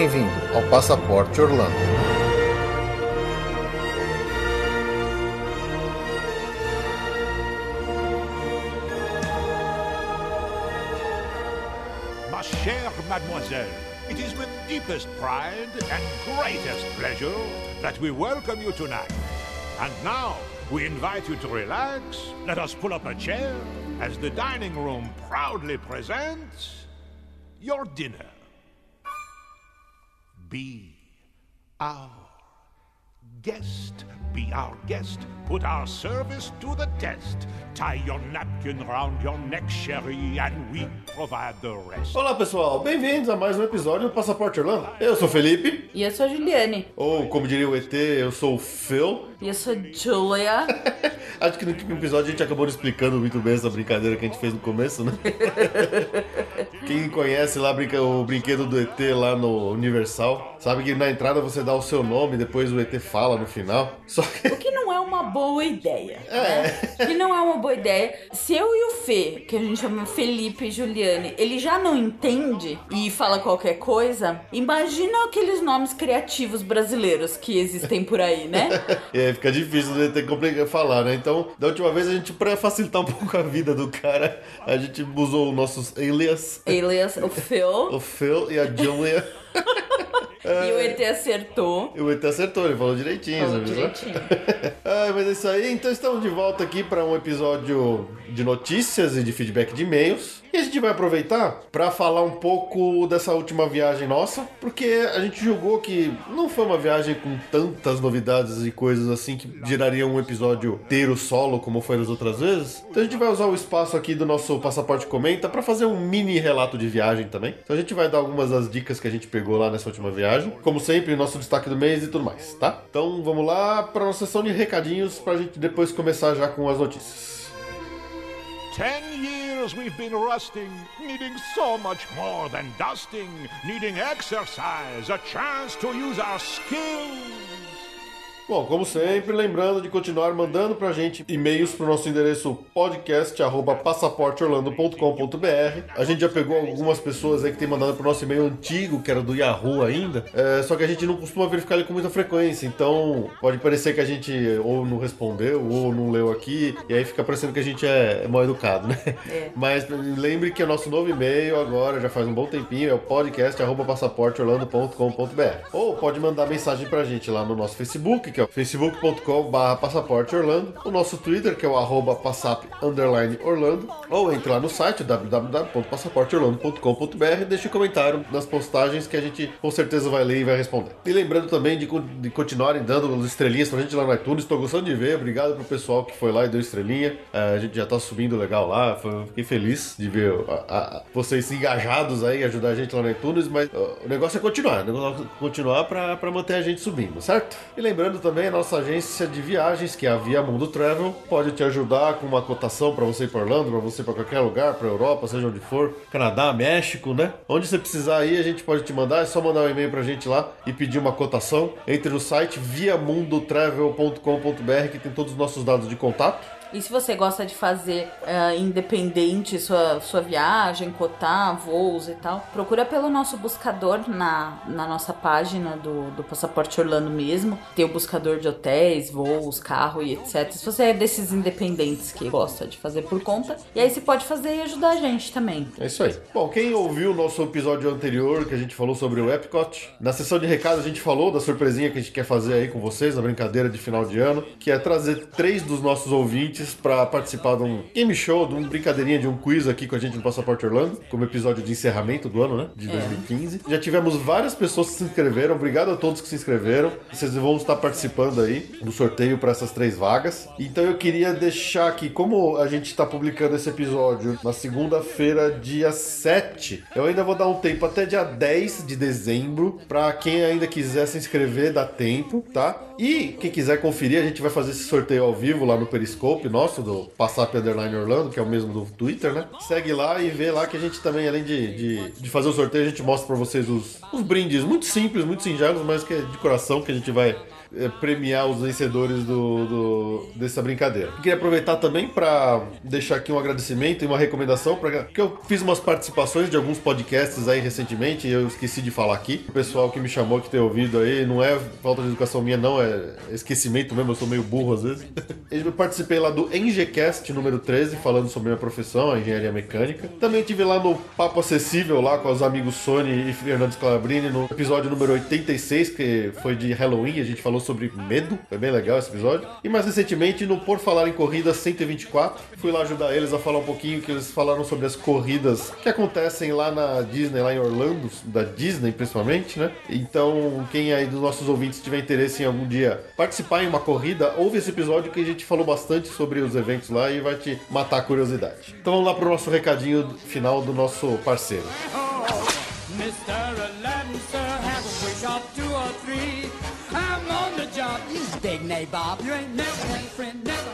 Bem-vindo ao Passaporte Orlando. Ma chère mademoiselle, it is with deepest pride and greatest pleasure that we welcome you tonight. And now, we invite you to relax, let us pull up a chair, as the dining room proudly presents your dinner. Be our guest. Be our guest. Put our service to the test. Tie your napkin round your neck, Sherry, and we provide the rest. Olá pessoal, bem-vindos a mais um episódio do Passaporte Orlando. Eu sou o Felipe, E eu sou a Juliane. ou como diria o ET, eu sou o Phil. E eu sou a Julia. Acho que no último episódio a gente acabou não explicando muito bem essa brincadeira que a gente fez no começo, né? Quem conhece lá brinca- o brinquedo do ET lá no Universal, sabe que na entrada você dá o seu nome, depois o ET fala no final. Só que O que não é uma boa ideia. Né? O que não é uma boa ideia. Se eu e o Fê, que a gente chama Felipe e Juliane, ele já não entende e fala qualquer coisa, imagina aqueles nomes criativos brasileiros que existem por aí, né? é, fica difícil do ET complicar falar, né? Então, da última vez a gente, pra facilitar um pouco a vida do cara, a gente usou os nossos alias, Elias, o Phil, o Phil e a Julia. e o ET acertou. E o ET acertou, ele falou direitinho, Falou direitinho. Mas é isso aí. Então estamos de volta aqui para um episódio de notícias e de feedback de e-mails. E a gente vai aproveitar para falar um pouco dessa última viagem nossa, porque a gente julgou que não foi uma viagem com tantas novidades e coisas assim que geraria um episódio inteiro solo como foi nas outras vezes. Então a gente vai usar o espaço aqui do nosso passaporte comenta para fazer um mini relato de viagem também. Então a gente vai dar algumas das dicas que a gente pegou lá nessa última viagem, como sempre, nosso destaque do mês e tudo mais, tá? Então vamos lá para nossa sessão de recadinhos para a gente depois começar já com as notícias. Ten years we've been rusting, needing so much more than dusting, needing exercise, a chance to use our skills. Bom, como sempre, lembrando de continuar mandando pra gente e-mails pro nosso endereço podcast@passaporteorlando.com.br. A gente já pegou algumas pessoas aí que tem mandado pro nosso e-mail antigo, que era do Yahoo ainda, é, só que a gente não costuma verificar ele com muita frequência, então pode parecer que a gente ou não respondeu ou não leu aqui, e aí fica parecendo que a gente é mal educado, né? É. Mas lembre que o nosso novo e-mail agora, já faz um bom tempinho, é o podcast@passaporteorlando.com.br. Ou pode mandar mensagem pra gente lá no nosso Facebook, que é o facebook.com.br passaporteorlando, o nosso Twitter, que é o arroba passap Orlando, ou entre lá no site www.passaporteorlando.com.br e deixe um comentário nas postagens que a gente com certeza vai ler e vai responder. E lembrando também de, de continuarem dando as estrelinhas pra gente lá no iTunes, estou gostando de ver, obrigado pro pessoal que foi lá e deu estrelinha, É, a gente já tá subindo legal lá, fiquei feliz de ver a- a- vocês engajados aí, ajudar a gente lá no iTunes, mas o negócio é continuar, o negócio é continuar pra, pra manter a gente subindo, certo? E lembrando também a nossa agência de viagens, que é a Via Mundo Travel, pode te ajudar com uma cotação pra você ir pra Orlando, pra você ir pra qualquer lugar, pra Europa, seja onde for, Canadá, México, né? Onde você precisar aí, a gente pode te mandar, é só mandar um e-mail pra gente lá e pedir uma cotação. Entre no site viamundotravel.com.br que tem todos os nossos dados de contato. E se você gosta de fazer ah, independente sua, sua viagem, cotar voos e tal, procura pelo nosso buscador na, na nossa página do, do Passaporte Orlando mesmo. Tem o buscador de hotéis, voos, carro e etc. Se você é desses independentes que gosta de fazer por conta, e aí você pode fazer e ajudar a gente também. É isso aí. Bom, quem ouviu o nosso episódio anterior, que a gente falou sobre o Epcot, na sessão de recados a gente falou da surpresinha que a gente quer fazer aí com vocês, a brincadeira de final de ano, que é trazer três dos nossos ouvintes para participar de um game show, de uma brincadeirinha, de um quiz aqui com a gente no Passaporte Orlando, como episódio de encerramento do ano, né? De 2015. Já tivemos várias pessoas que se inscreveram, obrigado a todos que se inscreveram. Vocês vão estar participando aí do sorteio para essas três vagas. Então eu queria deixar aqui, como a gente está publicando esse episódio na segunda-feira, dia 7, eu ainda vou dar um tempo até dia 10 de dezembro para quem ainda quiser se inscrever, dá tempo, tá? E quem quiser conferir, a gente vai fazer esse sorteio ao vivo lá no Periscope nosso, do Passap Underline Orlando, que é o mesmo do Twitter, né? Segue lá e vê lá que a gente também, além de, de, de fazer o sorteio, a gente mostra pra vocês os, os brindes muito simples, muito singelos, mas que é de coração que a gente vai premiar os vencedores do, do, dessa brincadeira. queria aproveitar também para deixar aqui um agradecimento e uma recomendação, pra, porque eu fiz umas participações de alguns podcasts aí recentemente e eu esqueci de falar aqui. O pessoal que me chamou, que tem ouvido aí, não é falta de educação minha, não, é esquecimento mesmo, eu sou meio burro às vezes. Eu participei lá do NGCast número 13, falando sobre minha profissão, a engenharia mecânica. Também tive lá no Papo Acessível, lá com os amigos Sony e Fernando Scalabrini, no episódio número 86, que foi de Halloween, a gente falou falou sobre medo, foi bem legal esse episódio. E mais recentemente no Por Falar em Corrida 124, fui lá ajudar eles a falar um pouquinho que eles falaram sobre as corridas que acontecem lá na Disney, lá em Orlando, da Disney principalmente, né? Então, quem aí dos nossos ouvintes tiver interesse em algum dia participar em uma corrida, ouve esse episódio que a gente falou bastante sobre os eventos lá e vai te matar a curiosidade. Então vamos lá pro nosso recadinho final do nosso parceiro. Mr. big Bob, You ain't never had a friend, never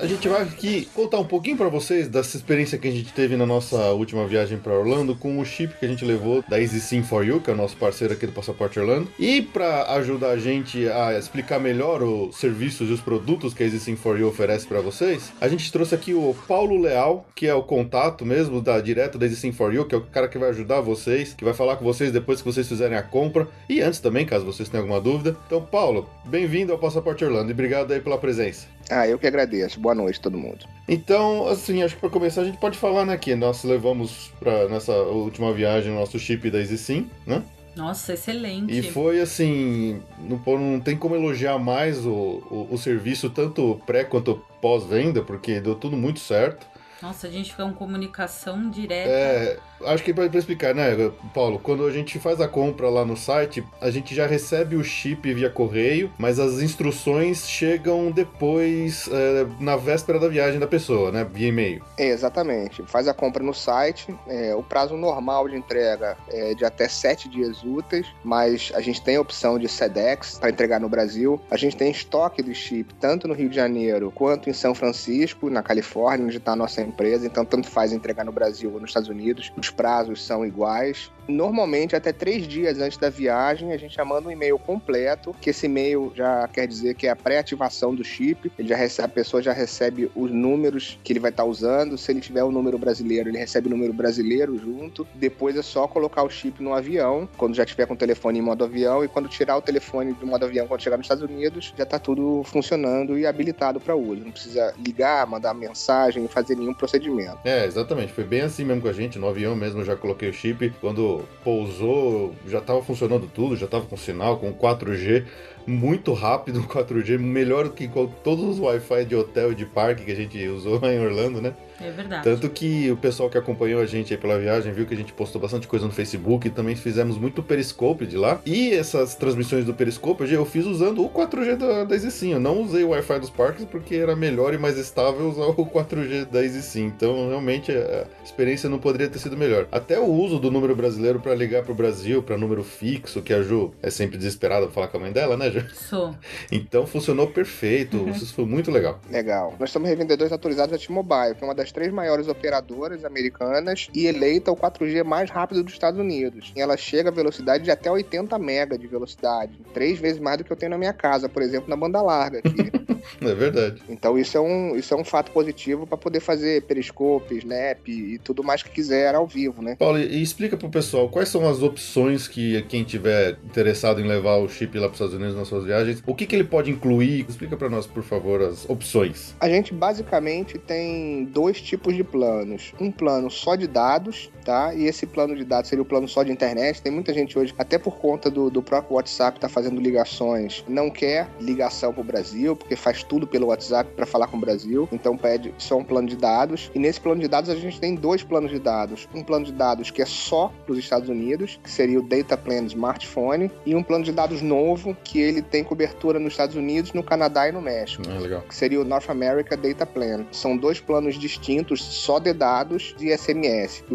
a gente vai aqui contar um pouquinho para vocês dessa experiência que a gente teve na nossa última viagem para Orlando com o chip que a gente levou da Easy Sim for You, que é o nosso parceiro aqui do Passaporte Orlando. E para ajudar a gente a explicar melhor os serviços e os produtos que a Easy Sim for You oferece para vocês, a gente trouxe aqui o Paulo Leal, que é o contato mesmo da direto da Easy Sim for You, que é o cara que vai ajudar vocês, que vai falar com vocês depois que vocês fizerem a compra e antes também, caso vocês tenham alguma dúvida. Então, Paulo, bem-vindo ao Passaporte Orlando e obrigado aí pela presença. Ah, eu que agradeço. Boa noite todo mundo. Então, assim, acho que para começar a gente pode falar, né, que nós levamos para nessa última viagem o nosso chip da EasySim, né? Nossa, excelente. E foi assim, não, não tem como elogiar mais o, o, o serviço, tanto pré quanto pós-venda, porque deu tudo muito certo. Nossa, a gente ficou em comunicação direta. É, acho que para explicar, né, Paulo? Quando a gente faz a compra lá no site, a gente já recebe o chip via correio, mas as instruções chegam depois, é, na véspera da viagem da pessoa, né? Via e-mail. É, exatamente. Faz a compra no site. É, o prazo normal de entrega é de até sete dias úteis, mas a gente tem a opção de SEDEX para entregar no Brasil. A gente tem estoque do chip tanto no Rio de Janeiro quanto em São Francisco, na Califórnia, onde está a nossa empresa. Então, tanto faz entregar no Brasil ou nos Estados Unidos. Os prazos são iguais. Normalmente, até três dias antes da viagem, a gente já manda um e-mail completo, que esse e-mail já quer dizer que é a pré-ativação do chip. Ele já recebe, a pessoa já recebe os números que ele vai estar tá usando. Se ele tiver o um número brasileiro, ele recebe o número brasileiro junto. Depois é só colocar o chip no avião, quando já tiver com o telefone em modo avião. E quando tirar o telefone do modo avião, quando chegar nos Estados Unidos, já está tudo funcionando e habilitado para uso. Não precisa ligar, mandar mensagem, fazer nenhum procedimento. É, exatamente. Foi bem assim mesmo com a gente. No avião mesmo eu já coloquei o chip. Quando pousou, já estava funcionando tudo, já estava com sinal, com 4G muito rápido, 4G, melhor que todos os Wi-Fi de hotel e de parque que a gente usou lá em Orlando, né? É verdade. Tanto que o pessoal que acompanhou a gente aí pela viagem viu que a gente postou bastante coisa no Facebook e também fizemos muito Periscope de lá. E essas transmissões do Periscope eu fiz usando o 4G da, da EasySim. Eu não usei o Wi-Fi dos parques porque era melhor e mais estável usar o 4G da EasySim. Então, realmente, a experiência não poderia ter sido melhor. Até o uso do número brasileiro para ligar para o Brasil, para número fixo, que a Ju é sempre desesperada pra falar com a mãe dela, né, Ju? Sou. Então, funcionou perfeito. Uhum. Isso foi muito legal. Legal. Nós somos revendedores autorizados da T-Mobile, que é uma das três maiores operadoras americanas e eleita o 4G mais rápido dos Estados Unidos. E ela chega a velocidade de até 80 mega de velocidade, três vezes mais do que eu tenho na minha casa, por exemplo, na banda larga aqui. é verdade. Então isso é um, isso é um fato positivo para poder fazer periscope, snap e tudo mais que quiser ao vivo, né? Paulo, e explica pro pessoal quais são as opções que quem tiver interessado em levar o chip lá para os Estados Unidos nas suas viagens, o que, que ele pode incluir? Explica para nós, por favor, as opções. A gente basicamente tem dois tipos de planos. Um plano só de dados, tá? E esse plano de dados seria o plano só de internet. Tem muita gente hoje, até por conta do, do próprio WhatsApp, tá fazendo ligações, não quer ligação pro Brasil, porque faz tudo pelo WhatsApp para falar com o Brasil. Então pede só um plano de dados. E nesse plano de dados a gente tem dois planos de dados. Um plano de dados que é só para os Estados Unidos, que seria o Data Plan Smartphone, e um plano de dados novo que ele tem cobertura nos Estados Unidos, no Canadá e no México. Ah, legal. Que seria o North America Data Plan. São dois planos distintos só de dados e SMS. O,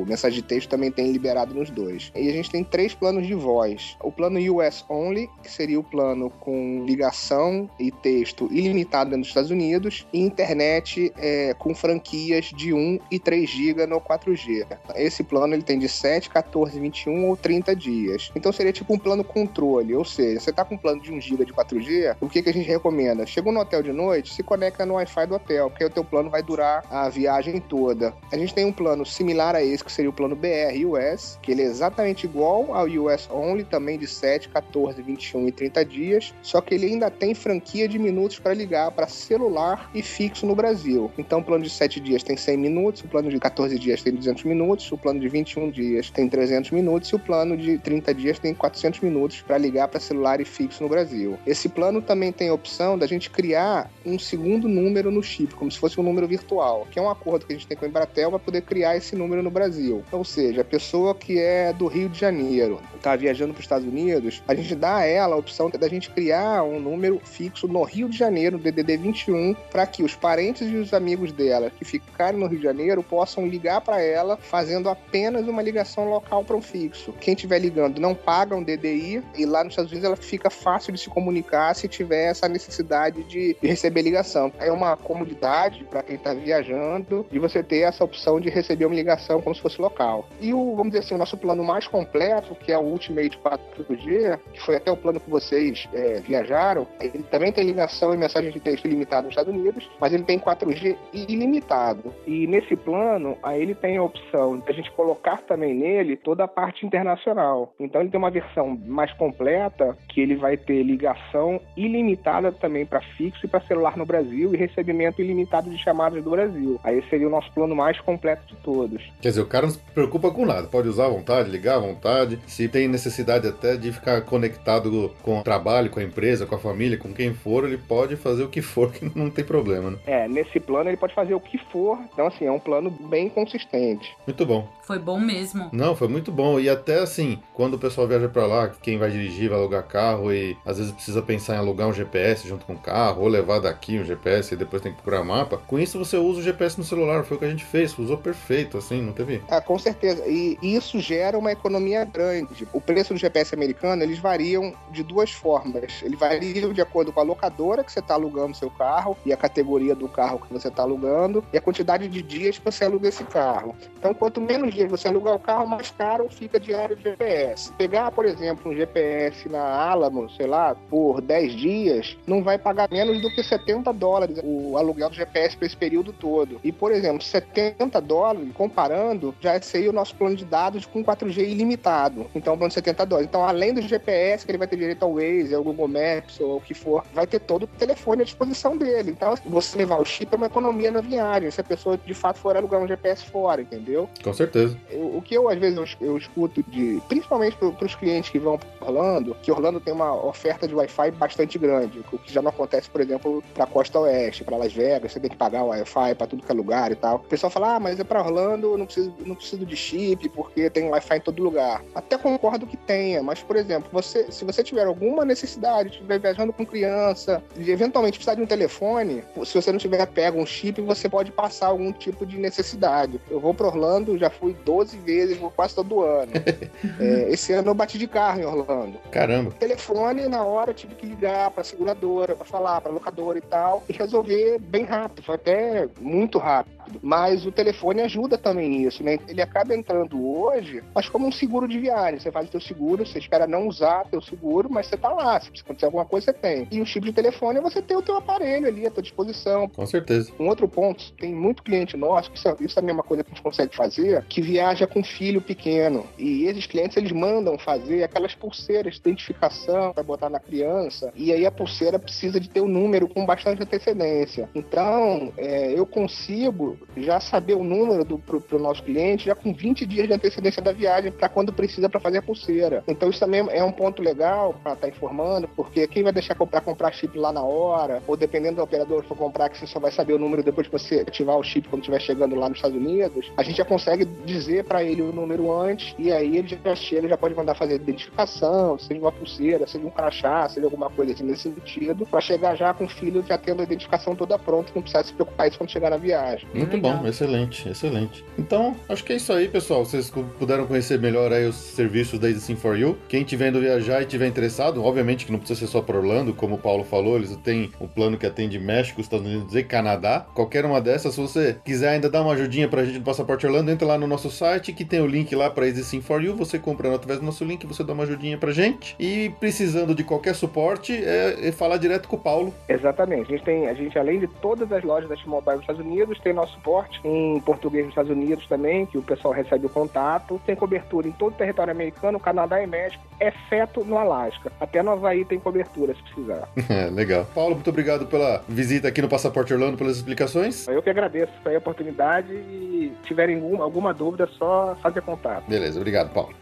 o mensagem de texto também tem liberado nos dois. E a gente tem três planos de voz. O plano US Only, que seria o plano com ligação e texto ilimitado nos Estados Unidos, e internet é, com franquias de 1 e 3 GB no 4G. Esse plano ele tem de 7, 14, 21 ou 30 dias. Então seria tipo um plano controle, ou seja, você está com um plano de 1 GB de 4G, o que, que a gente recomenda? Chegou no hotel de noite, se conecta no Wi-Fi do hotel, porque o teu plano vai durar a viagem toda. A gente tem um plano similar a esse, que seria o plano BR US, que ele é exatamente igual ao US Only, também de 7, 14, 21 e 30 dias, só que ele ainda tem franquia de minutos para ligar para celular e fixo no Brasil. Então o plano de 7 dias tem 100 minutos, o plano de 14 dias tem 200 minutos, o plano de 21 dias tem 300 minutos e o plano de 30 dias tem 400 minutos para ligar para celular e fixo no Brasil. Esse plano também tem a opção da gente criar um segundo número no chip, como se fosse um número virtual, que é um acordo que a gente tem com a Embratel para poder criar esse número no Brasil. Ou seja, a pessoa que é do Rio de Janeiro, está viajando para os Estados Unidos, a gente dá a ela a opção da gente criar um número fixo no Rio de Janeiro, DDD 21, para que os parentes e os amigos dela que ficarem no Rio de Janeiro possam ligar para ela fazendo apenas uma ligação local para um fixo. Quem estiver ligando não paga um DDI e lá nos Estados Unidos ela fica fácil de se comunicar se tiver essa necessidade de, receber ligação. É uma comodidade para quem está viajando de você ter essa opção de receber uma ligação como se fosse local. E o, vamos dizer assim, o nosso plano mais completo, que é o Ultimate 4G, que foi até o plano que vocês é, viajaram, ele também tem ligação e mensagem de texto ilimitado nos Estados Unidos, mas ele tem 4G ilimitado. E nesse plano, aí ele tem a opção de a gente colocar também nele toda a parte internacional. Então ele tem uma versão mais completa que ele vai ter ligação ilimitada também para fixo e para celular no Brasil e recebimento ilimitado de chamadas do Brasil. Aí seria o nosso plano mais completo de todos. Quer dizer, o cara não se preocupa com nada, pode usar à vontade, ligar à vontade, se tem necessidade até de ficar conectado com o trabalho, com a empresa, com a família, com quem for, ele pode fazer o que for, que não tem problema, né? É, nesse plano ele pode fazer o que for, então assim, é um plano bem consistente. Muito bom. Foi bom mesmo. Não, foi muito bom. E até assim, quando o pessoal viaja para lá, quem vai dirigir vai alugar carro e às vezes precisa pensar em alugar um GPS junto com o carro, ou levar daqui um GPS e depois tem que procurar mapa. Com isso você usa o GPS no celular, foi o que a gente fez, usou perfeito, assim, não teve? Ah, com certeza. E isso gera uma economia grande. O preço do GPS americano, eles variam de duas formas. Ele varia de acordo com a locadora que você está alugando seu carro e a categoria do carro que você está alugando e a quantidade de dias que você aluga esse carro. Então, quanto menos dias você alugar o carro, mais caro fica a diária de GPS. Pegar, por exemplo, um GPS na Alamo, sei lá, por 10 dias, não vai pagar menos do que 70 dólares o aluguel do GPS para esse período todo. E, por exemplo, 70 dólares, comparando, já seria o nosso plano de dados com 4G ilimitado. Então, o plano de 70 dólares. Então, além do GPS, que ele vai ter direito ao Waze, ao Google Maps ou o que for, vai ter todo o telefone à disposição dele. Então, você levar o chip é uma economia na viagem, se a pessoa de fato for alugar um GPS fora, entendeu? Com certeza. Eu, o que eu, às vezes, eu, eu escuto de, principalmente para os clientes que vão para Orlando, que Orlando tem uma oferta de Wi-Fi bastante grande, o que já não acontece, por exemplo, para Costa Oeste, para Las Vegas, você tem que pagar o Wi-Fi para tudo que é lugar e tal. O pessoal fala, ah, mas é para Orlando, não preciso, não preciso de chip, porque tem Wi-Fi em todo lugar. Até concordo que tenha, mas, por exemplo, você, se você tiver alguma necessidade, estiver viajando com criança, e eventualmente precisar de um telefone, se você não tiver pego um chip, você pode passar algum tipo de necessidade. Eu vou para Orlando, já fui 12 vezes, vou quase todo ano. é, esse ano eu bati de carro em Orlando. Caramba. Telefone, na hora, tive que ligar para seguradora, para falar, para locadora e tal, e resolver bem rápido, foi até muito rápido. Mas o telefone ajuda também nisso, né? Ele acaba entrando hoje, mas como um seguro de viagem. Você faz o teu seguro, você espera não usar teu seguro, mas você tá lá. Se acontecer alguma coisa, você tem. E o chip de telefone é você ter o teu aparelho ali à tua disposição. Com certeza. Um outro ponto, tem muito cliente nosso, isso, isso também é uma coisa que a gente consegue fazer, que viaja com filho pequeno. E esses clientes, eles mandam fazer aquelas pulseiras de identificação para botar na criança. E aí a pulseira precisa de ter o um número com bastante antecedência. Então, é, eu consigo já saber o número do pro, pro nosso cliente já com 20 dias de antecedência da viagem para quando precisa para fazer a pulseira. Então isso também é um ponto legal para estar tá informando, porque quem vai deixar comprar comprar chip lá na hora, ou dependendo do operador que for comprar, que você só vai saber o número depois que você ativar o chip quando estiver chegando lá nos Estados Unidos, a gente já consegue dizer para ele o número antes e aí ele já chega, já pode mandar fazer identificação, seja uma pulseira, seja um crachá, seja alguma coisa assim nesse sentido, para chegar já com o filho já tendo a identificação toda pronta, não precisar se preocupar isso quando chegar na viagem. Muito Muito legal. bom, excelente, excelente. Então, acho que é isso aí, pessoal. Vocês puderam conhecer melhor aí os serviços da Easy Sim for You. Quem estiver indo viajar e estiver interessado, obviamente que não precisa ser só para Orlando, como o Paulo falou, eles têm um plano que atende México, Estados Unidos e Canadá. Qualquer uma dessas, se você quiser ainda dar uma ajudinha pra gente no Passaporte Orlando, entra lá no nosso site que tem o link lá para Easy Sim for You. Você compra através do nosso link, você dá uma ajudinha pra gente. E precisando de qualquer suporte, é, é falar direto com o Paulo. Exatamente. A gente tem, a gente, além de todas as lojas da T-Mobile nos Estados Unidos, tem nosso suporte em português nos Estados Unidos também, que o pessoal recebe o contato. Tem cobertura em todo o território americano, Canadá e México, exceto no Alasca. Até no Havaí tem cobertura, se precisar. É, legal. Paulo, muito obrigado pela visita aqui no Passaporte Orlando, pelas explicações. Eu que agradeço aí a oportunidade e se tiverem alguma, alguma dúvida, é só fazer contato. Beleza, obrigado, Paulo.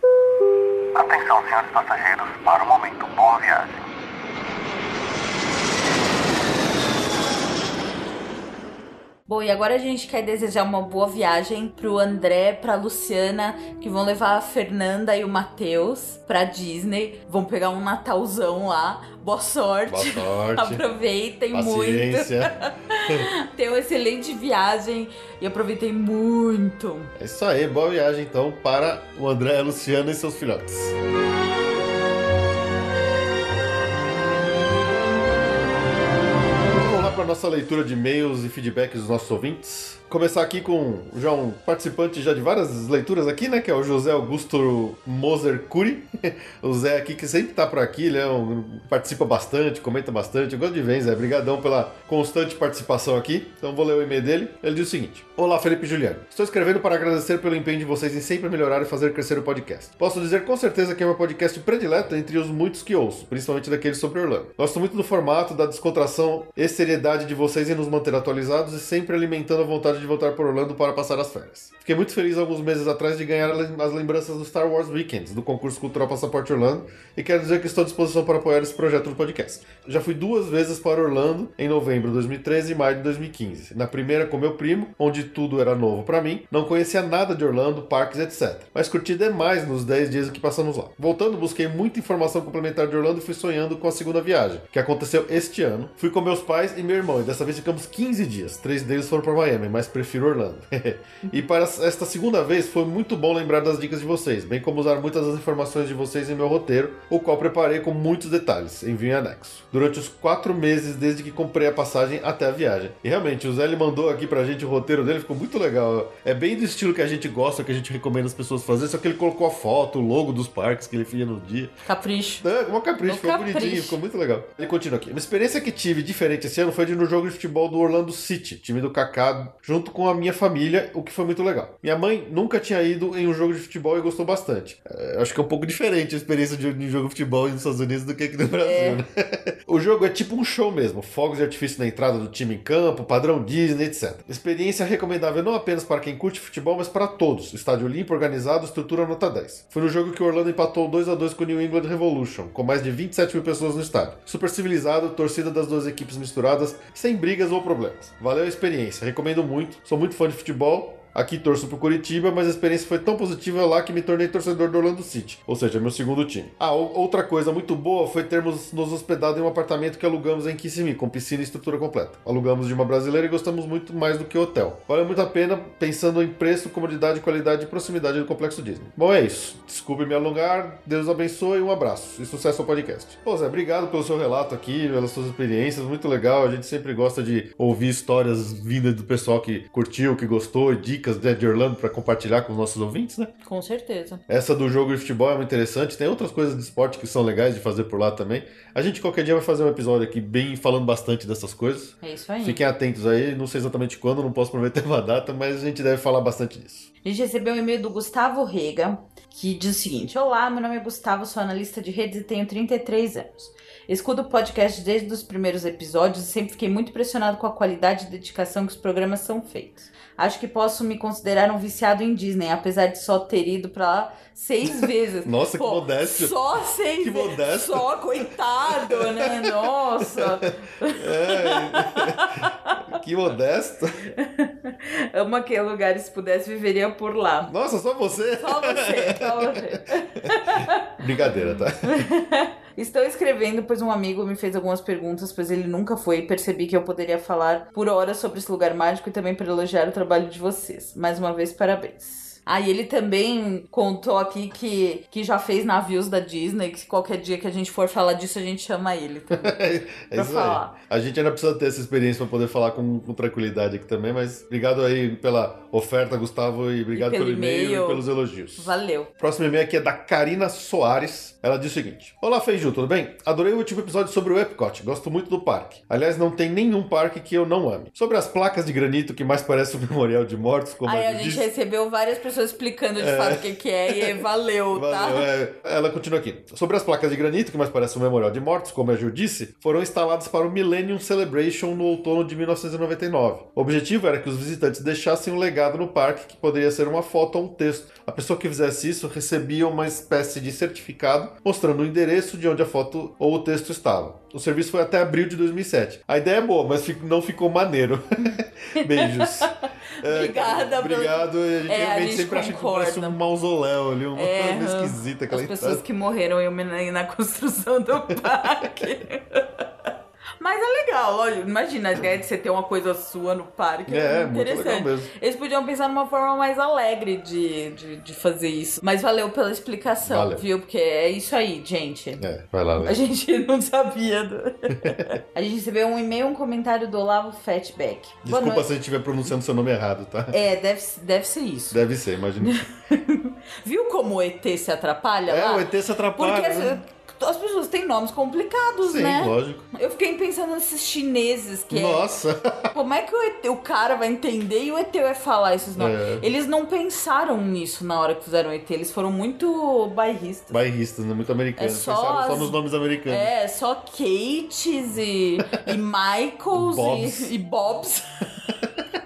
Atenção, senhores passageiros, para o momento. Boa viagem. Bom, e agora a gente quer desejar uma boa viagem pro André, pra Luciana, que vão levar a Fernanda e o Matheus pra Disney. Vão pegar um Natalzão lá. Boa sorte. Boa sorte. Aproveitem muito. Paciência. Tenham uma excelente viagem e aproveitem muito. É isso aí, boa viagem então para o André, a Luciana e seus filhotes. Nossa leitura de e-mails e feedbacks dos nossos ouvintes. Começar aqui com já um participante já de várias leituras aqui, né? Que é o José Augusto Moser Curi. O Zé aqui que sempre tá por aqui, ele é um- participa bastante, comenta bastante. Eu gosto de ver, Zé. Obrigadão pela constante participação aqui. Então vou ler o e-mail dele. Ele diz o seguinte: Olá, Felipe e Juliano. Estou escrevendo para agradecer pelo empenho de vocês em sempre melhorar e fazer crescer o podcast. Posso dizer com certeza que é meu podcast predileto entre os muitos que ouço, principalmente daqueles sobre Orlando. Gosto muito do formato, da descontração e seriedade de vocês em nos manter atualizados e sempre alimentando a vontade de voltar para Orlando para passar as férias. Fiquei muito feliz alguns meses atrás de ganhar as lembranças do Star Wars Weekends, do concurso cultural Passaporte Orlando, e quero dizer que estou à disposição para apoiar esse projeto do podcast. Já fui duas vezes para Orlando, em novembro de 2013 e maio de 2015. Na primeira com meu primo, onde tudo era novo para mim, não conhecia nada de Orlando, parques, etc. Mas curti demais nos 10 dias que passamos lá. Voltando, busquei muita informação complementar de Orlando e fui sonhando com a segunda viagem, que aconteceu este ano. Fui com meus pais e meu irmão, e dessa vez ficamos 15 dias. Três deles foram para Miami, mas prefiro Orlando. e para esta segunda vez foi muito bom lembrar das dicas de vocês, bem como usar muitas das informações de vocês em meu roteiro, o qual preparei com muitos detalhes, envio em anexo. Durante os quatro meses desde que comprei a passagem até a viagem. E realmente, o Zé ele mandou aqui pra gente o roteiro dele, ficou muito legal. É bem do estilo que a gente gosta, que a gente recomenda as pessoas fazerem, só que ele colocou a foto, o logo dos parques que ele fazia no dia. Capricho. É, uma capricho, Um ficou capricho. bonitinho, ficou muito legal. Ele continua aqui. Uma experiência que tive diferente esse ano foi de ir no jogo de futebol do Orlando City, time do Kaká, junto com a minha família, o que foi muito legal. Minha mãe nunca tinha ido em um jogo de futebol e gostou bastante. É, acho que é um pouco diferente a experiência de um jogo de futebol nos Estados Unidos do que aqui no Brasil, É. né? o jogo é tipo um show mesmo, fogos de artifício na entrada do time em campo, padrão Disney, etc. Experiência recomendável não apenas para quem curte futebol, mas para todos. Estádio limpo, organizado, estrutura nota 10. Foi no jogo que o Orlando empatou 2 a 2 com o New England Revolution, com mais de 27 mil pessoas no estádio. Super civilizado, torcida das duas equipes misturadas, sem brigas ou problemas. Valeu a experiência, recomendo muito. Sou muito fã de futebol. Aqui torço pro Curitiba, mas a experiência foi tão positiva lá que me tornei torcedor do Orlando City, ou seja, meu segundo time. Ah, ou- outra coisa muito boa foi termos nos hospedado em um apartamento que alugamos em Kissimmee, com piscina e estrutura completa. Alugamos de uma brasileira e gostamos muito mais do que hotel. Valeu muito a pena, pensando em preço, comodidade, qualidade e proximidade do Complexo Disney. Bom, é isso. Desculpe me alongar, Deus abençoe, um abraço e sucesso ao podcast. Pô, Zé, obrigado pelo seu relato aqui, pelas suas experiências, muito legal. A gente sempre gosta de ouvir histórias vindas do pessoal que curtiu, que gostou, e dicas né, de Orlando para compartilhar com os nossos ouvintes, né? Com certeza. Essa do jogo de futebol é muito interessante. Tem outras coisas de esporte que são legais de fazer por lá também. A gente qualquer dia vai fazer um episódio aqui bem falando bastante dessas coisas. É isso aí. Fiquem atentos aí, não sei exatamente quando, não posso prometer uma data, mas a gente deve falar bastante disso. A gente recebeu um e-mail do Gustavo Rega, que diz o seguinte: Olá, meu nome é Gustavo, sou analista de redes e tenho 33 anos. Escuto o podcast desde os primeiros episódios e sempre fiquei muito impressionado com a qualidade e dedicação que os programas são feitos. Acho que posso me considerar um viciado em Disney, apesar de só ter ido pra lá seis vezes. Nossa, que modéstia. Só seis Que vezes. modesto. Só, coitado, né? Nossa. É, que modesto. Amo aquele lugar, se pudesse, viveria por lá. Nossa, só você? Só você, só você. Brincadeira, tá? Estou escrevendo, pois um amigo me fez algumas perguntas, pois ele nunca foi e percebi que eu poderia falar por horas sobre esse lugar mágico e também para elogiar o trabalho de vocês. Mais uma vez, parabéns. E ele também contou aqui que, que já fez navios da Disney, que qualquer dia que a gente for falar disso, a gente chama ele também. é isso falar. aí. A gente ainda precisa ter essa experiência para poder falar com, com tranquilidade aqui também, mas obrigado aí pela oferta, Gustavo, e obrigado pelo pelo e-mail e pelos elogios. Valeu. Próximo e-mail aqui é da Karina Soares. Ela diz o seguinte: Olá, Feiju, tudo bem? Adorei o último episódio sobre o Epcot. Gosto muito do parque. Aliás, não tem nenhum parque que eu não ame. Sobre as placas de granito que mais parece um memorial de mortos, como Aí a gente disse. recebeu várias pessoas explicando de fato o que, que é e valeu, tá? Valeu, é. Ela continua aqui. Sobre as placas de granito, que mais parece um memorial de mortos, como a Ju disse, foram instaladas para o Millennium Celebration no outono de 1999. O objetivo era que os visitantes deixassem um legado no parque, que poderia ser uma foto ou um texto. A pessoa que fizesse isso recebia uma espécie de certificado mostrando o endereço de onde a foto ou o texto estava. O serviço foi até abril de 2007. A ideia é boa, mas não ficou maneiro. Beijos. É, Obrigada, Obrigado. A gente É, a realmente gente sempre acha que parece um mausoléu ali, uma É, coisa esquisita aquela As pessoas que morreram na construção do parque. Mas é legal, lógico. Imagina a ideia de você ter uma coisa sua no parque. É, É, muito legal interessante. mesmo. Eles podiam pensar numa forma mais alegre de, de, de fazer isso. Mas valeu pela explicação, Valeu. viu? Porque é isso aí, gente. É, vai lá, A Lê. gente não sabia. do- a gente recebeu um e-mail, um comentário do Olavo Fatback. Desculpa se a gente estiver pronunciando seu nome errado, tá? É, deve, deve ser isso. Deve ser, imagina. Viu como o ET se atrapalha É, lá? o ET se atrapalha. Porque né? As, as pessoas têm nomes complicados, Sim, né? lógico. Eu fiquei pensando nesses chineses que Nossa! é. Como é que o, ET o cara vai entender e o ET vai falar esses nomes? É. Eles não pensaram nisso na hora que fizeram o ET, eles foram muito bairristas. Bairristas, né? Muito americanos. É só Pensaram só as- nos nomes americanos. É, só Kates e, e Michaels Bobs. e, e Bobs.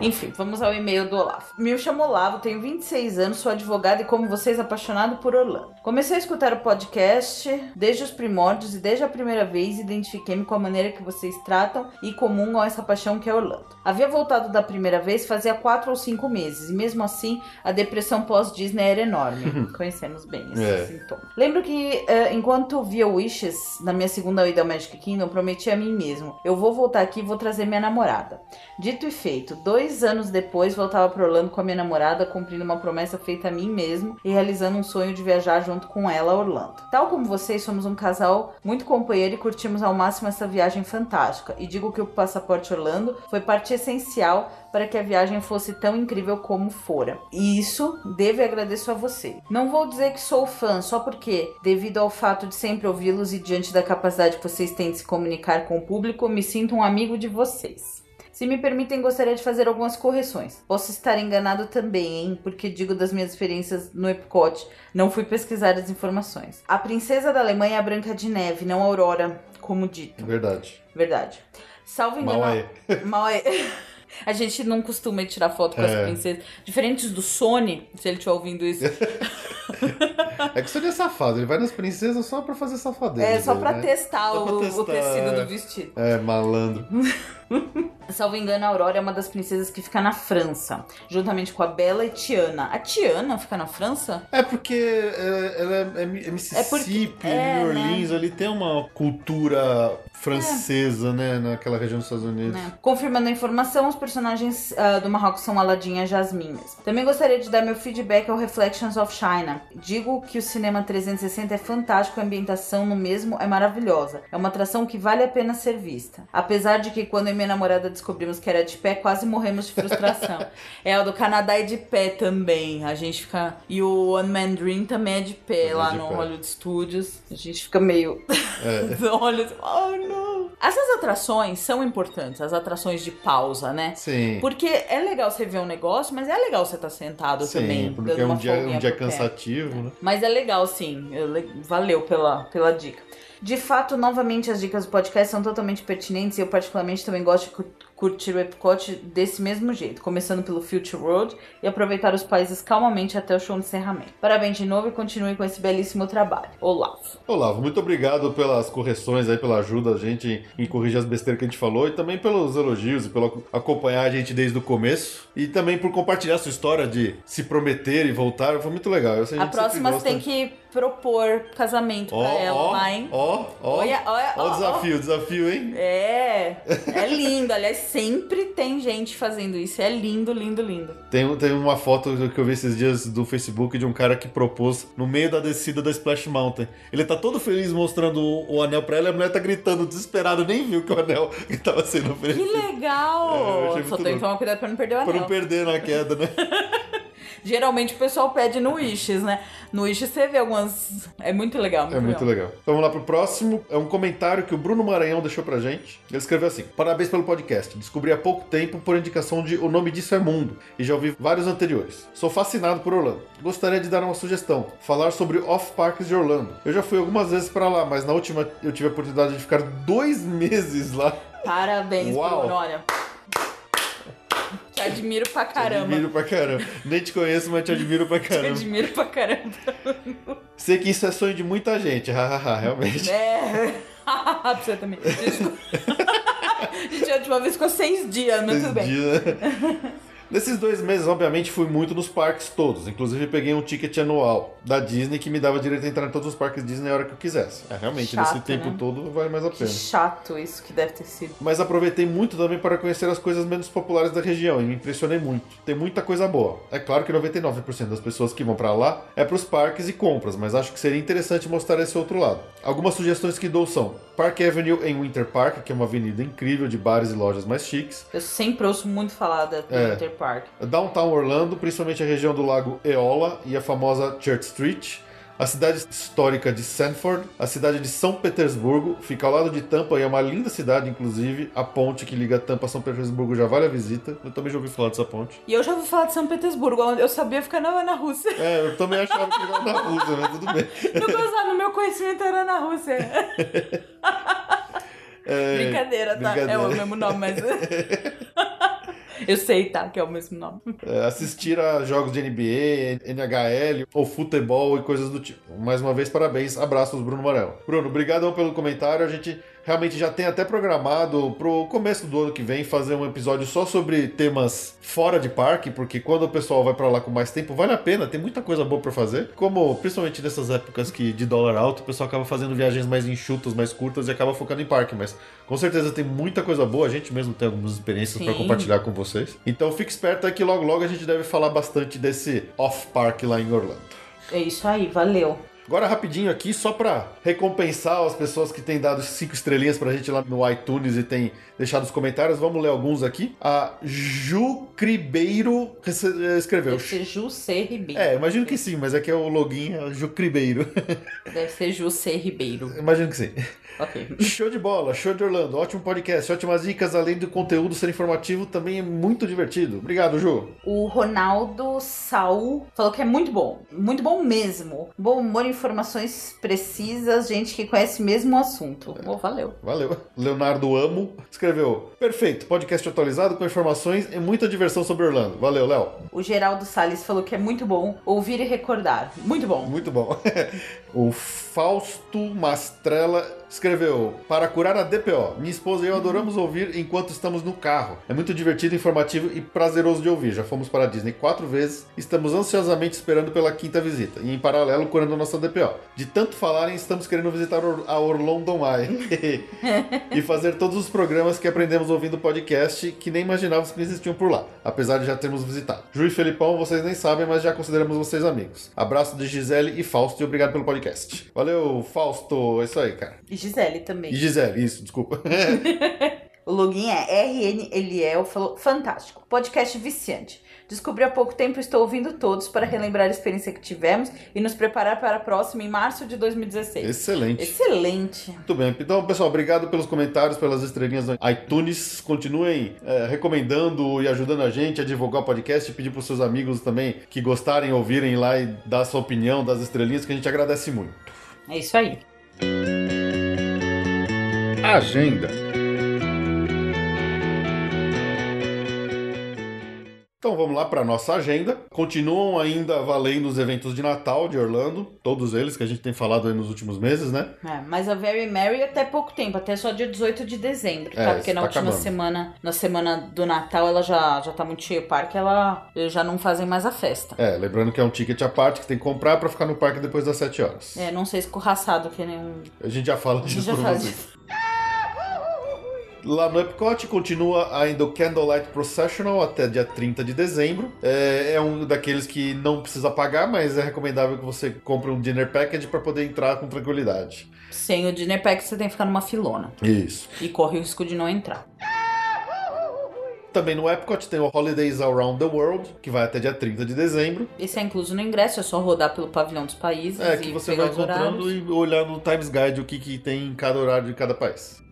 Enfim, vamos ao e-mail do Olavo. Me chamo Olavo, tenho 26 anos, sou advogado e, como vocês, apaixonado por Orlando. Comecei a escutar o podcast desde os primórdios e, desde a primeira vez, identifiquei-me com a maneira que vocês tratam e comungam essa paixão que é Orlando. Havia voltado da primeira vez fazia 4 ou 5 meses e, mesmo assim, a depressão pós-Disney era enorme. Conhecemos bem esse É. sintoma. Lembro que, eh, enquanto via Wishes, na minha segunda ida ao Magic Kingdom, prometi a mim mesmo: eu vou voltar aqui e vou trazer minha namorada. Dito e feito, dois anos depois voltava para Orlando com a minha namorada, cumprindo uma promessa feita a mim mesmo e realizando um sonho de viajar junto com ela a Orlando. Tal como vocês, somos um casal muito companheiro e curtimos ao máximo essa viagem fantástica. E digo que o Passaporte Orlando foi parte essencial para que a viagem fosse tão incrível como fora. E isso devo e agradeço a você. Não vou dizer que sou fã, só porque, devido ao fato de sempre ouvi-los e diante da capacidade que vocês têm de se comunicar com o público, me sinto um amigo de vocês. Se me permitem, gostaria de fazer algumas correções. Posso estar enganado também, hein? Porque digo das minhas experiências no Epcot, não fui pesquisar as informações. A princesa da Alemanha é a Branca de Neve, não a Aurora, como dito. Verdade. Verdade. Salvo engano. Mal aí. A gente não costuma tirar foto com as É. princesas. Diferentes do Sony, se ele estiver ouvindo isso. É que o Sony é safado, ele vai nas princesas só pra fazer safadeza. É só pra né? testar, Só pra o, testar, o tecido é. do vestido. É, malandro. Salvo engano, a Aurora é uma das princesas que fica na França, juntamente com a Bela e Tiana. A Tiana fica na França? É porque é, ela é, é é Mississippi, é, New Orleans, ali tem uma cultura francesa, né, naquela região dos Estados Unidos. né? Confirmando a informação, os personagens ah, do Marrocos são Aladdin e mesmo. Também gostaria de dar meu feedback ao Reflections of China. Digo que o cinema 360 é fantástico, a ambientação no mesmo é maravilhosa. É uma atração que vale a pena ser vista. Apesar de que quando eu e minha namorada descobrimos que era de pé, quase morremos de frustração. é, o do Canadá é de pé também. A gente fica. E o One Man Dream também é de pé Também lá de no pé. Hollywood Studios. A gente fica meio. Olha, assim, oh não. Essas atrações são importantes, as atrações de pausa, né? Sim. Porque é legal você ver um negócio, mas é legal você estar sentado também. Sim, porque dando é um dia, um dia pro pé. cansativo, né? Mas é legal, sim. Eu le- Valeu pela, pela dica. De fato, novamente, as dicas do podcast são totalmente pertinentes e eu, particularmente, também gosto de curtir o Epcot desse mesmo jeito, começando pelo Future Road e aproveitar os países calmamente até o show de encerramento. Parabéns de novo e continue com esse belíssimo trabalho. Olavo. Olavo, muito obrigado pelas correções aí, pela ajuda a gente em corrigir as besteiras que a gente falou e também pelos elogios e pelo acompanhar a gente desde o começo e também por compartilhar sua história de se prometer e voltar. Foi muito legal. A, a próxima você tem que propor casamento ó, pra ela lá, hein? Ó, ó. Ó, o desafio, desafio, hein? É, é lindo. Aliás, sempre tem gente fazendo isso. É lindo, lindo, lindo. Tem, tem uma foto que eu vi esses dias do Facebook de um cara que propôs no meio da descida da Splash Mountain. Ele tá todo feliz mostrando o, o anel pra ela e a mulher tá gritando desesperado, nem viu que o anel que tava sendo oferecido. Que legal! É, Só tem que tomar cuidado pra não perder o anel. Pra não perder na queda, né? Geralmente o pessoal pede no Wishes, né? No Wishes você vê algumas. É muito legal. Muito é muito legal. legal. Então vamos lá pro próximo. É um comentário que o Bruno Maranhão deixou pra gente. Ele escreveu assim: Parabéns pelo podcast. Descobri há pouco tempo por indicação de O Nome Disso é Mundo e já ouvi vários anteriores. Sou fascinado por Orlando. Gostaria de dar uma sugestão: falar sobre off-parks de Orlando. Eu já fui algumas vezes para lá, mas na última eu tive a oportunidade de ficar dois meses lá. Parabéns, Uau. Bruno. Olha. Te admiro pra caramba. Te admiro pra caramba. Nem te conheço, mas te admiro pra Te caramba. admiro pra caramba. Sei que isso é sonho de muita gente, hahaha, realmente. É. pra você também. Gente, a última vez ficou seis dias, mas tudo bem. Dia, né? Nesses dois meses, obviamente, fui muito nos parques todos. Inclusive, peguei um ticket anual da Disney que me dava direito a entrar em todos os parques Disney a hora que eu quisesse. É, realmente, Chato, nesse tempo né? todo, vale mais a Que pena. chato isso que deve ter sido. Mas aproveitei muito também para conhecer as coisas menos populares da região e me impressionei muito. Tem muita coisa boa. É claro que 99% das pessoas que vão para lá é para os parques e compras, mas acho que seria interessante mostrar esse outro lado. Algumas sugestões que dou são Park Avenue em Winter Park, que é uma avenida incrível de bares e lojas mais chiques. Eu sempre ouço muito falar da É. Winter Park. Downtown Orlando, principalmente a região do Lago Eola e a famosa Church Street. A cidade histórica de Sanford, a cidade de São Petersburgo, fica ao lado de Tampa e é uma linda cidade, inclusive. A ponte que liga Tampa a São Petersburgo já vale a visita. Eu também já ouvi falar dessa ponte. E eu já ouvi falar de São Petersburgo, onde eu sabia ficar na, na Rússia. É, eu também achava que era na Rússia, mas tudo bem. No meu, no meu conhecimento era na Rússia. É, Brincadeira, tá? brincadeira. É o mesmo nome, mas. eu sei, tá? Que é o mesmo nome. É, assistir a jogos de NBA, NHL ou futebol e coisas do tipo. Mais uma vez, parabéns. Abraços, Bruno Morel. Bruno, obrigadão pelo comentário. A gente realmente já tem até programado pro começo do ano que vem fazer um episódio só sobre temas fora de parque, porque quando o pessoal vai pra lá com mais tempo, vale a pena, tem muita coisa boa pra fazer. Como, principalmente nessas épocas que de dólar alto, o pessoal acaba fazendo viagens mais enxutas, mais curtas e acaba focando em parque, mas com certeza tem muita coisa boa, a gente mesmo tem algumas experiências Sim. compartilhar com vocês. Então fique esperto aí que logo logo a gente deve falar bastante desse off-park lá em Orlando. É isso aí, valeu. Agora, rapidinho aqui, só pra recompensar as pessoas que têm dado cinco estrelinhas pra gente lá no iTunes e têm deixado os comentários, vamos ler alguns aqui. A Ju Cribeiro rece- escreveu. Deve ser Ju C. Ribeiro. É, imagino que sim, mas é que é o login é Ju Cribeiro. Deve ser Ju C. Ribeiro. imagino que sim. Ok. Show de bola, show de Orlando, ótimo podcast, ótimas dicas, além do conteúdo ser informativo, também é muito divertido. Obrigado, Ju. O Ronaldo Saul falou que é muito bom. Muito bom mesmo. Bom humor, informações precisas, gente que conhece mesmo o assunto. Oh, valeu. Valeu. Leonardo Amo escreveu: Perfeito, podcast atualizado com informações e muita diversão sobre Orlando. Valeu, Léo. O Geraldo Salles falou que é muito bom ouvir e recordar. Muito bom. Muito bom. o Fausto Mastrella escreveu: Para curar a DPO, minha esposa e eu adoramos ouvir enquanto estamos no carro. É muito divertido, informativo e prazeroso de ouvir. Já fomos para a Disney quatro vezes, estamos ansiosamente esperando pela quinta visita e, em paralelo, curando a nossa DPO. De tanto falarem, estamos querendo visitar a Orlando Eye e fazer todos os programas que aprendemos ouvindo o podcast que nem imaginávamos que existiam por lá, apesar de já termos visitado. Ju e Felipão, vocês nem sabem, mas já consideramos vocês amigos. Abraço de Gisele e Fausto e obrigado pelo podcast. Valeu, Fausto. É isso aí, cara. Gisele também. Gisele, isso, desculpa. O login é RN Eliel, falou fantástico. Podcast viciante. Descobri há pouco tempo estou ouvindo todos para relembrar a experiência que tivemos e nos preparar para a próxima em março de 2016. Excelente. Excelente. Muito bem. Então, pessoal, obrigado pelos comentários, pelas estrelinhas no iTunes. Continuem eh, recomendando e ajudando a gente a divulgar o podcast. Pedir para os seus amigos também que gostarem, ouvirem lá e dar sua opinião das estrelinhas, que a gente agradece muito. É isso aí. Agenda. Então vamos lá para nossa agenda. Continuam ainda valendo os eventos de Natal de Orlando, todos eles que a gente tem falado aí nos últimos meses, né? É, mas a Very Merry até pouco tempo, até só dia 18 de dezembro, tá? É, Porque na tá última acabando. semana, na semana do Natal, ela já, já tá muito cheia o parque, ela já não fazem mais a festa. É, lembrando que é um ticket à parte que tem que comprar para ficar no parque depois das 7 horas. É, não sei escorraçado que nem um. A gente já fala A gente disso já pra fala vocês. disso. Lá no Epcot continua ainda o Candlelight Processional até dia 30 de dezembro. É, é um daqueles que não precisa pagar, mas é recomendável que você compre um dinner package para poder entrar com tranquilidade. Sem o dinner pack, você tem que ficar numa filona. Isso. E corre o risco de não entrar. Também no Epcot tem o Holidays Around the World, que vai até dia 30 de dezembro. Esse é incluso no ingresso, é só rodar pelo pavilhão dos países. É, que e você vai encontrando horários. e olhar no Times Guide o que, que tem em cada horário de cada país.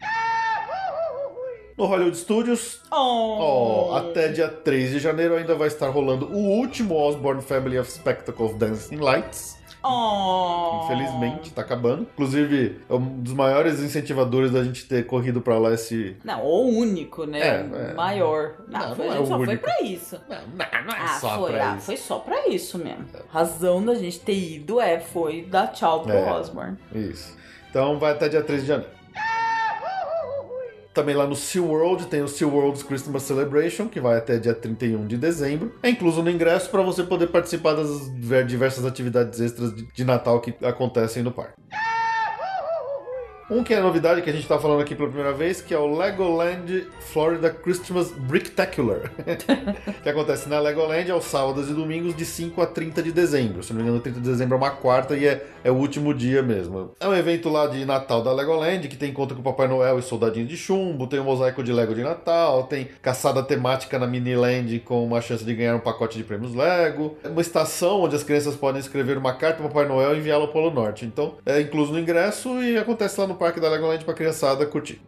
No Hollywood Studios, Oh. Ó, até dia 3 de janeiro ainda vai estar rolando o último Osborne Family of Spectacle Dancing Lights. Oh. Infelizmente, tá acabando. Inclusive, é um dos maiores incentivadores da gente ter corrido pra lá esse. Não, o único, né? É, O é. maior. Não, Não, foi, não a é gente só foi único. pra isso. Não, não, não é Ah, só foi, pra ah, isso. foi só pra isso mesmo. Razão da gente ter ido é, foi dar tchau pro É. Osborne. Isso. Então vai até dia 3 de janeiro. Também lá no SeaWorld tem o SeaWorld's Christmas Celebration, que vai até dia 31 de dezembro. É incluso no ingresso para você poder participar das diversas atividades extras de Natal que acontecem no parque. Um que é novidade que a gente tá falando aqui pela primeira vez, que é o Legoland Florida Christmas Bricktacular. que acontece na Legoland aos sábados e domingos de 5 a 30 de dezembro. Se não me engano, 30 de dezembro é uma quarta e é, é o último dia mesmo. É um evento lá de Natal da Legoland, que tem encontro com o Papai Noel e Soldadinho de Chumbo, tem um mosaico de Lego de Natal, tem caçada temática na Miniland com uma chance de ganhar um pacote de prêmios Lego, uma estação onde as crianças podem escrever uma carta para Papai Noel e enviá-la ao Polo Norte. Então, é incluso no ingresso e acontece lá no Parque da Legoland para a criançada curtir.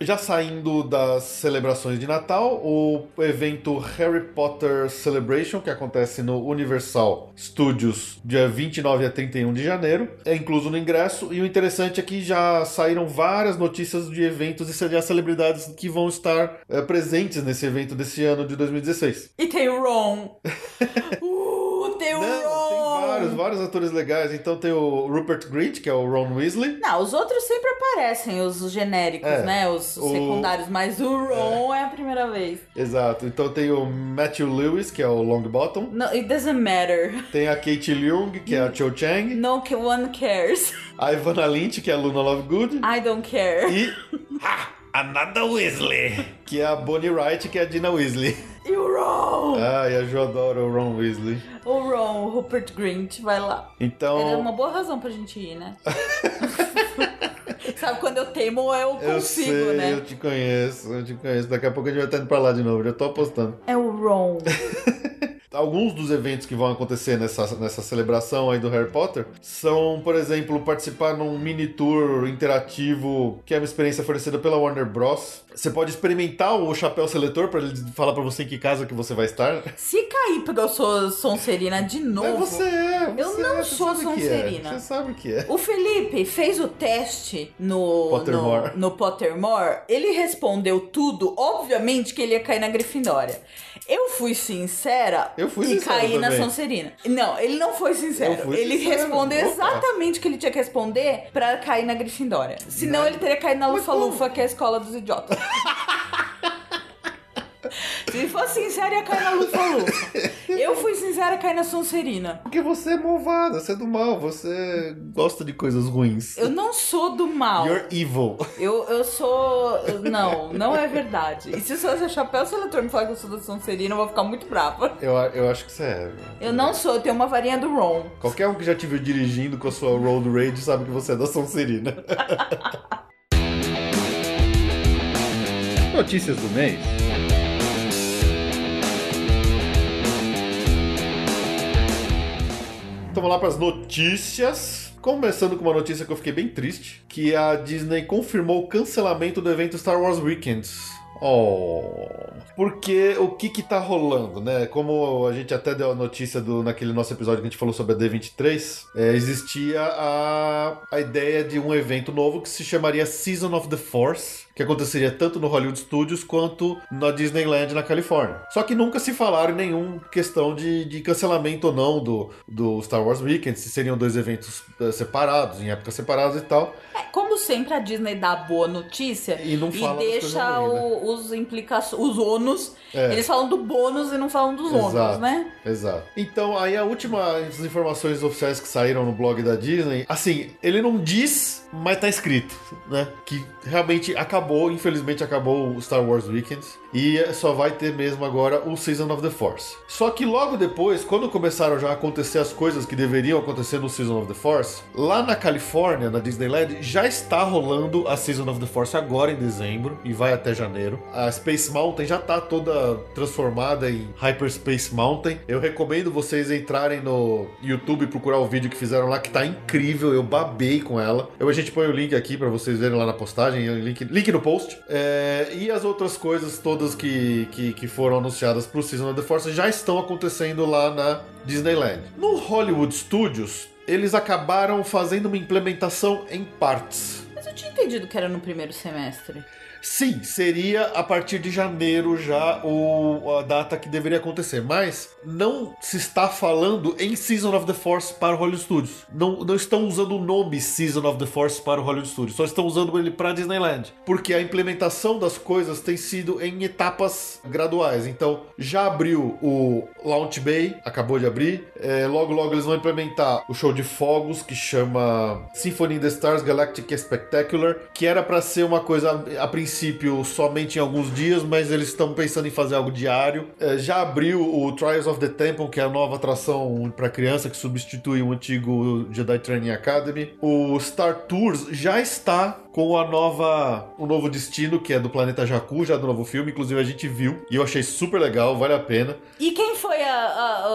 Já saindo das celebrações de Natal, o evento Harry Potter Celebration, que acontece no Universal Studios, dia 29 a 31 de janeiro, é incluso no ingresso. E o interessante é que já saíram várias notícias de eventos e de celebridades que vão estar eh, presentes nesse evento desse ano de 2016. E tem o Ron. uh, tem o Não, Ron. tem vários, vários atores legais. Então tem o Rupert Grint, que é o Ron Weasley. Não, os outros sempre aparecem, os genéricos, É, né? Os o- secundários, mas o Ron é. a primeira vez. Exato. Então tem o Matthew Lewis, que é o Longbottom. No, it doesn't matter. Tem a Kate Leung, que é a Cho Chang. No one cares. A Ivana Lynch, que é a Luna Lovegood. I don't care. E. Ha! Another Weasley! Que é a Bonnie Wright, que é a Dina Weasley. E o Ron? Ai, eu adoro o Ron Weasley. O Ron, o Rupert Grint, vai lá. Então. Ele é uma boa razão pra gente ir, né? Sabe, quando eu teimo, eu consigo, Eu sei, né? eu te conheço, eu te conheço. Daqui a pouco a gente vai estar indo pra lá de novo, já tô apostando. É o Ron. Alguns dos eventos que vão acontecer nessa, nessa celebração aí do Harry Potter são, por exemplo, participar num mini tour interativo, que é uma experiência oferecida pela Warner Bros. Você pode experimentar o chapéu seletor para ele falar pra você em que casa que você vai estar. Se cair porque eu sou Sonserina de novo... É você é. Eu você não é, sou que é, Sonserina. Você sabe o que é. O Felipe fez o teste no Pottermore. no, no Pottermore. Ele respondeu tudo. Obviamente que ele ia cair na Grifindória. Eu fui sincera Eu fui e caí na também. Sonserina. Não, ele não foi sincero. Ele sincero. respondeu Opa. exatamente o que ele tinha que responder pra cair na Grifindória. Senão ele teria caído na Lufa-Lufa, que é a escola dos idiotas. Se fosse sincero, ia cair na Lufa-Lufa. Eu fui sincera, caí na Sonserina. Porque você é malvada, você é do mal, você gosta de coisas ruins. Eu não sou do mal. You're evil. Eu, eu sou. Não, não é verdade. E se o seu chapéu seletor me falar que eu sou da Sonserina, eu vou ficar muito brava. Eu, eu acho que você é. Eu não sou, eu tenho uma varinha do Ron. Qualquer um que já te viu dirigindo com a sua Road Rage sabe que você é da Sonserina. Notícias do mês. Vamos lá para as notícias. Começando com uma notícia que eu fiquei bem triste, que a Disney confirmou o cancelamento do evento Star Wars Weekends. Oh. porque o que que tá rolando, né? Como a gente até deu a notícia do, naquele nosso episódio que a gente falou sobre a D23, é, existia a, a ideia de um evento novo que se chamaria Season of the Force, que aconteceria tanto no Hollywood Studios quanto na Disneyland na Califórnia. Só que nunca se falaram em nenhuma questão de, de cancelamento ou não do, do Star Wars Weekend, se seriam dois eventos eh, separados, em épocas separadas e tal. É, como sempre, a Disney dá boa notícia E não fala coisas deixa né? o- os implicações, os ônus. É. Eles falam do bônus e não falam dos ônus, né? Exato. Então, aí a última as informações oficiais que saíram no blog da Disney, assim, ele não diz, mas tá escrito, né? Que realmente acabou, infelizmente acabou o Star Wars Weekends e só vai ter mesmo agora o Season of the Force. Só que logo depois, quando começaram já a acontecer as coisas que deveriam acontecer no Season of the Force, lá na Califórnia, na Disneyland, já está rolando a Season of the Force agora em dezembro e vai até janeiro. A Space Mountain já tá toda transformada em Hyperspace Mountain. Eu recomendo vocês entrarem no YouTube e procurar o vídeo que fizeram lá, que tá incrível. Eu babei com ela. Eu, a gente põe o link aqui para vocês verem lá na postagem, link, link no post. É, e as outras coisas todas que, que, que foram anunciadas pro Season of the Force já estão acontecendo lá na Disneyland. No Hollywood Studios, eles acabaram fazendo uma implementação em partes. Mas eu tinha entendido que era no primeiro semestre. Sim, seria a partir de janeiro já o, a data que deveria acontecer, mas não se está falando em Season of the Force para o Hollywood Studios. Não, não estão usando o nome Season of the Force para o Hollywood Studios, só estão usando ele para Disneyland, porque a implementação das coisas tem sido em etapas graduais. Então, já abriu o Launch Bay, acabou de abrir, é, logo logo eles vão implementar o show de fogos que chama Symphony in the Stars Galactic Spectacular, que era para ser uma coisa a princípio somente em alguns dias, mas eles estão pensando em fazer algo diário. É, já abriu o Trials of the Temple, que é a nova atração para criança que substitui o antigo Jedi Training Academy. O Star Tours já está com a nova o novo destino que é do planeta Jakku, já do novo filme, inclusive a gente viu e eu achei super legal, vale a pena. E quem foi a. a- a-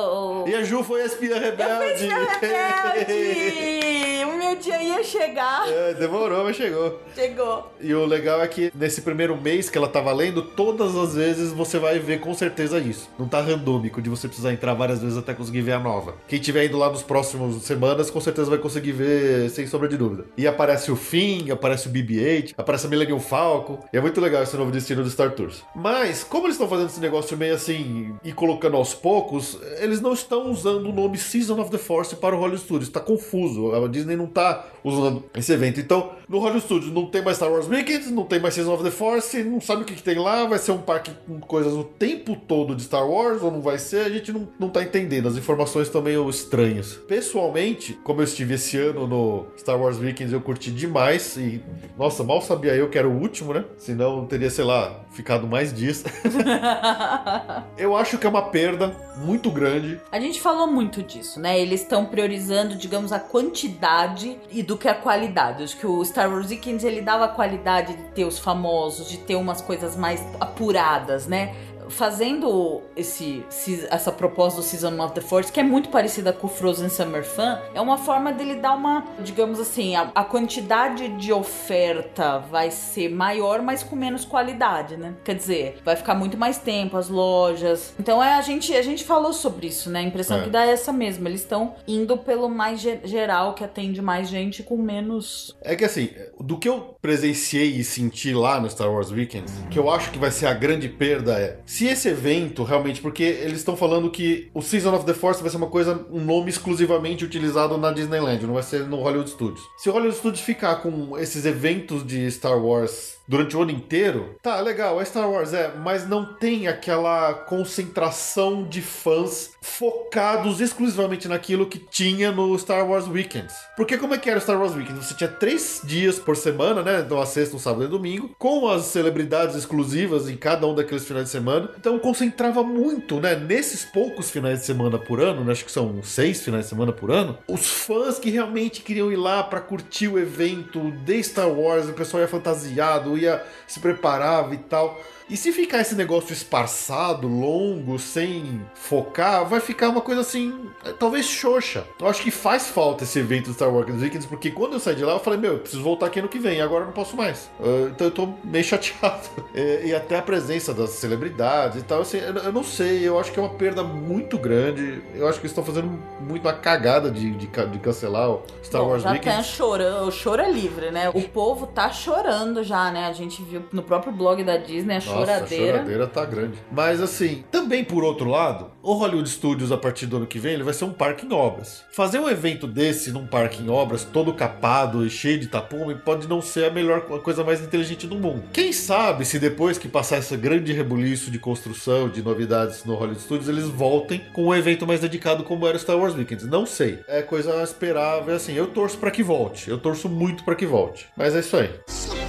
o- E a Ju foi a espiã Eu fui rebelde. rebelde! o meu dia ia chegar. É, demorou, mas chegou. Chegou. E o legal é que nesse primeiro mês que ela tá valendo, todas as vezes você vai ver com certeza isso. Não tá randômico de você precisar entrar várias vezes até conseguir ver a nova. Quem tiver indo lá nos próximos semanas, com certeza vai conseguir ver sem sombra de dúvida. E aparece o Finn, aparece o BB-8, aparece a Millennium Falcon. É muito legal esse novo destino do Star Tours. Mas, como eles estão fazendo esse negócio meio assim e colocando aos poucos, eles não estão usando o nome Season of the Force para o Hollywood Studios. Tá confuso. A Disney não tá usando esse evento. Então, no Hollywood Studios não tem mais Star Wars Weekend, não tem mais Season of the Force, não sabe o que, que tem lá. Vai ser um parque com coisas o tempo todo de Star Wars ou não vai ser? A gente não, não tá entendendo. As informações estão meio estranhas. Pessoalmente, como eu estive esse ano no Star Wars Weekends, eu curti demais. E, nossa, mal sabia eu que era o último, né? Senão teria, sei lá, ficado mais dias. eu acho que é uma perda muito grande. A gente falou muito disso, né? Eles estão priorizando, digamos, a quantidade e do que a qualidade. Acho que o Star Wars Weekends ele dava a qualidade de ter os famosos, de ter umas coisas mais apuradas, né? Fazendo esse, se- essa proposta do Season of the Force, que é muito parecida com o Frozen Summer Fun, é uma forma dele dar uma, digamos assim, a, a quantidade de oferta vai ser maior, mas com menos qualidade, né? Quer dizer, vai ficar muito mais tempo as lojas. Então é a gente a gente falou sobre isso, né? A impressão É. que dá é essa mesmo. Eles estão indo pelo mais ge- geral, que atende mais gente com menos. É que assim, do que eu presenciei e senti lá no Star Wars Weekends, que eu acho que vai ser a grande perda é se esse evento realmente, porque eles estão falando que o Season of the Force vai ser uma coisa, um nome exclusivamente utilizado na Disneyland, não vai ser no Hollywood Studios. Se o Hollywood Studios ficar com esses eventos de Star Wars durante o ano inteiro, tá legal, é Star Wars, é, mas não tem aquela concentração de fãs focados exclusivamente naquilo que tinha no Star Wars Weekends. Porque como é que era o Star Wars Weekends? Você tinha três dias por semana, né? Então a sexta, um sábado e domingo, com as celebridades exclusivas em cada um daqueles finais de semana. Então concentrava muito, né? Nesses poucos finais de semana por ano, né? acho que são seis finais de semana por ano, os fãs que realmente queriam ir lá pra curtir o evento de Star Wars, o pessoal ia fantasiado, ia se preparava e tal. E se ficar esse negócio esparçado, longo, sem focar, vai ficar uma coisa assim, é, talvez xoxa. Eu acho que faz falta esse evento do Star Wars Weekends, porque quando eu saí de lá, eu falei, meu, eu preciso voltar aqui ano que vem, agora eu não posso mais. Ah, então eu tô meio chateado. É, e até a presença das novidades e tal. Assim, eu, eu não sei, eu acho que é uma perda muito grande. Eu acho que eles estão fazendo muito uma cagada de, de, de cancelar o Star Bom, Wars já Weekend. tá chorando, o choro é livre, né? O povo tá chorando já, né? A gente viu no próprio blog da Disney a Nossa, choradeira. a choradeira tá grande. Mas assim, também por outro lado, o Hollywood Studios, a partir do ano que vem, ele vai ser um parque em obras. Fazer um evento desse num parque em obras, todo capado e cheio de tapume, pode não ser a melhor a coisa mais inteligente do mundo. Quem sabe se depois que passar esse grande rebuliço de construção, de novidades no Hollywood Studios, eles voltem com um evento mais dedicado como era o Star Wars Weekends. Não sei. É coisa a esperar, ver assim. Eu torço pra que volte. Eu torço muito pra que volte. Mas é isso aí.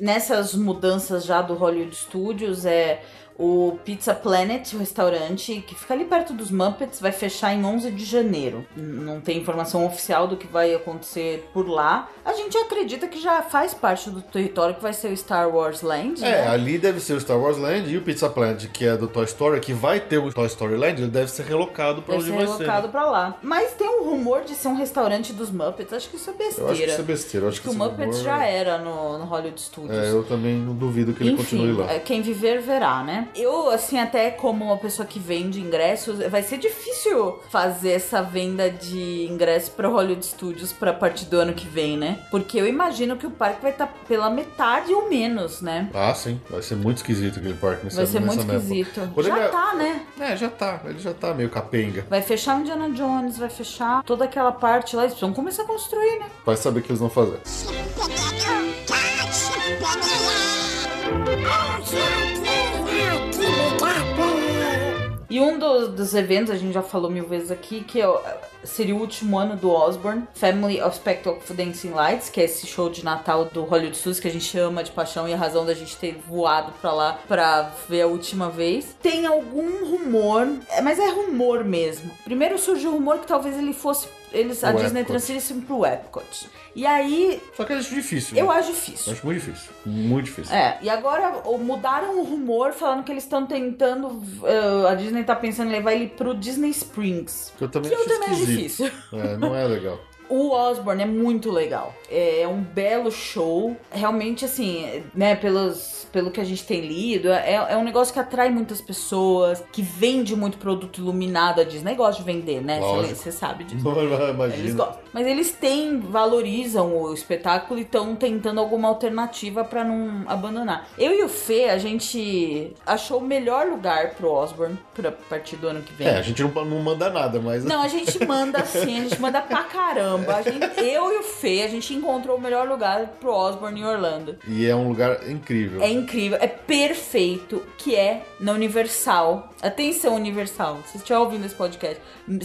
Nessas mudanças já do Hollywood Studios, é o Pizza Planet, o restaurante que fica ali perto dos Muppets, vai fechar em 11 de janeiro. Não tem informação oficial do que vai acontecer por lá. A gente acredita que já faz parte do território que vai ser o Star Wars Land, É, né? ali deve ser o Star Wars Land e o Pizza Planet, que é do Toy Story, que vai ter o Toy Story Land, ele deve ser relocado pra Deve onde ser vai relocado ser. né? pra lá. Mas tem um rumor de ser um restaurante dos Muppets. Acho que isso é besteira. Eu acho que isso é besteira. Eu acho Acho que o Muppets rumor- já era no, no Hollywood Studios. É, eu também não duvido que ele Enfim, continue lá. é, quem viver verá, né? Eu, assim, até como uma pessoa que vende ingressos, vai ser difícil fazer essa venda de ingressos pra Hollywood Studios pra partir do ano que vem, né? Porque eu imagino que o parque vai estar pela metade ou menos, né? Ah, sim. Vai ser muito esquisito aquele parque nessa Vai ser nessa muito época. esquisito. Quando Já ele tá, né? É, já tá. Ele já tá meio capenga. Vai fechar o Indiana Jones, vai fechar toda aquela parte lá. Eles precisam começar a construir, né? Vai saber o que eles vão fazer. E um dos, dos eventos, a gente já falou mil vezes aqui, que é o- seria o último ano do Osborne, Family of Spectacle of Dancing Lights, que é esse show de Natal do Hollywood Studios que a gente ama de paixão e a razão da gente ter voado pra lá pra ver a última vez. Tem algum rumor, é, mas é rumor mesmo. Primeiro surgiu o rumor que talvez ele fosse. Eles, a Disney Epcot. transferisse pro Epcot. E aí, Só que eu acho difícil. eu né? acho Eu difícil. acho muito difícil. Muito difícil. É, e agora mudaram o rumor falando que eles estão tentando. eh, a Disney tá pensando em levar ele pro Disney Springs. Que eu também Que eu acho também acho esquisito. Difícil. É, não é legal. O Osborne é muito legal. É um belo show. Realmente, assim, né, pelos, pelo que a gente tem lido, é, é um negócio que atrai muitas pessoas, que vende muito produto iluminado. A Disney gosta de vender, né? Você sabe disso. Eles imagina. gostam. Mas eles têm, valorizam o espetáculo e estão tentando alguma alternativa pra não abandonar. Eu e o Fê, a gente achou o melhor lugar pro Osborne pra partir do ano que vem. É, a gente não, não manda nada, mas. Não, a gente manda sim, a gente manda pra caramba. A gente- eu e o Fê, a gente encontrou o melhor lugar pro Osborne em Orlando. E é um lugar incrível. É incrível, é perfeito, que é na Universal. Atenção, Universal. Se você estiver ouvindo esse podcast,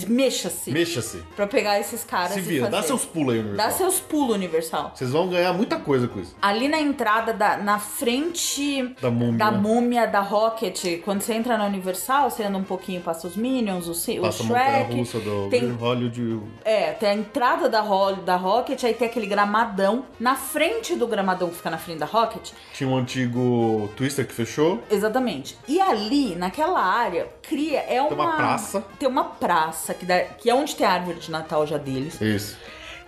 mexa-se Mexa-se. pra pegar esses caras Se vira, dá seus pulos aí, Universal. Dá seus pulos, Universal. Vocês vão ganhar muita coisa com isso. Ali na entrada, da, na frente Da múmia. da múmia da Rocket, quando você entra na Universal, você anda um pouquinho, passa os Minions, o, Ci- o Passa a montanha Shrek. russa do tem- Hollywood. É, tem a entrada da, Ro- da Rocket, aí tem aquele gramadão. Na frente do gramadão que fica na frente da Rocket, Tinha um antigo Twister que fechou. exatamente. E ali, naquela área, cria. É uma, uma praça. Tem uma praça, que, dá- que é onde tem a árvore de Natal já deles. Isso.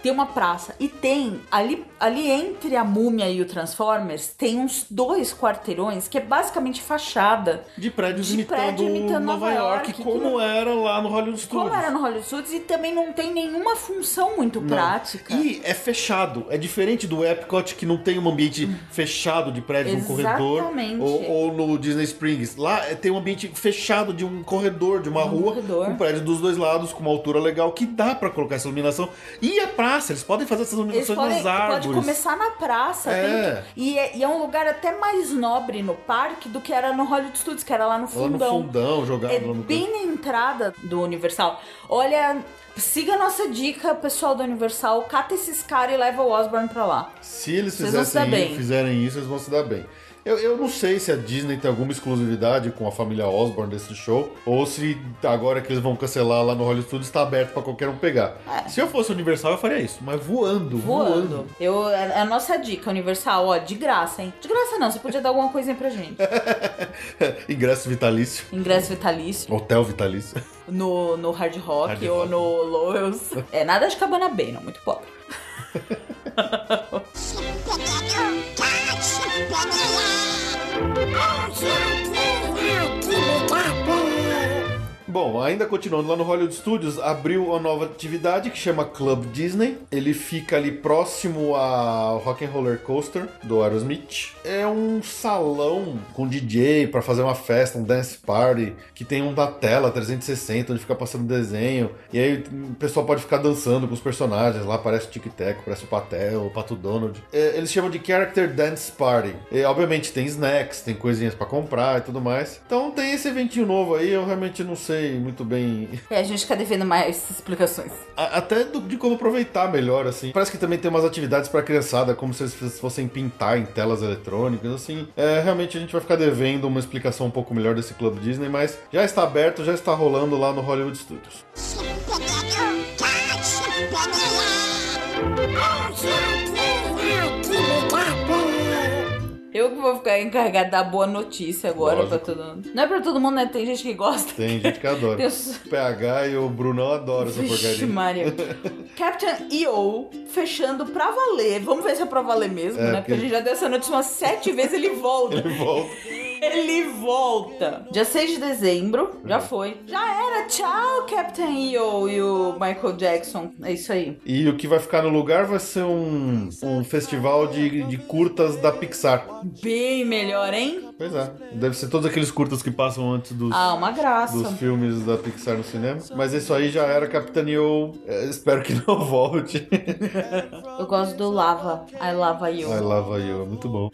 Tem uma praça. E tem, ali, ali entre a múmia e o Transformers, tem uns dois quarteirões que é basicamente fachada. De prédios De imitando, prédio imitando Nova, Nova York, York, que como não- era lá no Hollywood Studios. Como era no Hollywood Studios, e também não tem nenhuma função muito Não. prática. E é fechado. É diferente do Epcot, que não tem um ambiente fechado de prédio, um corredor. Ou, ou no Disney Springs. Lá é, tem um ambiente fechado de um corredor, de uma Um rua, corredor. com prédio dos dois lados, com uma altura legal, que dá pra colocar essa iluminação. E a praça, eles podem fazer essas iluminações podem, nas árvores. pode começar na praça. É. que- e, é, e é um lugar até mais nobre no parque do que era no Hollywood Studios, que era lá no Lá no fundão. fundão, jogado É lá no bem na entrada do Universal. Olha, siga a nossa dica, pessoal do Universal. Cata esses caras e leva o Osborne pra lá. Se eles fizessem fizerem isso, eles vão se dar bem. Eu, eu não sei se a Disney tem alguma exclusividade com a família Osborne desse show, ou se agora que eles vão cancelar lá no Hollywood Studios está aberto pra qualquer um pegar. Se eu fosse Universal, eu faria isso, mas voando, voando. É. Voando. Eu, é a nossa dica, Universal, ó, de graça, hein? De graça não, você podia dar alguma coisinha pra gente. Ingresso vitalício, Ingresso vitalício hotel vitalício. no, no Hard Rock Hard ou Rock. no Loyals. É, nada de Cabana Bay, não, muito pobre. Oh Bom, ainda continuando lá no Hollywood Studios, abriu uma nova atividade que chama Club Disney. Ele fica ali próximo ao Rock and Roller Coaster do Aerosmith. É um salão com DJ para fazer uma festa, um dance party, que tem um da tela 360 onde fica passando desenho. E aí o pessoal pode ficar dançando com os personagens. Lá aparece o Tic Tac, aparece o Patel, o Pato Donald. É, eles chamam de Character Dance Party. E, obviamente tem snacks, tem coisinhas para comprar e tudo mais. Então tem esse eventinho novo aí, eu realmente não sei muito bem É, a gente fica devendo mais explicações. a- Até do- de como aproveitar melhor, assim. Parece que também tem umas atividades pra criançada, como se eles fossem pintar em telas eletrônicas, assim. É, realmente a gente vai ficar devendo uma explicação um pouco melhor desse Club Disney, mas já está aberto, já está rolando lá no Hollywood Studios. Eu que vou ficar encarregada da boa notícia agora Lógico. pra todo mundo. Não é pra todo mundo, né? Tem gente que gosta. Tem gente que adora. Deus. O PH e o Brunão adoram essa Vixe, porcaria. Maria. Captain EO fechando pra valer. Vamos ver se é pra valer mesmo, É, né? porque- Porque a gente já deu essa notícia umas sete vezes ele volta. Ele volta. Ele volta. Dia 6 de dezembro, já foi. Já era. Tchau, Captain EO e o Michael Jackson. É isso aí. E o que vai ficar no lugar vai ser um, um festival de, de curtas da Pixar. Bem melhor, hein? Pois é. Deve ser todos aqueles curtas que passam antes dos, Ah, uma graça. dos filmes da Pixar no cinema. Mas isso aí já era Capitaneou. É, espero que não volte. Eu gosto do Lava. I Lava You. Ai, Lava You, é muito bom.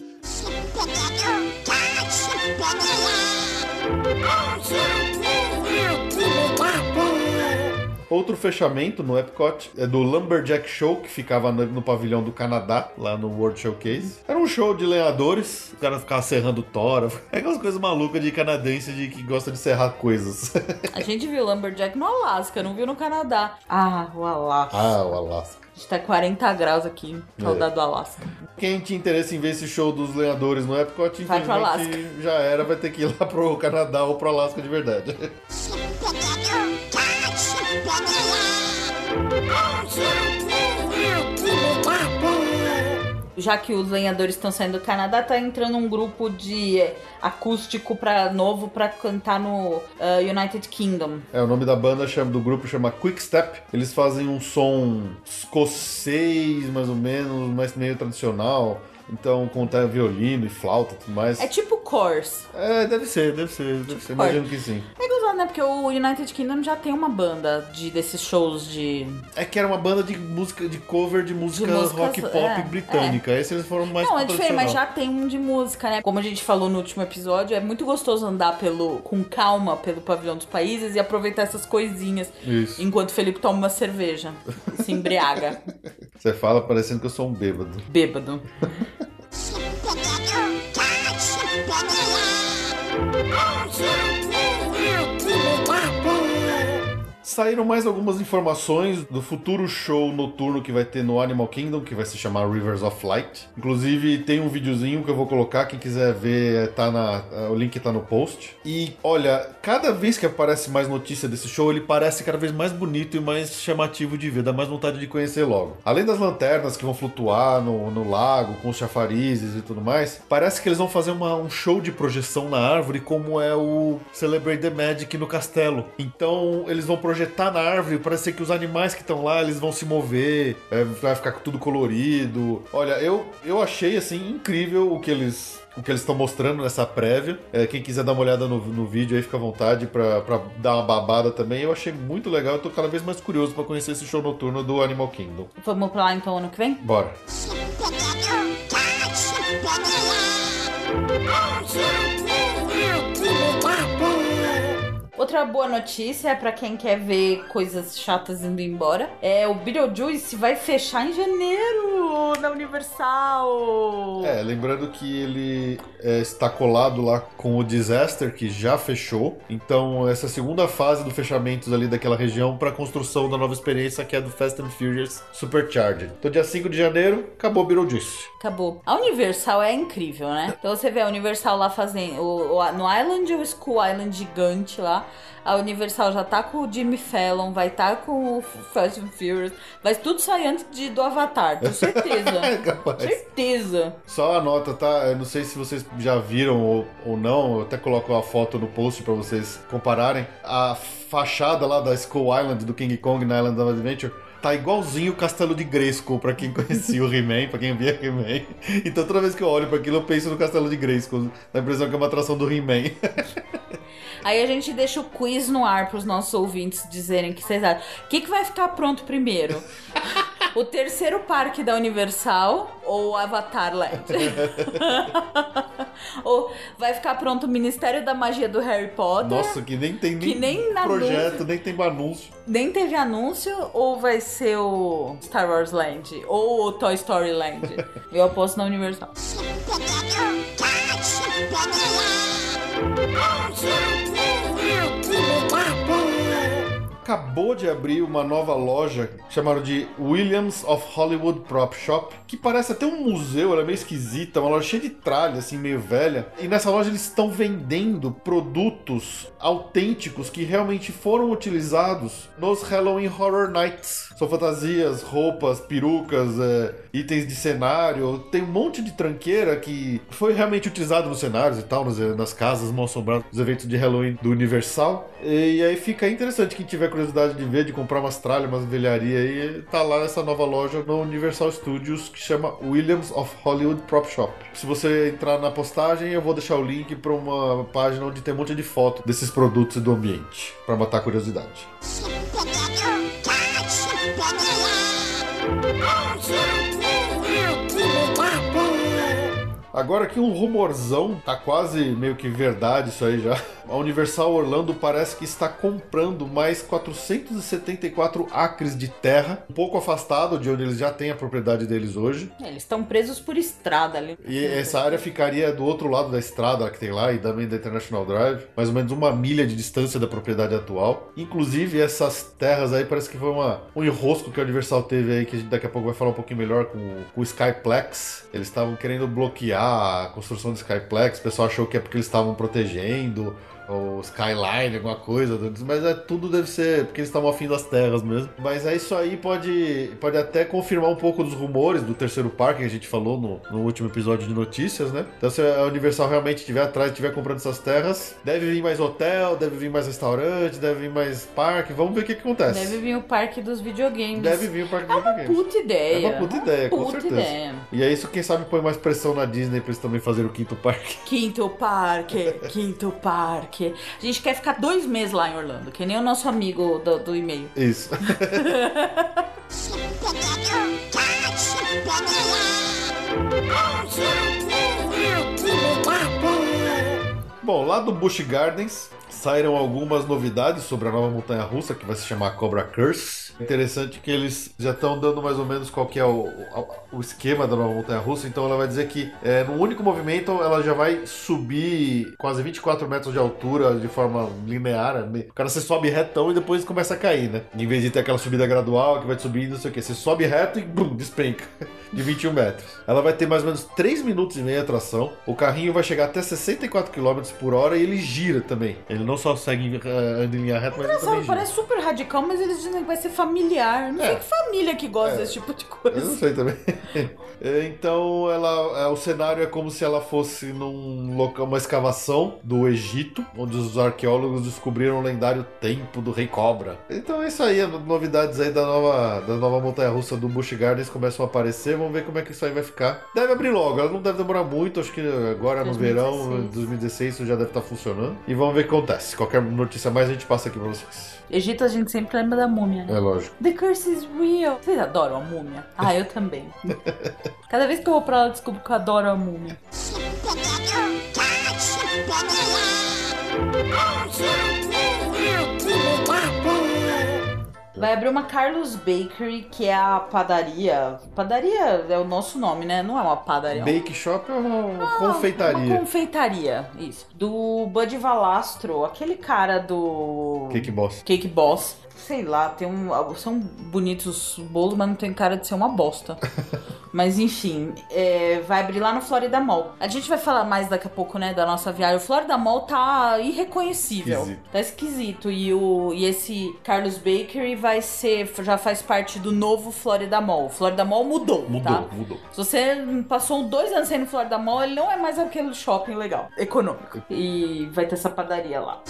Outro fechamento no Epcot é do Lumberjack Show, que ficava no, pavilhão do Canadá, lá no World Showcase. Era um show de lenhadores, o cara ficava serrando tora. É aquelas coisas malucas de canadense de, que gosta de serrar coisas. A gente viu Lumberjack no Alasca, não viu no Canadá. Ah, o Alasca. ah, o Alasca. A gente tá 40 graus aqui. Saudade do Alasca. Quem tinha interesse em ver esse show dos lenhadores no Epcot, Vai infelizmente já era, vai ter que ir lá pro Canadá ou pro Alasca de verdade. Já que os lenhadores estão saindo do Canadá, tá entrando um grupo de é, acústico pra, novo pra cantar no ah, United Kingdom. É, o nome da banda chama, do grupo chama Quick Step. Eles fazem um som escocês, mais ou menos, mas meio tradicional. Então, até violino e flauta e tudo mais. É tipo Course. É, deve ser, deve ser, deve ser. Imagino que sim. É gozado, né? Porque o United Kingdom já tem uma banda de, desses shows de. É que era uma banda de música, de cover de música músicas, rock pop é, britânica. Esse eles foram mais Não, é diferente, mas já tem um de música, né? Como a gente falou no último episódio, é muito gostoso andar pelo com calma pelo pavilhão dos países e aproveitar essas coisinhas Isso. enquanto o Felipe toma uma cerveja. e Se embriaga. Você fala parecendo que eu sou um bêbado. Bêbado. Awesome! Saíram mais algumas informações do futuro show noturno que vai ter no Animal Kingdom, que vai se chamar Rivers of Light. Inclusive, tem um videozinho que eu vou colocar, quem quiser ver, tá na, o link tá no post. E olha, cada vez que aparece mais notícia desse show, ele parece cada vez mais bonito e mais chamativo de ver, dá mais vontade de conhecer logo. Além das lanternas que vão flutuar no, no lago, com os chafarizes e tudo mais, parece que eles vão fazer uma- um show de projeção na árvore, como é o Celebrate the Magic no castelo. Então, eles vão projetar na árvore, parece que os animais que estão lá, eles vão se mover, é, vai ficar tudo colorido. Olha, eu, eu achei, assim, incrível o que eles o que eles estão mostrando nessa prévia. É, quem quiser dar uma olhada no, no vídeo aí, fica à vontade pra, pra dar uma babada também. Eu achei muito legal, eu tô cada vez mais curioso pra conhecer esse show noturno do Animal Kingdom. Vamos pra lá então ano que vem? Bora. Outra boa notícia é pra quem quer ver coisas chatas indo embora. É o Beetlejuice vai fechar em janeiro na Universal. É, lembrando que ele é, está colado lá com o Disaster, que já fechou. Então, essa segunda fase do fechamento ali daquela região para construção da nova experiência que é do Fast and Furious Supercharged. Então, dia 5 de janeiro, acabou o Beetlejuice. Acabou. A Universal é incrível, né? Então você vê a Universal lá fazendo. O, o- no Island, o School Island gigante lá. A Universal já tá com o Jimmy Fallon, vai estar tá com o Fast and Furious, vai tudo sair antes de, do Avatar, tenho certeza. É capaz. certeza. Só a nota, tá? Eu não sei se vocês já viram ou, ou não, eu até coloco a foto no post pra vocês compararem. A fachada lá da Skull Island do King Kong na Island of Adventure tá igualzinho o Castelo de Grayskull, pra quem conhecia o He-Man, pra quem via He-Man. Então toda vez que eu olho para aquilo, eu penso no Castelo de Grayskull. Dá a impressão que é uma atração do He-Man. Aí a gente deixa o quiz no ar para os nossos ouvintes dizerem que vocês acham. O que, que vai ficar pronto primeiro? o terceiro parque da Universal ou Avatar Land? ou vai ficar pronto o Ministério da Magia do Harry Potter? Nossa, que nem tem nem, que nem projeto, anúncio, nem tem anúncio. Nem teve anúncio ou vai ser o Star Wars Land ou o Toy Story Land? Eu aposto na Universal. Acabou de abrir uma nova loja chamada de Williams of Hollywood Prop Shop, que parece até um museu, ela é meio esquisita, uma loja cheia de tralha, assim, meio velha. E nessa loja eles estão vendendo produtos autênticos que realmente foram utilizados nos Halloween Horror Nights. São fantasias, roupas, perucas, é, itens de cenário. Tem um monte de tranqueira que foi realmente utilizado nos cenários e tal, nas, nas casas mal assombradas, nos eventos de Halloween do Universal. E, e aí fica interessante quem tiver curiosidade de ver, de comprar umas tralhas, umas velharia aí, tá lá nessa nova loja no Universal Studios que chama Williams of Hollywood Prop Shop. Se você entrar na postagem, eu vou deixar o link para uma página onde tem um monte de foto desses produtos e do ambiente, para matar a curiosidade. Agora aqui um rumorzão, tá quase meio que verdade isso aí já a Universal Orlando parece que está comprando mais 474 acres de terra, um pouco afastado de onde eles já têm a propriedade deles hoje. É, eles estão presos por estrada ali. E essa área ficaria do outro lado da estrada que tem lá e também da International Drive, mais ou menos uma milha de distância da propriedade atual. Inclusive, essas terras aí parece que foi uma, um enrosco que a Universal teve aí, que a gente daqui a pouco vai falar um pouquinho melhor com, com o Skyplex. Eles estavam querendo bloquear a construção do Skyplex, o pessoal achou que é porque eles estavam protegendo ou Skyline, alguma coisa, mas é, tudo deve ser porque eles estavam afim das terras mesmo. Mas é isso aí pode, pode até confirmar um pouco dos rumores do terceiro parque que a gente falou no, no último episódio de notícias, né? Então se a Universal realmente estiver atrás, estiver comprando essas terras, deve vir mais hotel, deve vir mais restaurante, deve vir mais parque, vamos ver o que, que acontece. Deve vir o parque dos videogames. Deve vir o parque é dos videogames. É uma puta ideia. É uma puta ideia, uma com certeza. Ideia. E é isso, quem sabe põe mais pressão na Disney pra eles também fazerem o quinto parque. Quinto parque, quinto parque. A gente quer ficar dois meses lá em Orlando, que nem o nosso amigo do, do e-mail. Isso. Bom, lá do Busch Gardens saíram algumas novidades sobre a nova montanha russa que vai se chamar Cobra Curse. Interessante que eles já estão dando mais ou menos qual que é o, o, esquema da nova montanha russa. Então ela vai dizer que é, no único movimento ela já vai subir quase 24 metros de altura de forma linear. O cara você sobe retão e depois começa a cair, né? Em vez de ter aquela subida gradual que vai subindo, não sei o que. Você sobe reto e bum, despenca de 21 metros. Ela vai ter mais ou menos 3 minutos e meio de tração. O carrinho vai chegar até 64 km por hora e ele gira também. Ele não só segue uh, em linha reta, mas ele também gira. Parece super radical, mas eles dizem que vai ser familiar. Não é. sei que família que gosta é. desse tipo de coisa. Eu não sei também. Então, ela, é, o cenário é como se ela fosse num local, uma escavação do Egito, onde os arqueólogos descobriram o lendário templo do Rei Cobra. Então é isso aí, novidades aí da nova, da nova montanha-russa do Busch Gardens começam a aparecer. Vamos ver como é que isso aí vai ficar. Deve abrir logo, ela não deve demorar muito, acho que agora 2016. no verão, 2016, isso já deve estar funcionando. E vamos ver o que acontece. Qualquer notícia mais a gente passa aqui pra vocês. Egito a gente sempre lembra da múmia, né? É lógico. The curse is real. Vocês adoram a múmia? Ah, eu também. Cada vez que eu vou pra lá, eu descubro que eu adoro a múmia. Vai abrir uma Carlos Bakery, que é a padaria. Padaria é o nosso nome, né? Não é uma padaria. Bake Shop é uma ah, confeitaria. Uma confeitaria, isso. Do Bud Valastro, aquele cara do. Cake Boss. Cake Boss sei lá, tem um, são bonitos os bolos, mas não tem cara de ser uma bosta. mas enfim, é, vai abrir lá no Florida Mall. A gente vai falar mais daqui a pouco, né, da nossa viagem. O Florida Mall tá irreconhecível. Esquisito. Tá esquisito. E, o, e esse Carlos Bakery vai ser, já faz parte do novo Florida Mall. O Florida Mall mudou, Mudou, tá? mudou. Se você passou dois anos sem ir no Florida Mall, ele não é mais aquele shopping legal, econômico. E vai ter essa padaria lá.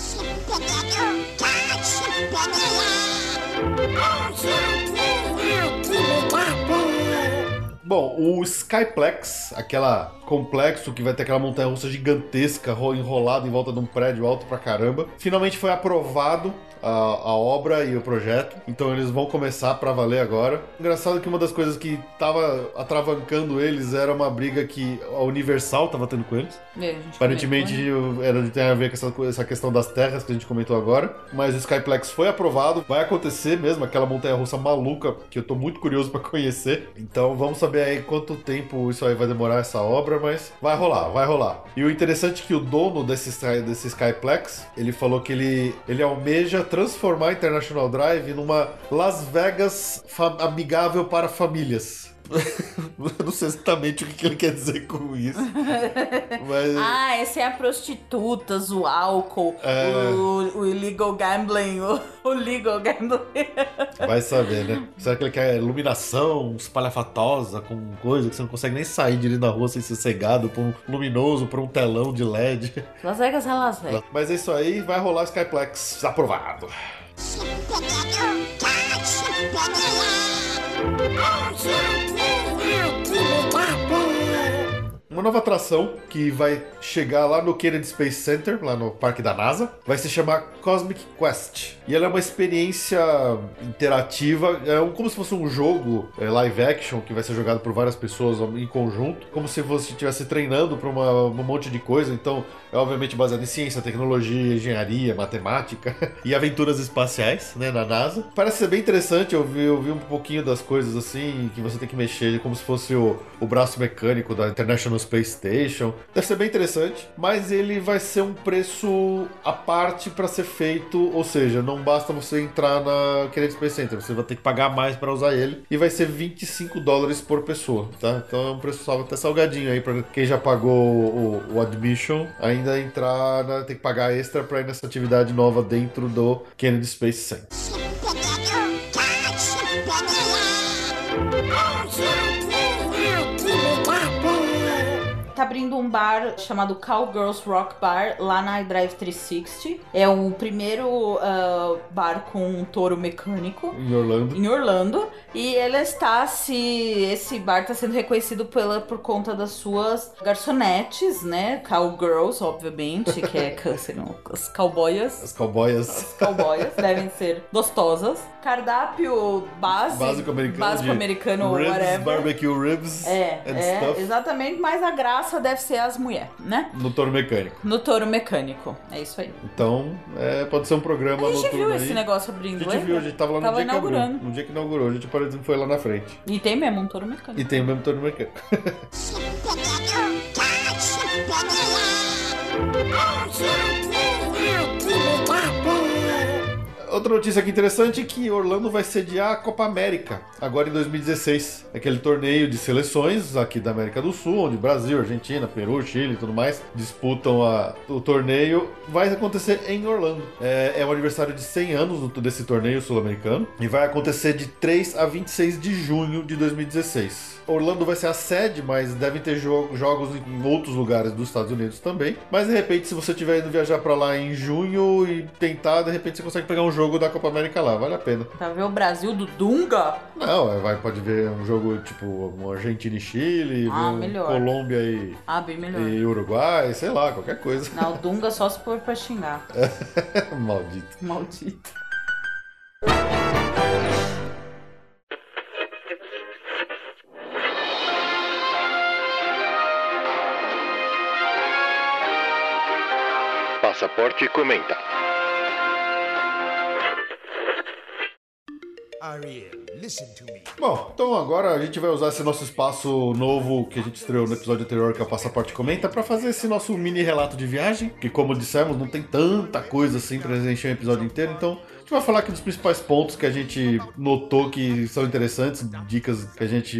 Bom, o Skyplex, aquela complexo que vai ter aquela montanha russa gigantesca ro- enrolada em volta de um prédio alto pra caramba, finalmente foi aprovado a, a obra e o projeto. Então eles vão começar pra valer agora. Engraçado que uma das coisas que tava atravancando eles era uma briga que a Universal tava tendo com eles. É, Aparentemente comentou, né? era de ter a ver com essa, essa questão das terras que a gente comentou agora. Mas o Skyplex foi aprovado, vai acontecer mesmo, aquela montanha russa maluca que eu tô muito curioso pra conhecer. Então vamos saber aí quanto tempo isso aí vai demorar essa obra, mas vai rolar, vai rolar. E o interessante é que o dono desse, desse Skyplex, ele falou que ele, ele almeja transformar a International Drive numa Las Vegas amigável para famílias. Eu não sei exatamente o que ele quer dizer com isso. Mas. Ah, esse é a prostitutas, o álcool, É. o, o illegal gambling, o, o legal gambling. Vai saber, né? Será que ele quer iluminação espalhafatosa com coisa que você não consegue nem sair direito na rua sem ser cegado por um luminoso, por um telão de LED? Las Vegas é Las Vegas. Mas é isso aí, vai rolar Skyplex aprovado. Absolute Uma nova atração que vai chegar lá no Kennedy Space Center, lá no parque da NASA, vai se chamar Cosmic Quest. E ela é uma experiência interativa, é um- como se fosse um jogo é, live action que vai ser jogado por várias pessoas em conjunto, como se você estivesse treinando para um monte de coisa. Então, é obviamente baseado em ciência, tecnologia, engenharia, matemática e aventuras espaciais, né, na NASA. Parece ser bem interessante, eu vi, eu vi um pouquinho das coisas assim, que você tem que mexer como se fosse o, o braço mecânico da International Space Station. Deve ser bem interessante, mas ele vai ser um preço à parte para ser feito, ou seja, não basta você entrar na Kennedy Space Center, você vai ter que pagar mais para usar ele e vai ser 25 dólares por pessoa, tá? Então é um preço até salgadinho aí para quem já pagou o, o admission, ainda entrar, na, tem que pagar extra para ir nessa atividade nova dentro do Kennedy Space Center. Tá abrindo um bar chamado Cowgirls Rock Bar lá na iDrive 360. É o primeiro ah, bar com um touro mecânico Em Orlando. em Orlando e ele está se esse bar está sendo reconhecido pela por conta das suas garçonetes, né? Cowgirls, obviamente, que é as cowboyas. As cowboyas. As cowboyas devem ser gostosas. Cardápio base, Básico americano. básico americano, ribs, whatever. Barbecue ribs É, and é, stuff. exatamente, mas a graça deve ser as mulheres, né? No touro mecânico. No touro mecânico. É isso aí. Então, é, pode ser um programa A gente viu aí. esse negócio A abrindo, gente lembra? viu, a gente tava lá no Tava dia que abriu. inaugurando. No dia que inaugurou, a gente por exemplo, foi lá na frente. E tem mesmo um touro mecânico. E tem o mesmo touro mecânico. Outra notícia aqui interessante é que Orlando vai sediar a Copa América, agora em 2016. Aquele torneio de seleções aqui da América do Sul, onde Brasil, Argentina, Peru, Chile e tudo mais disputam a- o torneio, vai acontecer em Orlando. É, é o aniversário de 100 anos desse torneio sul-americano e vai acontecer de 3 a 26 de junho de 2016. Orlando vai ser a sede, mas devem ter jo- jogos em outros lugares dos Estados Unidos também. Mas de repente, se você estiver indo viajar pra lá em junho e tentar, de repente você consegue pegar um jogo da Copa América lá, vale a pena. Pra ver o Brasil do Dunga? Não, é, vai, pode ver um jogo tipo um Argentina e Chile, Ah, um melhor. Colômbia e, Ah, bem melhor. e Uruguai, sei lá, qualquer coisa. Não, o Dunga só se for pra xingar. Maldito. Maldito. Passaporte comenta. Ariel, listen to me. Bom, então agora a gente vai usar esse nosso espaço novo que a gente estreou no episódio anterior, que é o Passaporte Comenta, pra fazer esse nosso mini relato de viagem, que como dissemos, não tem tanta coisa assim pra encher um episódio inteiro, então gente vai falar aqui dos principais pontos que a gente notou que são interessantes, dicas que a gente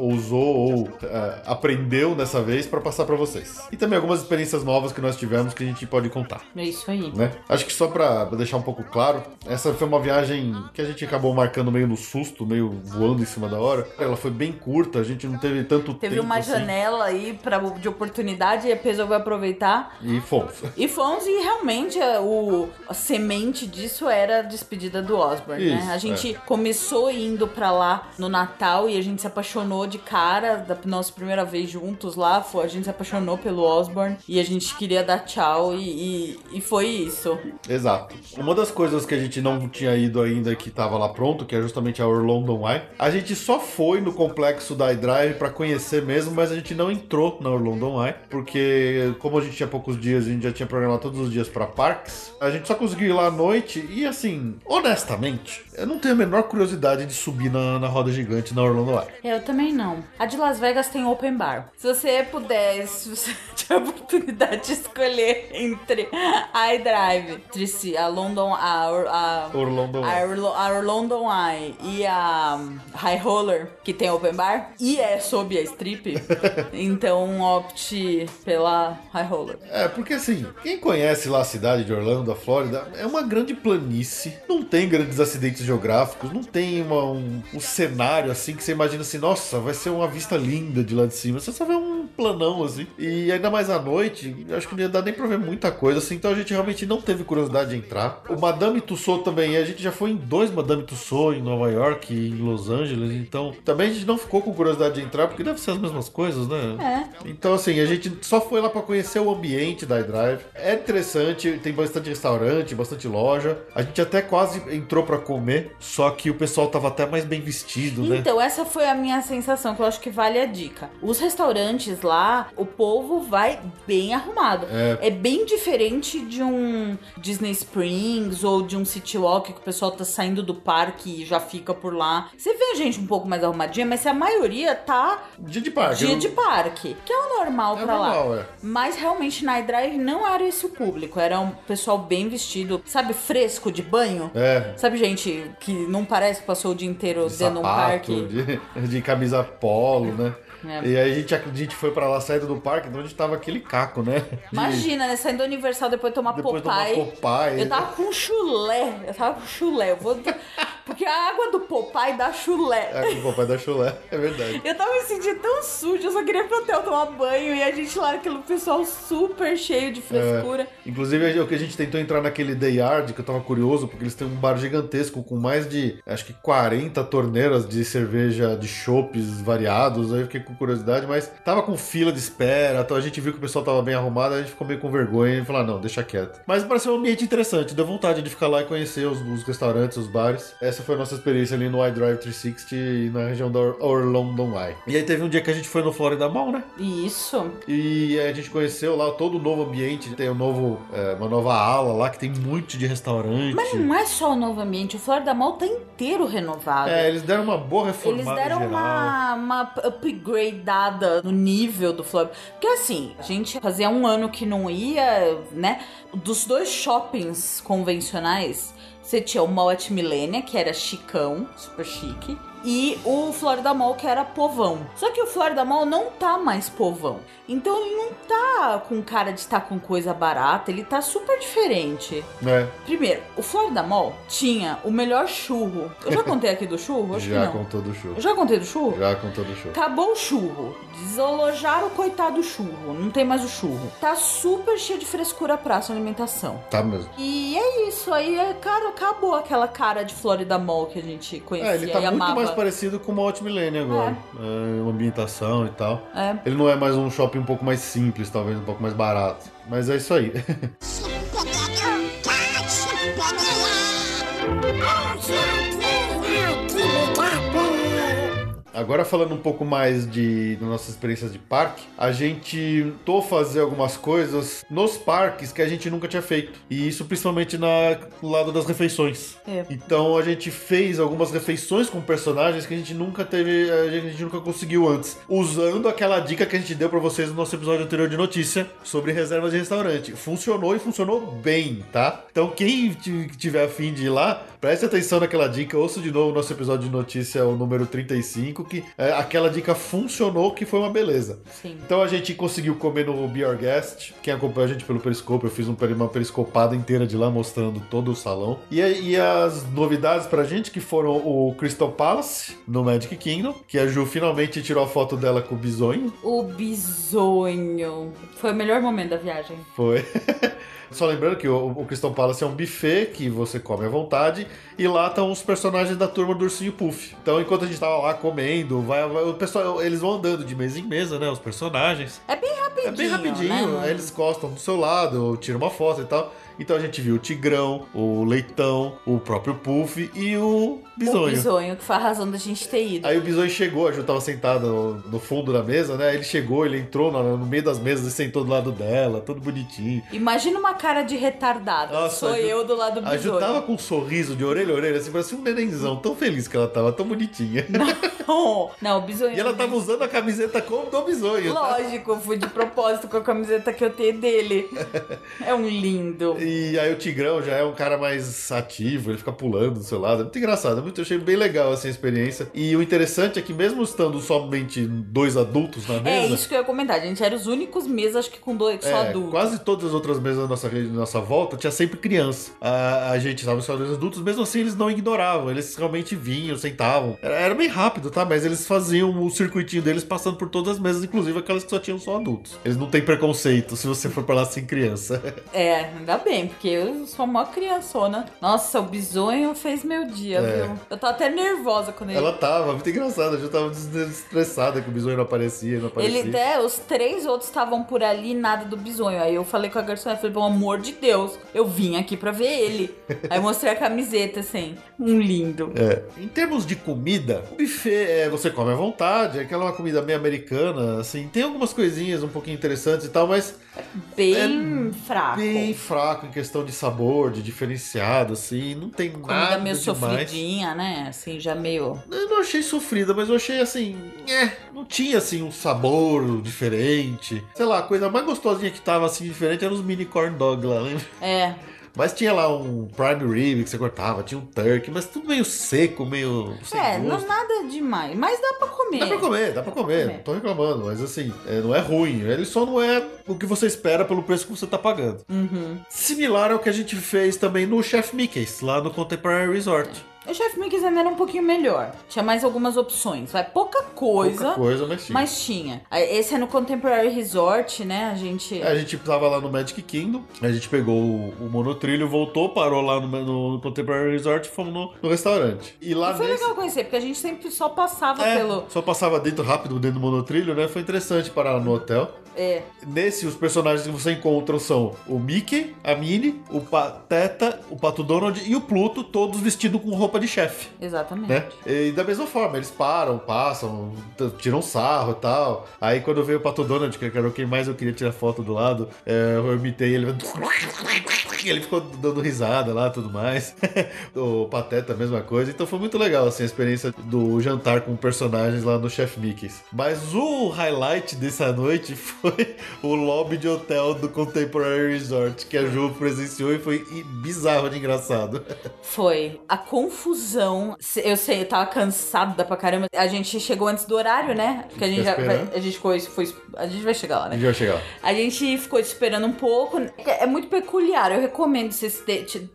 usou ou eh, aprendeu dessa vez para passar para vocês. E também algumas experiências novas que nós tivemos que a gente pode contar. É isso aí. Né? Acho que só pra deixar um pouco claro, essa foi uma viagem que a gente acabou marcando meio no susto, meio voando em cima da hora. Ela foi bem curta, a gente não teve tanto Teve tempo uma assim, janela aí pra, de oportunidade e a pessoa vai aproveitar. E fomos. E fomos e realmente a, o, a semente disso era despedida do Osborne, né? A gente começou indo pra lá no Natal e a gente se apaixonou de cara da nossa primeira vez juntos lá. Foi, a gente se apaixonou pelo Osborne e a gente queria dar tchau e, e, e foi isso. Exato. Uma das coisas que a gente não tinha ido ainda que tava lá pronto, que é justamente a Orlando Eye, a gente só foi no complexo da iDrive pra conhecer mesmo, mas a gente não entrou na Orlando Eye, porque como a gente tinha poucos dias a gente já tinha programado todos os dias pra parques, a gente só conseguiu ir lá à noite e assim, honestamente, eu não tenho a menor curiosidade de subir na, na roda gigante na Orlando Eye. Eu também não. A de Las Vegas tem open bar. Se você puder, se você tiver a oportunidade de escolher entre a iDrive, entre si, a London, a, a, Orlando a. Orlo- a Orlando Eye e a High Roller, que tem open bar, e é sob a strip, então opte pela High Roller. É, porque assim, quem conhece lá a cidade de Orlando, a Flórida, é uma grande planície, não tem grandes acidentes geográficos, não tem uma- um, um cenário assim que você imagina assim, nossa, vai ser uma vista linda de lá de cima. Você só vê um planão assim. E ainda mais à noite, acho que não ia dar nem pra ver muita coisa assim, então a gente realmente não teve curiosidade de entrar. O Madame Tussauds também, a gente já foi em dois Madame Tussauds em Nova York e em Los Angeles, então também a gente não ficou com curiosidade de entrar, porque deve ser as mesmas coisas, né? É. Então, assim, a gente só foi lá pra conhecer o ambiente da iDrive. É interessante, tem bastante restaurante, bastante loja. A gente até quase entrou pra comer, só que o pessoal tava até mais bem vestido, né? Então, essa foi a minha sensação, que eu acho que vale a dica. Os restaurantes lá, o povo vai bem arrumado. É. É, bem diferente de um Disney Springs ou de um City Walk que o pessoal tá saindo do parque e já fica por lá. Você vê a gente um pouco mais arrumadinha, mas a maioria tá Dia de parque. dia não- de parque, que é o normal É pra lá. normal, é. Mas realmente na iDrive não era esse o público, era um pessoal bem vestido, sabe, fresco de banho. É. Sabe, gente que não parece que passou o dia inteiro De dentro de um parque. de, de camisa polo, né? É. E aí a gente, a gente foi pra lá, saída do parque, então a gente tava aquele caco, né? Imagina, né? Saindo do Universal depois de tomar Depois de tomar Popeye. Popeye. Eu tava com chulé. Eu tava com chulé. Eu vou... Porque a água do Popeye dá chulé. É, o papai da chulé, é verdade. Eu tava me sentindo tão sujo, eu só queria pro hotel tomar banho e a gente lá, aquele pessoal super cheio de frescura. Inclusive, é o que a gente tentou entrar naquele Day Yard, que eu tava curioso, porque eles têm um bar gigantesco com mais de, acho que 40 torneiras de cerveja de chopes variados. Aí eu fiquei com curiosidade, mas tava com fila de espera, então a gente viu que o pessoal tava bem arrumado, a gente ficou meio com vergonha e falou: ah, não, deixa quieto. Mas pareceu um ambiente interessante, deu vontade de ficar lá e conhecer os, os restaurantes, os bares. Essa foi a nossa experiência ali no iDrive 360 e na região da Or- Orlando Eye. E aí teve um dia que a gente foi no Florida Mall, né? Isso. E a gente conheceu lá todo o novo ambiente, tem um novo, é, uma nova ala lá que tem monte de restaurante. Mas não é só o novo ambiente, o Florida Mall tá inteiro renovado. É, eles deram uma boa reformada Eles deram uma, uma upgradeada no nível do Florida. Porque assim, a gente fazia um ano que não ia, né? Dos dois shoppings convencionais, você tinha o Mall at Millennia, que era chicão, super chique. E o Florida Mall, que era povão. Só que o Florida Mall não tá mais povão. Então ele não tá com cara de estar com coisa barata, ele tá super diferente. É, Primeiro, o Florida Mall tinha o melhor churro. Eu já contei aqui do churro? Acho já que não. contou do show. Eu já contei do churro? Já contou do show. Acabou o churro. Desalojaram o coitado churro. Não tem mais o churro. Tá super cheio de frescura praça alimentação. Tá mesmo. E é isso. Aí, é, cara, acabou aquela cara de Florida Mall que a gente conhecia É, ele tá e muito amava. mais parecido com o Malt Millennium agora. É. uma ambientação e tal. É. Ele não é mais um shopping um pouco mais simples, talvez um pouco mais barato. Mas é isso aí. Agora falando um pouco mais de das nossas experiências de parque, a gente tô fazer algumas coisas nos parques que a gente nunca tinha feito. E isso principalmente na, no lado das refeições. É. Então a gente fez algumas refeições com personagens que a gente nunca teve, a gente, a gente nunca conseguiu antes, usando aquela dica que a gente deu pra vocês no nosso episódio anterior de notícia sobre reservas de restaurante. Funcionou e funcionou bem, tá? Então quem tiver afim de ir lá, preste atenção naquela dica, ouça de novo o nosso episódio de notícia, o número 35, que é, aquela dica funcionou, que foi uma beleza. Sim. Então a gente conseguiu comer no Be Our Guest. Quem acompanha a gente pelo Periscope, eu fiz um, uma periscopada inteira de lá mostrando todo o salão. E, e as novidades pra gente que foram o Crystal Palace no Magic Kingdom, que a Ju finalmente tirou a foto dela com o bisonho. O bisonho. Foi o melhor momento da viagem. Foi. Só lembrando que o, o Crystal Palace é um buffet que você come à vontade e lá estão os personagens da turma do Ursinho Puff. Então, enquanto a gente tava lá comendo, vai, vai- o pessoal, eles vão andando de mesa em mesa, né? Os personagens. É bem rapidinho. É bem rapidinho, né? aí eles encostam do seu lado, tiram uma foto e tal. Então a gente viu o Tigrão, o Leitão, o próprio Puff e o O Bisonho. bisonho, que foi a razão da gente ter ido. Aí o Bisonho chegou, a Ju tava sentada no, no fundo da mesa, né? Ele chegou, ele entrou no, no meio das mesas e sentou do lado dela, todo bonitinho. Imagina uma cara de retardada. Nossa, Sou Ju- eu do lado do A Ju bisonho. tava com um sorriso de orelha a orelha, assim, parecia um nenenzão, tão feliz que ela tava, tão bonitinha. Não, não, o bisonho. E ela tava usando a camiseta como do Bisonho. tá? Lógico, eu fui de propósito com a camiseta que eu tenho dele. É um lindo. E aí o Tigrão já é um cara mais ativo, ele fica pulando do seu lado. É muito engraçado, é muito, eu achei bem legal assim, a experiência. E o interessante é que mesmo estando somente dois adultos na É mesa... isso que eu ia comentar. A gente era os únicos mesas, acho que com dois, só é, adultos. quase todas as outras mesas da nossa, rede- da nossa volta tinha sempre criança. A, a gente estava só dois adultos, mesmo assim eles não ignoravam, eles realmente vinham, sentavam. Era, era bem rápido, tá? Mas eles faziam o circuitinho deles passando por todas as mesas, inclusive aquelas que só tinham só adultos. Eles não têm preconceito se você for pra lá sem criança. É, ainda bem, porque eu sou uma criançona. Nossa, o bisonho fez meu dia, É. viu? Eu tava até nervosa quando ele. Ela tava, muito engraçada, já tava estressada que o bisonho não aparecia, não aparecia. Ele, é, os três outros estavam por ali, nada do bisonho. Aí eu falei com a garçonete, falei, pelo amor de Deus, eu vim aqui pra ver ele. Aí mostrei a camiseta, assim, um lindo. É. Em termos de comida, o buffet é, você come à vontade, é aquela uma comida meio americana, assim, tem algumas coisinhas um pouquinho interessantes e tal, mas Bem fraco. É bem fraco em questão de sabor, de diferenciado, assim, não tem Comida nada meio demais. sofridinha, né? Assim, já meio. Eu não achei sofrida, mas eu achei assim, é, não tinha assim um sabor diferente. Sei lá, a coisa mais gostosinha que tava assim diferente eram os mini corn dog lá, lembra? É. Mas tinha lá um prime rib que você cortava, tinha um turkey, mas tudo meio seco, meio sem É, não nada demais. Mas dá pra comer. Dá pra comer, dá pra comer, não tô reclamando, mas assim, é, não é ruim, ele só não é o que você espera pelo preço que você tá pagando. Uhum. Similar ao que a gente fez também no Chef Mickey's, lá no Contemporary Resort. O Chef Mickey's ainda era um pouquinho melhor. Tinha mais algumas opções. Vai, pouca coisa. Pouca coisa, mas tinha. Mas tinha. Esse é no Contemporary Resort, né? A gente. A gente tava lá no Magic Kingdom, a gente pegou o, o monotrilho, voltou, parou lá no, no Contemporary Resort e fomos no, no restaurante. E lá E foi nesse- legal conhecer, porque a gente sempre só passava É, pelo. só passava dentro rápido dentro do monotrilho, né? Foi interessante parar no hotel. É. Nesse, os personagens que você encontra são o Mickey, a Minnie, o Pateta, o Pato Donald e o Pluto, todos vestidos com roupa de chefe. Exatamente. Né? E da mesma forma, eles param, passam, tiram sarro e tal. Aí quando veio o Pato Donald, que era o quem mais eu queria tirar foto do lado, é, eu imitei ele. Ele ficou dando risada lá tudo mais. o Pateta, a mesma coisa. Então foi muito legal assim, a experiência do jantar com personagens lá no Chef Mickey's. Mas o highlight dessa noite foi o lobby de hotel do Contemporary Resort, que a Ju presenciou e foi bizarro de engraçado. Foi. A confusão. Se- Eu sei, eu tava cansada pra caramba. A gente chegou antes do horário, né? Porque a gente já. a gente foi, foi. A gente vai chegar lá, A né? gente vai chegar lá. A gente ficou esperando um pouco. É muito peculiar. Eu recomendo vocês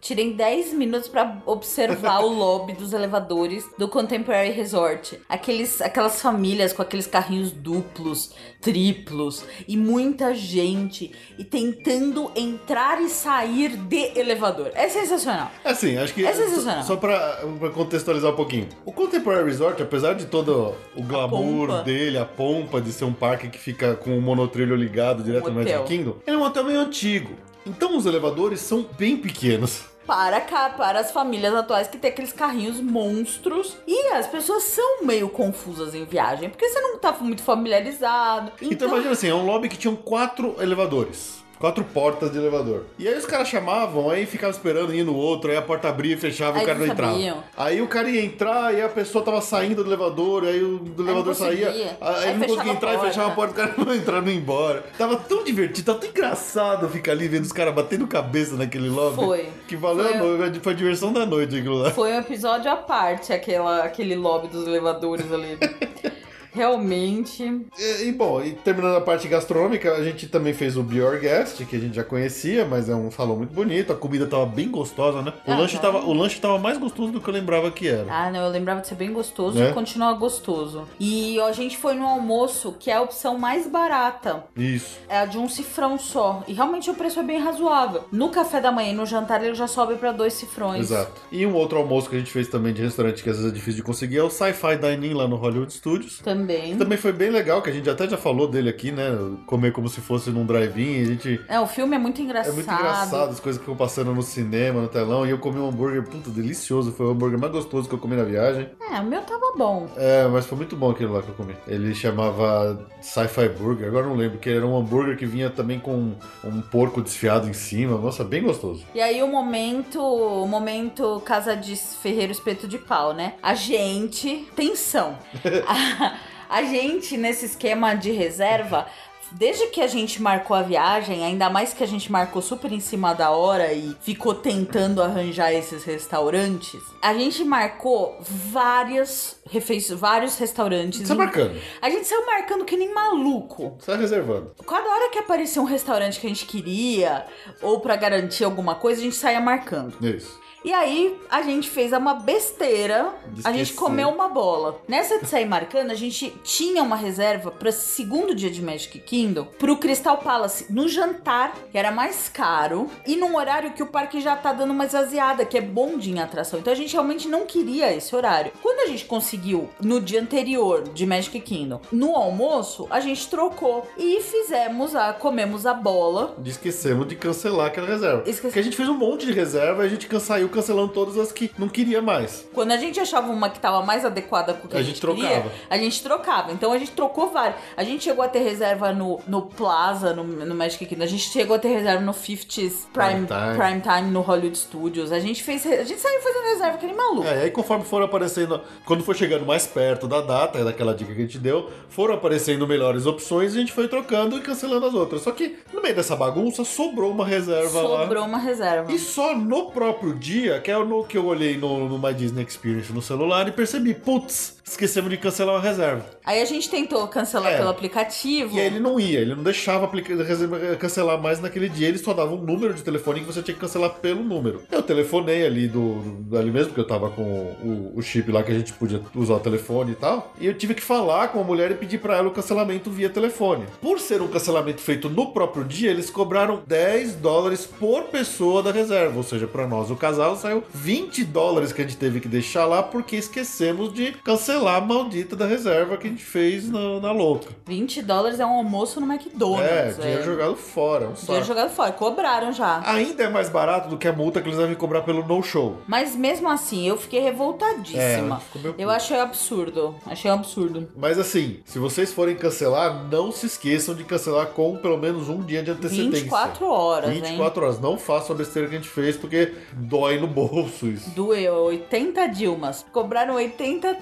tirem 10 minutos pra observar o lobby dos elevadores do Contemporary Resort. Aqueles, aquelas famílias com aqueles carrinhos duplos, triplos e muita gente e tentando entrar e sair de elevador. É sensacional. Assim, acho que. É sensacional. Só, só pra, pra contextualizar um pouquinho. O Contemporary Resort, apesar de todo o glamour pompa. dele, a pompa de ser um parque que fica com o monotrilho ligado direto no. Magic Kingdom, ele é um hotel meio antigo. Então os elevadores são bem pequenos. Para cá, para as famílias atuais que tem aqueles carrinhos monstros. E as pessoas são meio confusas em viagem, porque você não tá muito familiarizado. Então, imagina assim, é um lobby que tinha quatro elevadores. Quatro portas de elevador. E aí os caras chamavam, aí ficava esperando ir no outro, aí a porta abria e fechava e o cara não entrava. sabiam. Aí o cara ia entrar e a pessoa tava saindo do elevador, aí o do elevador saía, aí, Aí ele não conseguia entrar e fechava a porta, o cara não entrava, não ia embora. Tava tão divertido, tava tão engraçado ficar ali vendo os caras batendo cabeça naquele lobby. Foi. Que valeu Foi. a noite, foi a diversão da noite aquilo lá. Foi um episódio à parte, aquela, aquele lobby dos elevadores ali. Realmente. E, e, bom, e terminando a parte gastronômica, a gente também fez o Guest, que a gente já conhecia, mas é um salão muito bonito, a comida tava bem gostosa, né? O, Ah, lanche, tava, o lanche tava mais gostoso do que eu lembrava que era. Ah, não, eu lembrava de ser bem gostoso Né? e continua gostoso. E a gente foi no almoço, que é a opção mais barata. Isso. É a de um cifrão só. E realmente o preço é bem razoável. No café da manhã e no jantar ele já sobe pra dois cifrões. Exato. E um outro almoço que a gente fez também de restaurante, que às vezes é difícil de conseguir, é o Sci-Fi Dining lá no Hollywood Studios. Também. Também foi bem legal, que a gente até já falou dele aqui, né? Comer como se fosse num drive-in. A gente. É, o filme é muito É engraçado. muito engraçado as coisas que ficam passando no cinema, no telão. E eu comi um hambúrguer, puta, delicioso. Foi o hambúrguer mais gostoso que eu comi na viagem. É, o meu tava bom. É, mas foi muito bom aquele lá que eu comi. Ele chamava Sci-Fi Burger, agora eu não lembro, que era um hambúrguer que vinha também com um porco desfiado em cima. Nossa, bem gostoso. E aí o momento, o momento casa de ferreiro espeto de pau, né? A gente, tensão. a, gente nesse esquema de reserva, desde que a gente marcou a viagem, ainda mais que a gente marcou super em cima da hora e ficou tentando arranjar esses restaurantes, a gente marcou várias refeições, vários restaurantes. Você tá marcando, A gente saiu marcando que nem maluco. você tá reservando. Cada hora que aparecia um restaurante que a gente queria, ou pra garantir alguma coisa, a gente saía marcando. Isso. E aí, a gente fez uma besteira, De a gente comeu uma bola. Nessa de sair marcando, a gente tinha uma reserva pra segundo dia de Magic Kingdom, pro Crystal Palace, no jantar, que era mais caro, e num horário que o parque já tá dando uma esvaziada, que é bom de atração. Então a gente realmente não queria esse horário. Quando a gente conseguiu, no dia anterior de Magic Kingdom, no almoço, a gente trocou e fizemos a, comemos a bola. Esquecemos de cancelar aquela reserva. Esqueci. Porque a gente fez um monte de reserva e a gente saiu cancelando todas as que não queria mais. Quando a gente achava uma que tava mais adequada com o que a, A gente, gente queria, trocava. a gente trocava. Então a gente trocou várias. A gente chegou a ter reserva no, no Plaza, no, no Magic Kingdom. A gente chegou a ter reserva no 50s Prime, Prime Time. Prime Time no Hollywood Studios. A gente fez. A gente saiu fazendo reserva que nem maluco. É, aí conforme foram aparecendo, quando foi chegando mais perto da data, daquela dica que a gente deu, foram aparecendo melhores opções e a gente foi trocando e cancelando as outras. Só que no meio dessa bagunça sobrou uma reserva lá. Sobrou uma reserva. E só no próprio dia, que é no que eu olhei no, no My Disney Experience no celular e percebi, putz, esquecemos de cancelar uma reserva. Aí a gente tentou cancelar É. pelo aplicativo. E aí ele não ia, ele não deixava reserva- cancelar mais naquele dia, ele só dava um número de telefone que você tinha que cancelar pelo número. Eu telefonei ali do, do- ali mesmo, porque eu tava com o, o chip lá que a gente podia usar o telefone e tal, e eu tive que falar com a mulher e pedir pra ela o cancelamento via telefone. Por ser um cancelamento feito no próprio dia, eles cobraram 10 dólares por pessoa da reserva, ou seja, pra nós, o casal, saiu 20 dólares que a gente teve que deixar lá porque esquecemos de cancelar a maldita da reserva que a gente fez na, na louca. 20 dólares é um almoço no McDonald's. É, dinheiro jogado fora, um Dinheiro jogado fora. Cobraram já. Ainda é mais barato do que a multa que eles devem cobrar pelo no-show. Mas mesmo assim, eu fiquei É, revoltadíssima. meio eu puto. achei absurdo. Achei um absurdo. Mas assim, se vocês forem cancelar, não se esqueçam de cancelar com pelo menos um dia de antecedência. 24 horas, hein? 24 horas. Não façam a besteira que a gente fez, porque dói no bolso isso. Doeu 80 Dilmas. Cobraram 80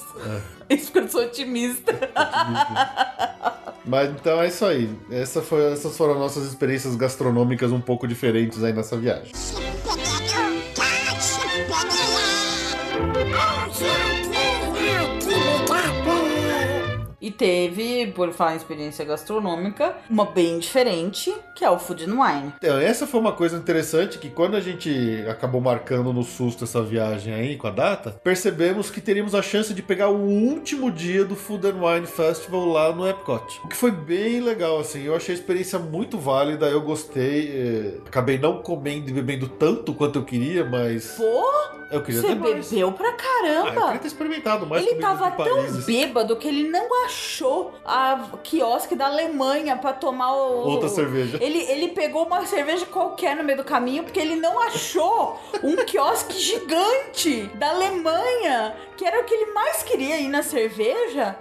Temers. É. Isso porque eu sou otimista. Mas então é isso aí. Essa foi, essas foram nossas experiências gastronômicas um pouco diferentes aí nessa viagem. E teve, por falar em experiência gastronômica, uma bem diferente, que é o Food and Wine. Então, essa foi uma coisa interessante que quando a gente acabou marcando no susto essa viagem aí com a data, percebemos que teríamos a chance de pegar o último dia do Food and Wine Festival lá no Epcot. O que foi bem legal, assim. Eu achei a experiência muito válida, eu gostei. eh, Acabei não comendo e bebendo tanto quanto eu queria, mas Pô, eu queria você mais. bebeu pra Ah, eu caramba. queria ter experimentado mais ele tava tão Paris. bêbado que ele não achou a quiosque da Alemanha pra tomar o. Outra cerveja. Ele, ele pegou uma cerveja qualquer no meio do caminho porque ele não achou um quiosque gigante da Alemanha, que era o que ele mais queria ir na cerveja.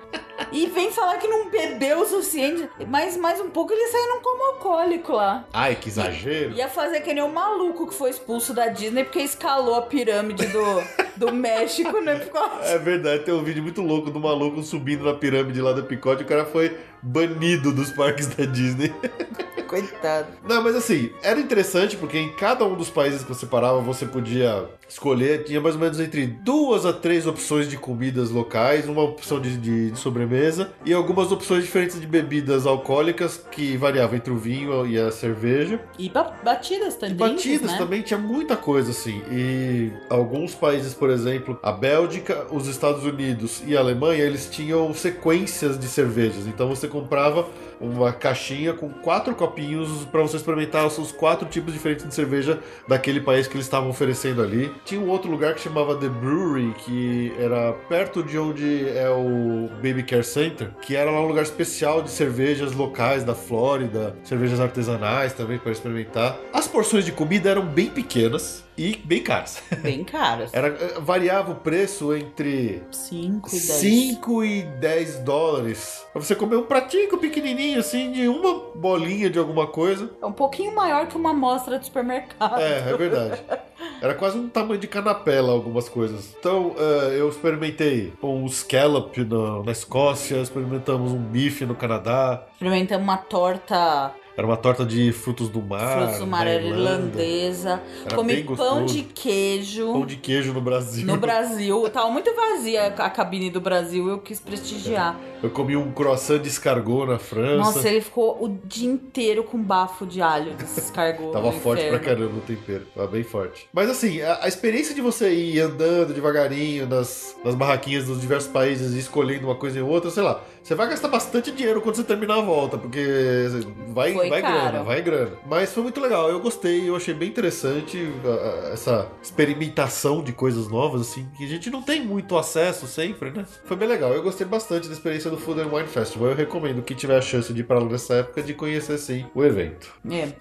E vem falar que não bebeu o suficiente. Mas mais um pouco ele saiu num como alcoólico lá. Ai, que exagero. Ia fazer que nem o maluco que foi expulso da Disney porque escalou a pirâmide do, do México Epcot. É verdade, tem um vídeo muito louco do maluco subindo na pirâmide lá do Picote o cara foi banido dos parques da Disney. Coitado. Não, mas assim, era interessante porque em cada um dos países que você parava, você podia escolher, tinha mais ou menos entre duas a três opções de comidas locais, uma opção de, de- de sobremesa e algumas opções diferentes de bebidas alcoólicas que variavam entre o vinho e a cerveja. E ba- batidas também. E batidas né? também, tinha muita coisa assim. E alguns países, por exemplo, a Bélgica, os Estados Unidos e a Alemanha, eles tinham sequências de cervejas. Então você comprava uma caixinha com quatro copinhos para você experimentar os quatro tipos diferentes de cerveja daquele país que eles estavam oferecendo ali. Tinha um outro lugar que chamava The Brewery, que era perto de onde é o Baby Care Center, que era lá um lugar especial de cervejas locais da Flórida, cervejas artesanais também para experimentar. As porções de comida eram bem pequenas e bem caras. Bem caras. Era, eh, variava o preço entre 5 e 10. 5 e 10 dólares. Pra você comer um pratinho pequenininho, assim, de uma bolinha de alguma coisa. É um pouquinho maior que uma amostra de supermercado. É, é verdade. Era quase um tamanho de canapela algumas coisas. Então, eh, eu experimentei um scallop na, na Escócia, experimentamos um bife no Canadá. Experimentamos uma torta Era uma torta de frutos do mar. frutos do mar Irlanda. irlandesa. Era Comi pão de queijo. Pão de queijo no Brasil. No Brasil, tava muito vazia a cabine do Brasil, eu quis prestigiar. Eu comi um croissant de escargot na França. Nossa, ele ficou o dia inteiro com bafo de alho desses cargos. Tava forte pra caramba o tempero, tava bem forte. Mas assim, a, a experiência de você ir andando devagarinho nas, nas barraquinhas dos diversos países e escolhendo uma coisa e outra, sei lá, você vai gastar bastante dinheiro quando você terminar a volta, porque vai, Foi vai caro. grana, vai grana. Mas foi muito legal, eu gostei, eu achei bem interessante essa experimentação de coisas novas, assim, que a gente não tem muito acesso sempre, né? Foi bem legal, eu gostei bastante da experiência do Food and Wine Festival. Eu recomendo quem tiver a chance de ir pra lá nessa época de conhecer sim o evento. É.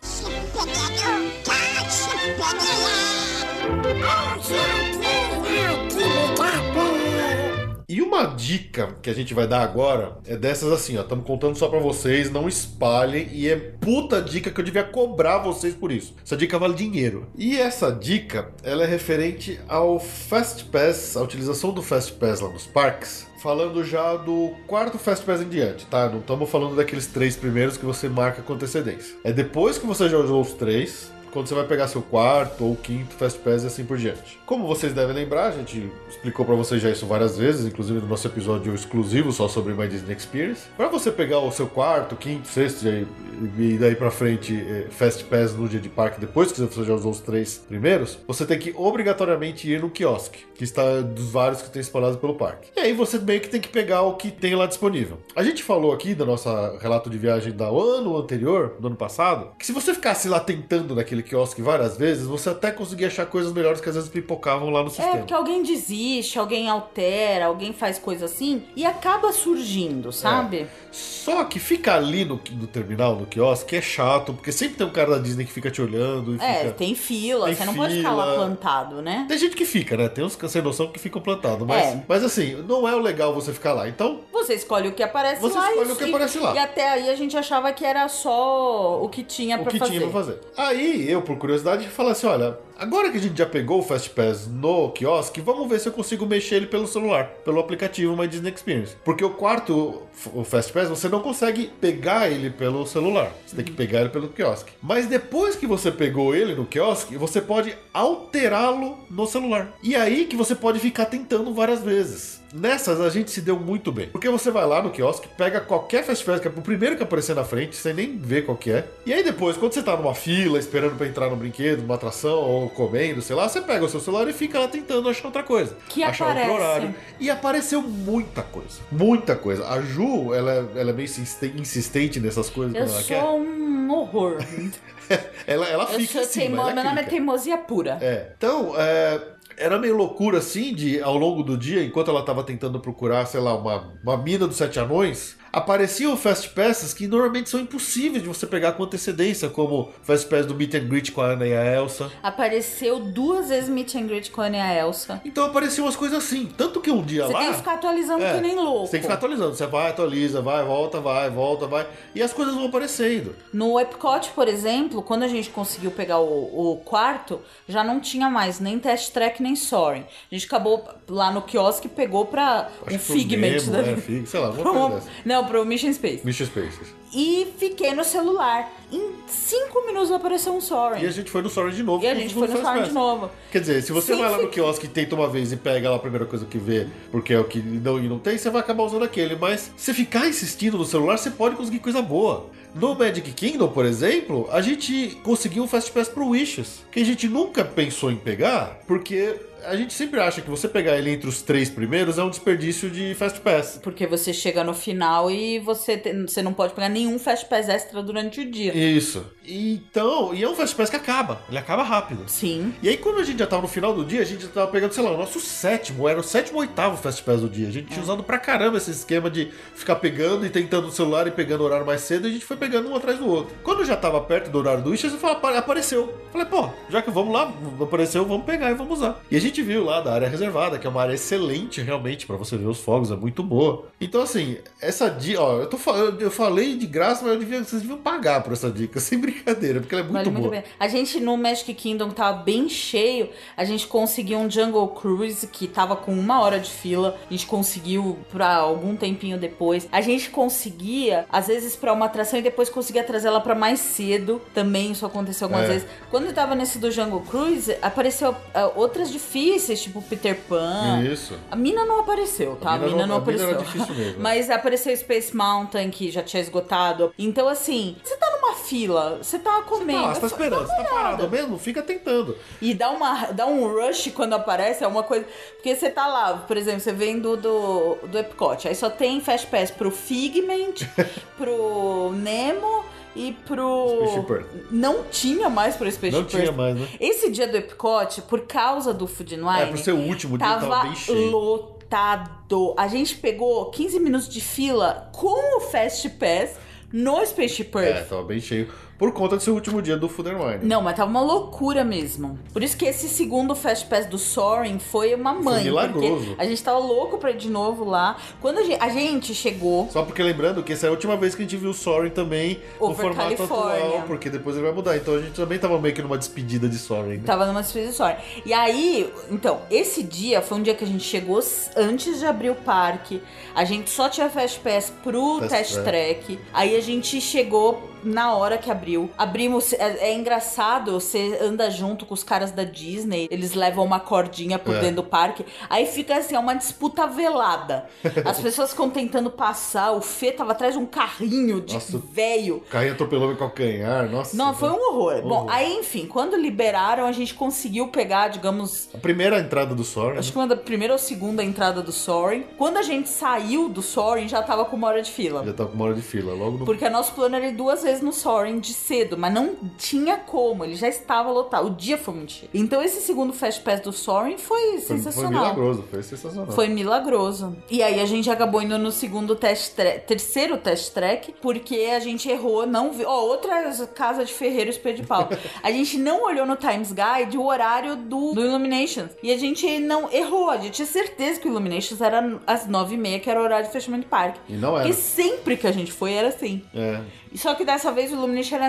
E uma dica que a gente vai dar agora é dessas assim, ó. Estamos contando só pra vocês, não espalhem. E é puta dica que eu devia cobrar vocês por isso. Essa dica vale dinheiro. E essa dica, ela é referente ao Fast Pass, a utilização do Fast Pass lá nos parques. Falando já do quarto Fast Pass em diante, tá? Não estamos falando daqueles três primeiros que você marca com antecedência. É depois que você já usou os três, quando você vai pegar seu quarto ou quinto Fast Pass e assim por diante. Como vocês devem lembrar, a gente explicou pra vocês já isso várias vezes, inclusive no nosso episódio exclusivo só sobre My Disney Experience. Para você pegar o seu quarto, quinto, sexto e aí- daí pra frente eh, Fast Pass no dia de parque depois que você já usou os três primeiros, você tem que obrigatoriamente ir no quiosque, que está dos vários que tem espalhados pelo parque. E aí você meio que tem que pegar o que tem lá disponível. A gente falou aqui do nosso relato de viagem do ano anterior, do ano passado, que se você ficasse lá tentando naquele quiosque várias vezes, você até conseguia achar coisas melhores que às vezes pipocavam lá no É, sistema. porque alguém desiste, alguém altera, alguém faz coisa assim e acaba surgindo, sabe? Só que ficar ali no, no terminal, no quiosque, é chato, porque sempre tem um cara da Disney que fica te olhando e É, fica... tem fila, Tem você não pode ficar lá fila. plantado, né? Tem gente que fica, né? Tem uns que sem noção que ficam plantados. Mas, É. mas assim, não é o legal você ficar lá. Então, Você escolhe o que aparece Você lá escolhe e, o que aparece lá. E até aí a gente achava que era só o que tinha o pra que fazer. tinha pra fazer. Aí, eu, por curiosidade, falei assim: olha, agora que a gente já pegou o Fast Pass no quiosque, vamos ver se eu consigo mexer ele pelo celular, pelo aplicativo My Disney Experience. Porque o quarto, o Fast Pass, você não consegue pegar ele pelo celular. Você tem que pegar ele pelo quiosque. Mas depois que você pegou ele no quiosque, você pode alterá-lo no celular. E aí que você pode ficar tentando várias vezes. Nessas a gente se deu muito bem. Porque você vai lá no quiosque, pega qualquer Fast Pass, que é o primeiro que aparecer na frente, sem nem ver qual que é. E aí depois, quando você tá numa fila, esperando pra entrar no brinquedo, numa atração, ou comendo, sei lá, você pega o seu celular e fica lá tentando achar outra coisa. Que achar aparece. outro horário. E apareceu muita coisa. Muita coisa. A Ju, ela, é- ela é meio insiste- insistente nessas coisas Eu sou um horror. quer. Ela, ela Eu fica sou em cima, teimo... Meu nome é clica. teimosia pura. É. Então, é, era meio loucura assim de ao longo do dia, enquanto ela tava tentando procurar, sei lá, uma, uma mina dos sete anões, apareciam Fast Passes que normalmente são impossíveis de você pegar com antecedência, como Fast Pass do Meet and Greet com a Ana e a Elsa. Apareceu duas vezes Meet and Greet com a Ana e a Elsa. Então apareciam umas coisas assim. Tanto que um dia Você lá. tem que ficar atualizando É, que nem louco. Você tem que ficar atualizando. Você vai, atualiza, vai, volta, vai, volta, vai. E as coisas vão aparecendo. No Epcot, por exemplo, quando a gente conseguiu pegar o, o quarto, já não tinha mais nem Test Track nem Soaring. A gente acabou lá no quiosque pegou pra Acho um Figment Nemo, da né, Fig- sei lá, coisa dessa. Não, pro Mission Space. Mission Spaces. E fiquei no celular. Em cinco minutos apareceu um Soaring. E a gente foi no Soaring de novo. E a gente foi no Pass. de novo. Quer dizer, se você Sim, vai lá no quiosque e tenta uma vez e pega lá a primeira coisa que vê, porque é o que não, e não tem, você vai acabar usando aquele. Mas se ficar insistindo no celular, você pode conseguir coisa boa. No Magic Kingdom, por exemplo, a gente conseguiu um Fast Pass pro Wishes, que a gente nunca pensou em pegar, porque a gente sempre acha que você pegar ele entre os três primeiros é um desperdício de Fast Pass. Porque você chega no final e você, tem- você não pode pegar nenhum Fast Pass extra durante o dia. Isso. Então, e é um Fast Pass que acaba, ele acaba rápido. Sim. E aí, quando a gente já tava no final do dia, a gente já tava pegando, sei lá, o nosso sétimo, era o sétimo ou oitavo Fast Pass do dia. A gente tinha usado pra caramba esse esquema de ficar pegando e tentando o celular e pegando o horário mais cedo, e a gente foi pegando um atrás do outro. Quando já tava perto do horário do Wishes, apareceu. Falei, pô, já que vamos lá, apareceu, vamos pegar e vamos usar. E a gente viu lá da área reservada, que é uma área excelente realmente pra você ver os fogos, é muito boa. Então, assim, essa dica, ó, eu, tô, eu, eu falei de graça, mas eu devia, vocês deviam pagar por essa dica, sem brincadeira, porque ela é muito Vale boa. muito. A gente no Magic Kingdom que tava bem cheio, a gente conseguiu um Jungle Cruise que tava com uma hora de fila. A gente conseguiu pra algum tempinho depois. A gente conseguia, às vezes, pra uma atração e depois conseguia trazer ela pra mais cedo. Também isso aconteceu algumas É. vezes. Quando eu tava nesse do Jungle Cruise, apareceu ah, outras difíceis, tipo Peter Pan. Isso. A mina não apareceu, tá? A A mina mina, não- não, a mina apareceu. era difícil mesmo. Mas apareceu Space Mountain, que já tinha esgotado. Então, assim, você tá numa fila, você tá comendo. Ah, você tá esperando, você tá parado mesmo? Fica tentando. E dá, uma, dá um rush quando aparece, é uma coisa. Porque você tá lá, por exemplo, você vem do, do, do Epcot, aí só tem Fast Pass pro Figment, pro Nemo e pro. Spaceship. Não tinha mais pro Spaceship Não tinha mais, né? Esse dia do Epcot, por causa do Food and É, Wine, por ser o último dia, tava, tava bem cheio. lotado. A gente pegou 15 minutos de fila com o Fast Pass no Spaceship Earth. É, tava bem cheio. Por conta do seu último dia do Food and Wine. Não, mas tava uma loucura mesmo. Por isso que esse segundo Fast Pass do Soaring foi uma mãe. milagroso. Porque a gente tava louco pra ir de novo lá. Quando a gente, a gente chegou. Só porque lembrando que essa é a última vez que a gente viu o Soaring também no Over formato California. atual, porque depois ele vai mudar. Então a gente também tava meio que numa despedida de Soaring. né? Tava numa despedida de Soaring. E aí, então, esse dia foi um dia que a gente chegou antes de abrir o parque. A gente só tinha Fast Pass pro Fast Test Track. Track. Aí a gente chegou na hora que abriu. Abrimos. É, é engraçado, você anda junto com os caras da Disney, eles levam uma cordinha por É. dentro do parque. Aí fica assim, é uma disputa velada. As pessoas ficam tentando passar. O Fê tava atrás de um carrinho de velho. Carrinho atropelou meu calcanhar, nossa. Não, foi um horror. Bom, Horror. aí, enfim, quando liberaram, a gente conseguiu pegar, digamos, A primeira entrada do Soaring. acho que uma da primeira ou segunda entrada do Soaring. Quando a gente saiu do Soaring, já tava com uma hora de fila. Já tava com uma hora de fila, logo no. Porque nosso plano era ir duas vezes no Soaring de cedo, mas não tinha como, ele já estava lotado. O dia foi muito cheio. Então esse segundo Fast Pass do Soaring foi Foi, foi sensacional. milagroso, foi sensacional. Foi milagroso. E aí a gente acabou indo no segundo test track, terceiro test track, porque a gente errou, não viu. Ó, outra casa de ferreiro espelho de pau. A gente não olhou no Times Guide o horário do, do Illuminations. E a gente não errou. A gente tinha certeza que o Illuminations era às nove e meia, que era o horário de fechamento de parque. E não era. Porque sempre que a gente foi era assim. É. E Só que dessa vez o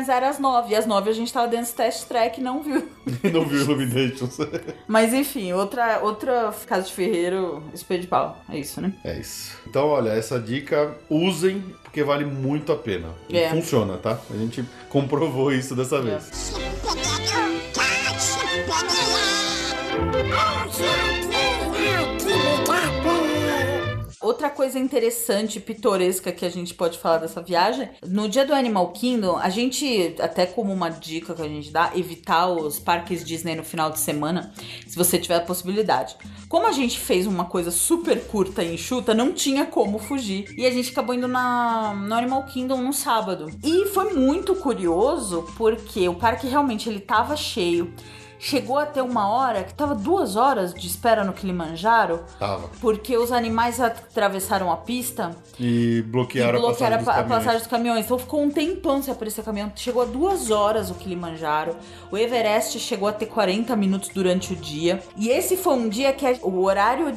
Era às nove. E às nove a gente tava dentro desse test track e não viu. não viu Illuminations. Mas enfim, outra, outra casa de ferreiro espelho de pau. É isso, né? É isso. Então, olha, essa dica usem, porque vale muito a pena. E É. funciona, tá? A gente comprovou isso dessa vez. Outra coisa interessante, pitoresca que a gente pode falar dessa viagem, no dia do Animal Kingdom, a gente, até como uma dica que a gente dá, evitar os parques Disney no final de semana, se você tiver a possibilidade. Como a gente fez uma coisa super curta e enxuta, não tinha como fugir. E a gente acabou indo na, no Animal Kingdom no sábado. E foi muito curioso, porque o parque realmente ele tava cheio chegou a ter uma hora que tava duas horas de espera no Kilimanjaro, Tava. porque os animais atravessaram a pista E e bloquearam, bloquearam a a, passagem dos pa- a passagem dos caminhões. Então ficou um tempão sem aparecer caminhão. Chegou a duas horas o Kilimanjaro. O Everest chegou a ter 40 minutos durante o dia. E esse foi um dia que a- o horário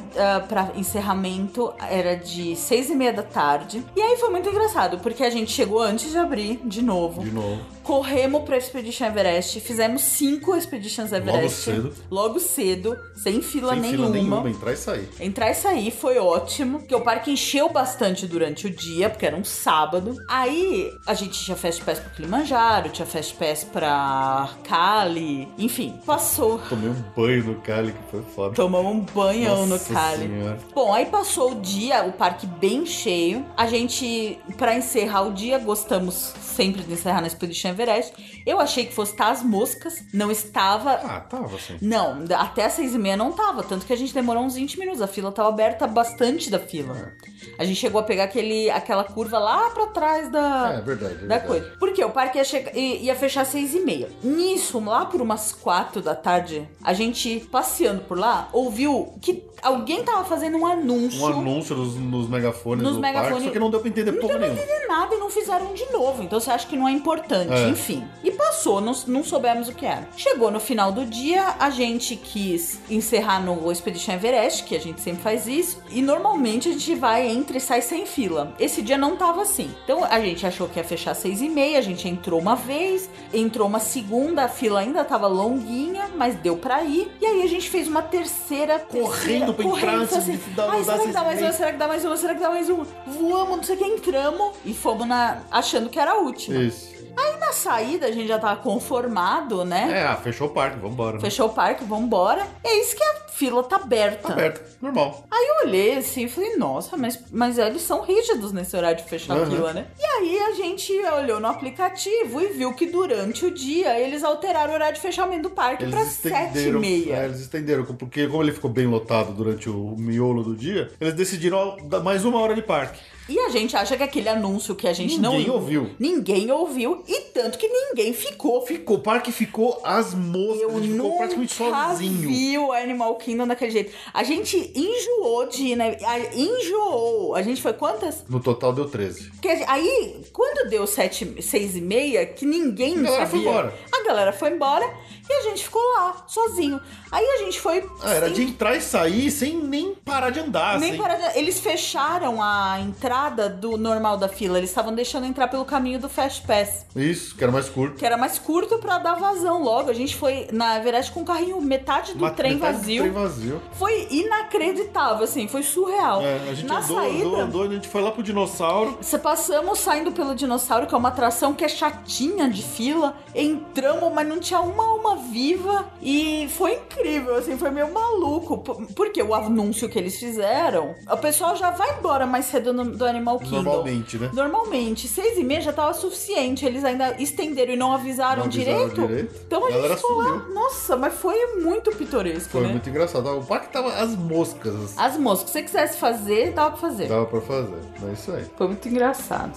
para encerramento era de seis e meia da tarde. E aí foi muito engraçado, porque a gente chegou antes de abrir, de novo. De novo. Corremos pra Expedition Everest, fizemos cinco Expeditions Everest. cedo. Logo cedo, sem fila Sem nenhuma. fila nenhuma, entrar e sair. Entrar e sair foi ótimo, porque o parque encheu bastante durante o dia, porque era um sábado. Aí a gente tinha Fast Pass pro Kilimanjaro, tinha Fast Pass pra Cali, enfim, passou. Tomei um banho no Cali, que foi foda. Tomamos um banhão Nossa no Cali. Senhora. Bom, aí passou o dia, o parque bem cheio. A gente, pra encerrar o dia, gostamos sempre de encerrar na Expedition Everest. Eu achei que fosse estar as moscas, não estava. Ah, tava assim. Não, até as seis e meia não tava, tanto que a gente demorou uns 20 minutos. A fila tava aberta bastante da fila. A gente chegou a pegar aquele, aquela curva lá pra trás da, É, verdade. é da verdade. coisa. Porque o parque ia, chega- i- ia fechar às seis e meia. Nisso, lá por umas quatro da tarde, a gente passeando por lá, ouviu que alguém tava fazendo um anúncio. Um anúncio nos, nos megafones Nos do megafones. parque, só que não deu pra entender Não porra deu pra entender nada e não fizeram de novo. Então você acha que não é importante, É. enfim. E passou, não, não soubemos o que era. Chegou no final do dia, a gente quis encerrar no Expedition Everest, que a gente sempre faz isso. E normalmente a gente vai, entra e sai sem fila. Esse dia não tava assim. Então a gente achou que ia fechar às seis e meia, a gente entrou uma vez, entrou uma segunda, a fila ainda tava longuinha, mas deu pra ir. E aí a gente fez uma terceira. Correndo terceira, pra entrar correndo, antes assim, de dar- Ai, dar será que dá mais meia?" uma? Será que dá mais uma? Será que dá mais uma? Voamos, não sei o que, entramos e fomos na, achando que era a última. Isso. Aí na saída a gente já tava conformado, né? É, ah, fechou o parque, vambora. né? Fechou o parque, vambora. E é isso que a fila tá aberta. Tá aberto, normal. Aí eu olhei assim e falei, nossa, mas, mas eles são rígidos nesse horário de fechar a Uhum. fila, né? E aí a gente olhou no aplicativo e viu que durante o dia eles alteraram o horário de fechamento do parque Eles pra sete e meia. é, eles estenderam, porque como ele ficou bem lotado durante o miolo do dia, eles decidiram dar mais uma hora de parque. E a gente acha que aquele anúncio que a gente não. Ninguém ouviu. Ninguém ouviu. E tanto que ninguém ficou. Ficou, o parque ficou as moscas, Eu ficou praticamente sozinho. vi o Animal Kingdom daquele jeito. A gente enjoou de né? Enjoou. A gente foi quantas? No total deu 13. Porque aí, quando deu sete, seis e meia, que ninguém A galera sabia. foi embora. A galera foi embora e a gente ficou lá, sozinho. Aí a gente foi. Ah, era sem- de entrar e sair sem nem parar de andar. Nem sem- parar de- Eles fecharam a entrada do normal da fila. Eles estavam deixando entrar pelo caminho do Fast Pass. Isso, que era mais curto. Que era mais curto pra dar vazão logo. A gente foi, na Everest, com o carrinho metade do Uma- trem metade do vazio. Trem vazio. Foi inacreditável, assim, foi surreal. É, a gente Na andou, saída, andou, andou, a gente foi lá pro dinossauro. Você passamos saindo pelo dinossauro, que é uma atração que é chatinha de fila. Entramos, mas não tinha uma alma viva. E foi incrível, assim, foi meio maluco. Porque o anúncio que eles fizeram, o pessoal já vai embora mais cedo no- do Animal Kingdom. Normalmente, né? Normalmente, seis e meia já tava suficiente. Eles ainda estenderam e não avisaram, Não avisaram direito. direito. Então a A gente ficou lá. Nossa, mas foi muito pitoresco, Foi né? muito engraçado. O parque tava as moscas. As moças, se você quisesse fazer, dava pra fazer. Dava pra fazer. É isso aí. Foi muito engraçado.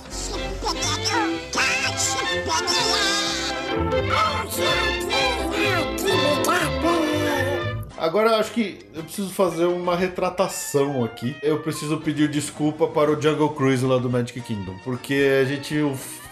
Agora eu acho que eu preciso fazer uma retratação aqui. Eu preciso pedir desculpa para o Jungle Cruise lá do Magic Kingdom. Porque a gente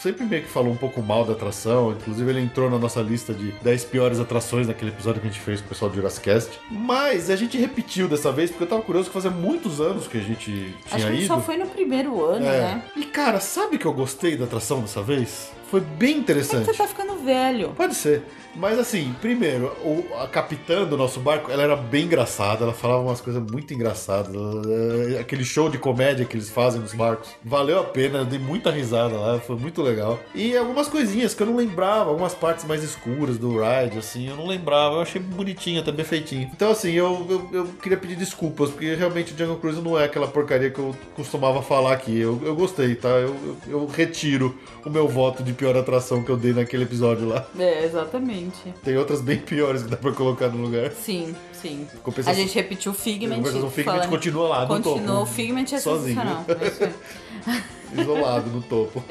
sempre meio que falou um pouco mal da atração. Inclusive ele entrou na nossa lista de 10 piores atrações naquele episódio que a gente fez com o pessoal do Jurassic Cast. Mas a gente repetiu dessa vez porque eu tava curioso que fazia muitos anos que a gente Acho tinha que ido. só foi no primeiro ano, É. né? E cara, sabe que eu gostei da atração dessa vez? Foi bem interessante. Você tá ficando velho. Pode ser. Mas assim, primeiro, a capitã do nosso barco, ela era bem engraçada, ela falava umas coisas muito engraçadas. eh, Aquele show de comédia que eles fazem nos barcos. Valeu a pena, eu dei muita risada lá, foi muito legal. E algumas coisinhas que eu não lembrava, algumas partes mais escuras do ride, assim, eu não lembrava. Eu achei bonitinho, até bem feitinho. Então, assim, eu, eu, eu queria pedir desculpas, porque realmente o Jungle Cruise não é aquela porcaria que eu costumava falar aqui. Eu, eu gostei, tá? Eu, eu, eu retiro o meu voto de pior atração que eu dei naquele episódio lá. É, exatamente. Tem outras bem piores que dá pra colocar no lugar. Sim, sim. Compensação- A gente repetiu o Figment. Figment fala- continua lá no Continua, topo. o Figment é Sozinho. sensacional. É isso aí. Isolado no topo.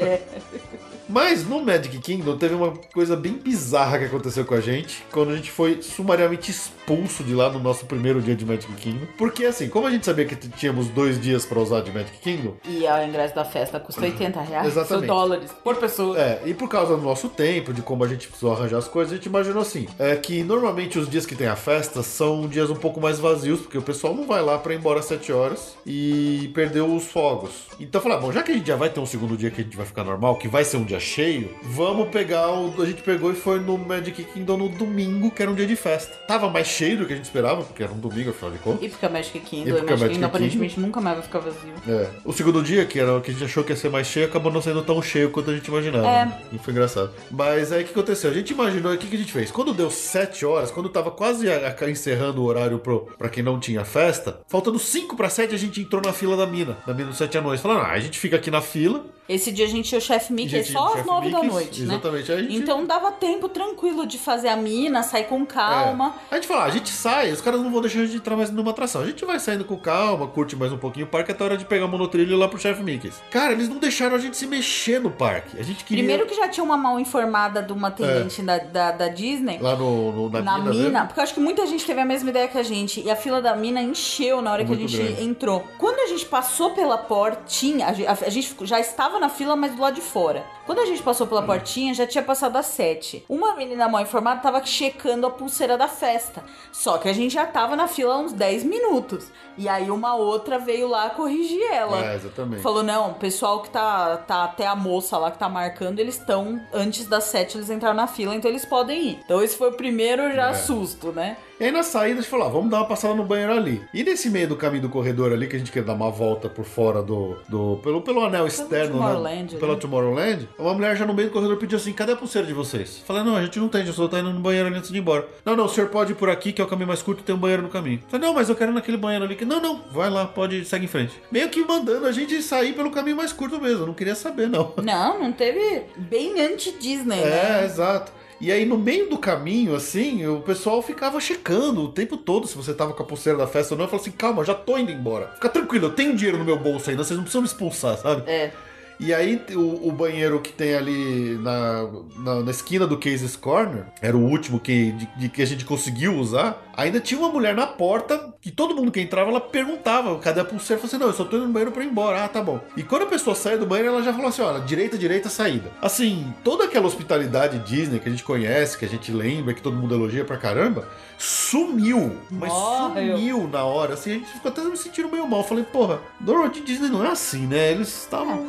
Mas no Magic Kingdom teve uma coisa bem bizarra que aconteceu com a gente quando a gente foi sumariamente expulso de lá no nosso primeiro dia de Magic Kingdom. Porque assim, como a gente sabia que tínhamos dois dias pra usar de Magic Kingdom, E o ingresso da festa custa 80 reais. Exatamente. São dólares por pessoa. É, e por causa do nosso tempo, de como a gente precisou arranjar as coisas, a gente imaginou assim: é que normalmente os dias que tem a festa são dias um pouco mais vazios, porque o pessoal não vai lá pra ir embora às 7 horas e perdeu os fogos. Então falar, bom, já que a gente já vai ter um segundo dia que a gente vai ficar normal, que vai ser um dia cheio, vamos pegar o. A gente pegou e foi no Magic Kingdom no domingo, que era um dia de festa. Tava mais cheio do que a gente esperava, porque era um domingo, afinal de contas. E porque a Magic E Kingdom, porque a a Magic Kingdom aparentemente nunca mais vai ficar vazio. É. O segundo dia, que era o que a gente achou que ia ser mais cheio, acabou não sendo tão cheio quanto a gente imaginava. É. né? E foi engraçado. Mas aí o que aconteceu? A gente imaginou, o que, que a gente fez? Quando deu 7 horas, quando tava quase a- a- encerrando o horário pro, pra quem não tinha festa, faltando 5 para 7, a gente entrou na fila da mina, da mina dos 7 anões. Falando, ah, a gente fica aqui na fila. Esse dia a gente tinha o chefe Mickey Gente, só às 9 da noite, né? exatamente. Gente- Então dava tempo tranquilo de fazer a mina, sair com calma. É. A gente fala, ah, a gente sai, os caras não vão deixar a gente entrar mais numa atração. A gente vai saindo com calma, curte mais um pouquinho o parque até a hora de pegar o monotrilho e ir lá pro chefe Mickey. Cara, eles não deixaram a gente se mexer no parque. A gente queria. Primeiro que já tinha uma mal informada de uma atendente da, da, da Disney. Lá no, no- na, na mina, mina, né? porque eu acho que muita gente teve a mesma ideia que a gente. E a fila da mina encheu na hora que a Muito gente grande. entrou. Quando a gente passou pela portinha, a gente, já estava na fila, mas do lado de fora. Quando a gente passou pela portinha, já tinha passado às sete. Uma menina mal informada tava checando a pulseira da festa. Só que a gente já tava na fila há uns 10 minutos. E aí uma outra veio lá corrigir ela. É, exatamente. Falou, não, o pessoal que tá, tá até a moça lá que tá marcando, eles estão, antes das sete eles entraram na fila, então eles podem ir. Então esse foi o primeiro já É. susto, né? E aí na saída a gente falou, ah, vamos dar uma passada no banheiro ali. E nesse meio do caminho do corredor ali, que a gente quer dar uma volta por fora do. do pelo, pelo anel externo, Tomorrowland, né? Pela né? Tomorrowland, uma mulher já no meio do corredor pediu assim: cadê a pulseira de vocês? Falei, não, a gente não tem, a gente só tá indo no banheiro ali antes de ir embora. Não, não, o senhor pode ir por aqui, que é o caminho mais curto, tem um banheiro no caminho. Falei, não, mas eu quero ir naquele banheiro ali. que Não, não, vai lá, pode, segue em frente. Meio que mandando a gente sair pelo caminho mais curto mesmo, eu não queria saber, não. Não, não teve. Bem anti-Disney, É, né? exato. E aí, no meio do caminho, assim, o pessoal ficava checando o tempo todo se você tava com a pulseira da festa ou não. Eu falava assim, calma, já tô indo embora. Fica tranquilo, eu tenho dinheiro no meu bolso ainda, vocês não precisam me expulsar, sabe? É. E aí, o, o banheiro que tem ali na, na, na esquina do Cases Corner, era o último que, de, de que a gente conseguiu usar, ainda tinha uma mulher na porta, que todo mundo que entrava, ela perguntava, cadê a pulseira? Falei assim, não, eu só tô indo no banheiro pra ir embora. Ah, tá bom. E quando a pessoa saía do banheiro, ela já falou assim, olha, direita, direita, saída. Assim, toda aquela hospitalidade Disney que a gente conhece, que a gente lembra, que todo mundo elogia pra caramba, sumiu. Mas Morreu. sumiu na hora. Assim, a gente ficou até me sentindo meio mal. Falei, porra, normalmente Disney não é assim, né? Eles estavam...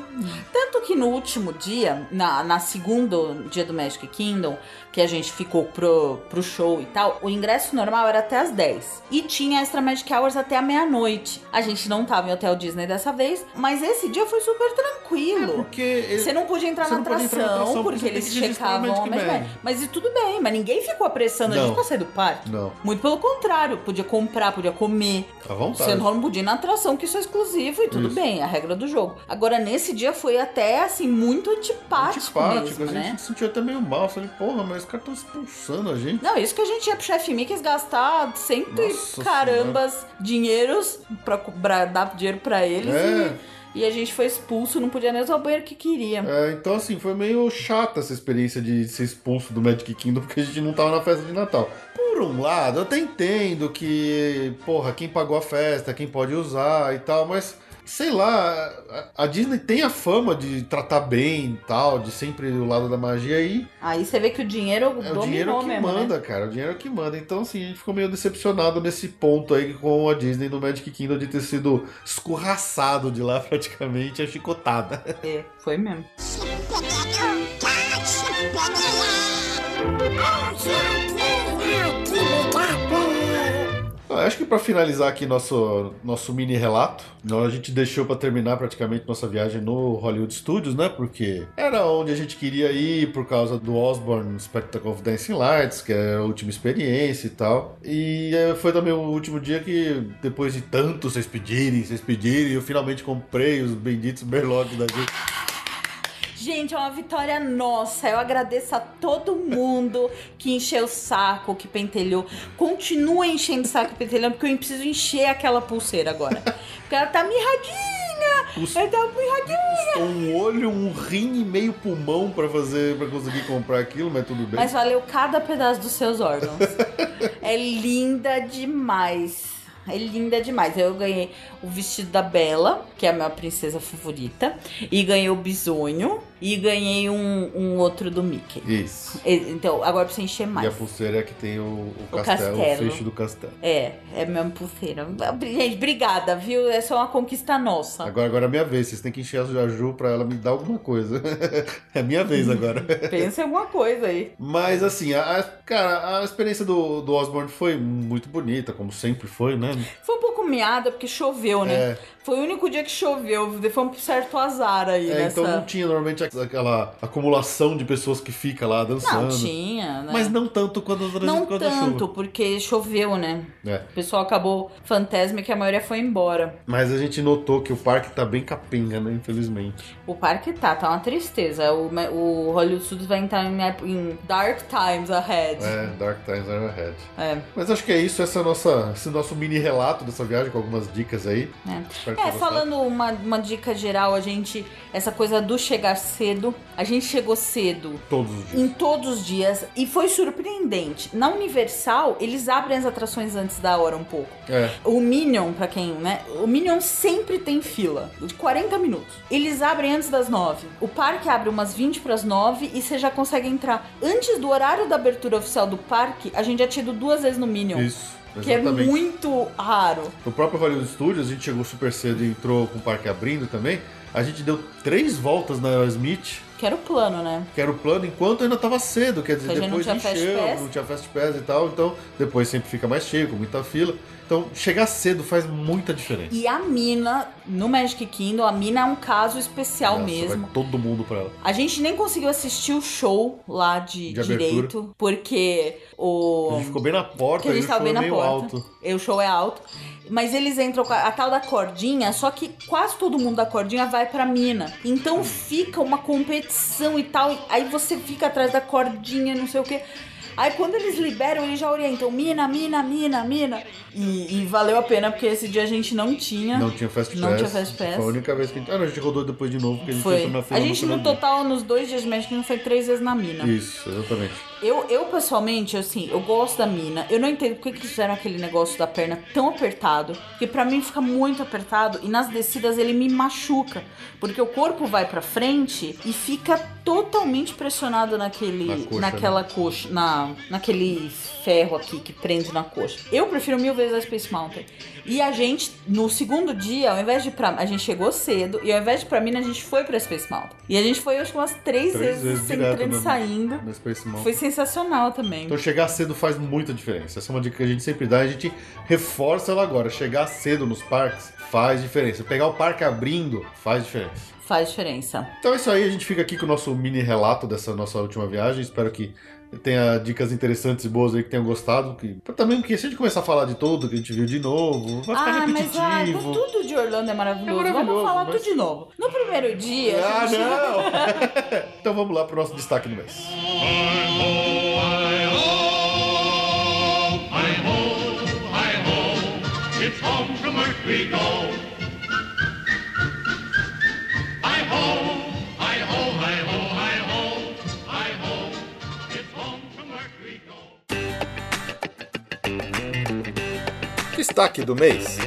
Tanto que no último dia, na, na segundo dia do Magic Kingdom, que a gente ficou pro, pro show e tal, o ingresso normal era até as 10. E tinha Extra Magic Hours até a meia-noite. A gente não tava em Hotel Disney dessa vez, mas esse dia foi super tranquilo. Porque ele- Você não podia entrar na não atração, entrar na atração porque porque eles checavam a Magic. Mas e tudo bem, mas ninguém ficou apressando a Não. gente pra sair do parque. Não. Muito pelo contrário, podia comprar, podia comer. À vontade. Você não podia ir na atração, que isso é exclusivo e tudo Isso. bem, é a regra do jogo. Agora, nesse dia foi até, assim, muito antipático, antipático, mesmo, a gente né? se sentiu até meio mal. Falei, porra, mas caras estão expulsando a gente. Não, isso que a gente ia pro chefe Mickey Nossa gastar cento e carambas dinheiros pra, pra dar dinheiro pra eles É. e, e a gente foi expulso, não podia nem usar o banheiro que queria. É, então, assim, foi meio chata essa experiência de ser expulso do Magic Kingdom porque a gente não tava na festa de Natal. Por um lado, eu até entendo que, porra, quem pagou a festa, quem pode usar e tal, mas. Sei lá, a- Disney tem a fama de tratar bem e tal, de sempre o lado da magia e Aí você vê que o dinheiro É dominou o dinheiro que mesmo, né? manda, cara. O dinheiro que manda. Então, assim, a gente ficou meio decepcionado nesse ponto aí com a Disney no Magic Kingdom de ter sido escorraçado de lá praticamente, a chicotada. É, foi mesmo. Acho que pra finalizar aqui nosso, nosso mini relato, a gente deixou pra terminar praticamente nossa viagem no Hollywood Studios, né? Porque era onde a gente queria ir por causa do Osborne Spectacle of Dancing Lights, que é a última experiência e tal. E eh, foi também o último dia que, depois de tanto vocês pedirem, vocês pedirem, eu finalmente comprei os benditos berloques da gente. Gente, é uma vitória nossa. Eu agradeço a todo mundo que encheu o saco, que pentelhou. Continua enchendo o saco e pentelhando, porque eu preciso encher aquela pulseira agora. Porque ela tá mirradinha. Ele tava com enraquinho. um olho, um rim e meio pulmão pra fazer, para conseguir comprar aquilo, mas tudo bem. Mas valeu cada pedaço dos seus órgãos. é linda demais. É linda demais. Eu ganhei o vestido da Bela, que é a minha princesa favorita. E ganhei o bisonho. E ganhei um, um outro do Mickey. Isso. Então, agora você encher E a mais. pulseira é que tem o, o O castelo, o, castelo. fecho do castelo. É, é minha pulseira. Gente, obrigada, viu? É só uma conquista nossa. Agora, agora é minha vez, vocês têm que encher a Ju pra ela me dar alguma coisa. é minha vez agora. Pensa em alguma coisa aí. Mas assim, a, a- cara, a experiência do, do Osborne foi muito bonita, como sempre foi, né? Foi um pouco miada porque choveu, né? É. Foi o único dia que choveu. Foi um certo azar aí É, nessa. então não tinha normalmente aquela acumulação de pessoas que fica lá dançando. Não, tinha, né? Mas não tanto quando, Não quando a tanto, chuva. porque choveu, né? É. O pessoal acabou fantasma que a maioria foi embora. Mas a gente notou que o parque tá bem capenga, né? Infelizmente. O parque tá, tá uma tristeza. O, o Hollywood Studios vai entrar em, em Dark Times Ahead. É, Dark Times Ahead. É. Mas acho que é isso, essa nossa, esse nosso mini relato dessa viagem com algumas dicas aí. É. É, falando uma, uma dica geral, a gente. Essa coisa do chegar cedo. A gente chegou cedo Todos os dias. em todos os dias e foi surpreendente. Na Universal, eles abrem as atrações antes da hora um pouco. É. O Minion, pra quem, né? O Minion sempre tem fila de 40 minutos. Eles abrem antes das 9. O parque abre umas 20 pras 9 e você já consegue entrar. Antes do horário da abertura oficial do parque, a gente já tinha ido duas vezes no Minion. Isso. Que é Exatamente. muito raro. No próprio Hollywood Studios, a gente chegou super cedo e entrou com o parque abrindo também. A gente deu três voltas na Aerosmith, Que era o plano, né? que era o plano, enquanto ainda tava cedo. Quer dizer, não depois tinha Fast encheu, não tinha Fast Pass e tal. Então, depois sempre fica mais cheio, com muita fila. Então, chegar cedo faz muita diferença. E a mina, no Magic Kingdom, a mina é um caso especial Nossa, mesmo. Vai todo mundo pra ela. A gente nem conseguiu assistir o show lá de, De abertura. direito, porque o. A gente ficou bem na porta que a gente tava bem na porta. alto. E o show é alto. Mas eles entram com a, a tal da cordinha, só que quase todo mundo da cordinha vai pra mina. Então fica uma competição e tal. Aí você fica atrás da cordinha, não sei o quê. Aí quando eles liberam, eles já orientam mina, mina, mina, mina. E, e valeu a pena, porque esse dia a gente não tinha. Não tinha Fast Pass. Não tinha Fast Pass. Foi a única vez que a gente... Ah, não, a gente rodou depois de novo, porque a gente Foi. entrou na fila A gente no no total, nos dois dias Kingdom, foi três vezes na mina. Isso, exatamente. Eu, eu pessoalmente, assim, eu gosto da mina. Eu não entendo por que fizeram aquele negócio da perna tão apertado. Porque pra mim fica muito apertado e nas descidas ele me machuca. Porque o corpo vai pra frente e fica totalmente pressionado naquele, Na coxa, naquela coxa, na, naquele ferro aqui que prende na coxa. Eu prefiro mil vezes a Space Mountain. E a gente, no segundo dia, ao invés de pra. A gente chegou cedo e ao invés de pra mina, a gente foi pra Space Mountain. E a gente foi, acho que umas três, Três vezes, vezes direto entrando e saindo. Na Space Mountain. Foi sensacional também. Então chegar cedo faz muita diferença. Essa é uma dica que a gente sempre dá, a gente reforça ela agora. Chegar cedo nos parques faz diferença. Pegar o parque abrindo faz diferença. Faz diferença. Então é isso aí, a gente fica aqui com o nosso mini relato dessa nossa última viagem. Espero que tenha dicas interessantes e boas aí que tenham gostado. Que... Também porque se a gente começar a falar de tudo que a gente viu de novo, vai ficar Ah, mas repetitivo. ai, tudo de Orlando é maravilhoso. É maravilhoso, Vamos falar mas- tudo de novo. No primeiro dia. Ah, gente- não! então vamos lá pro nosso destaque do mês. It's home from earth we go. Destaque do mês.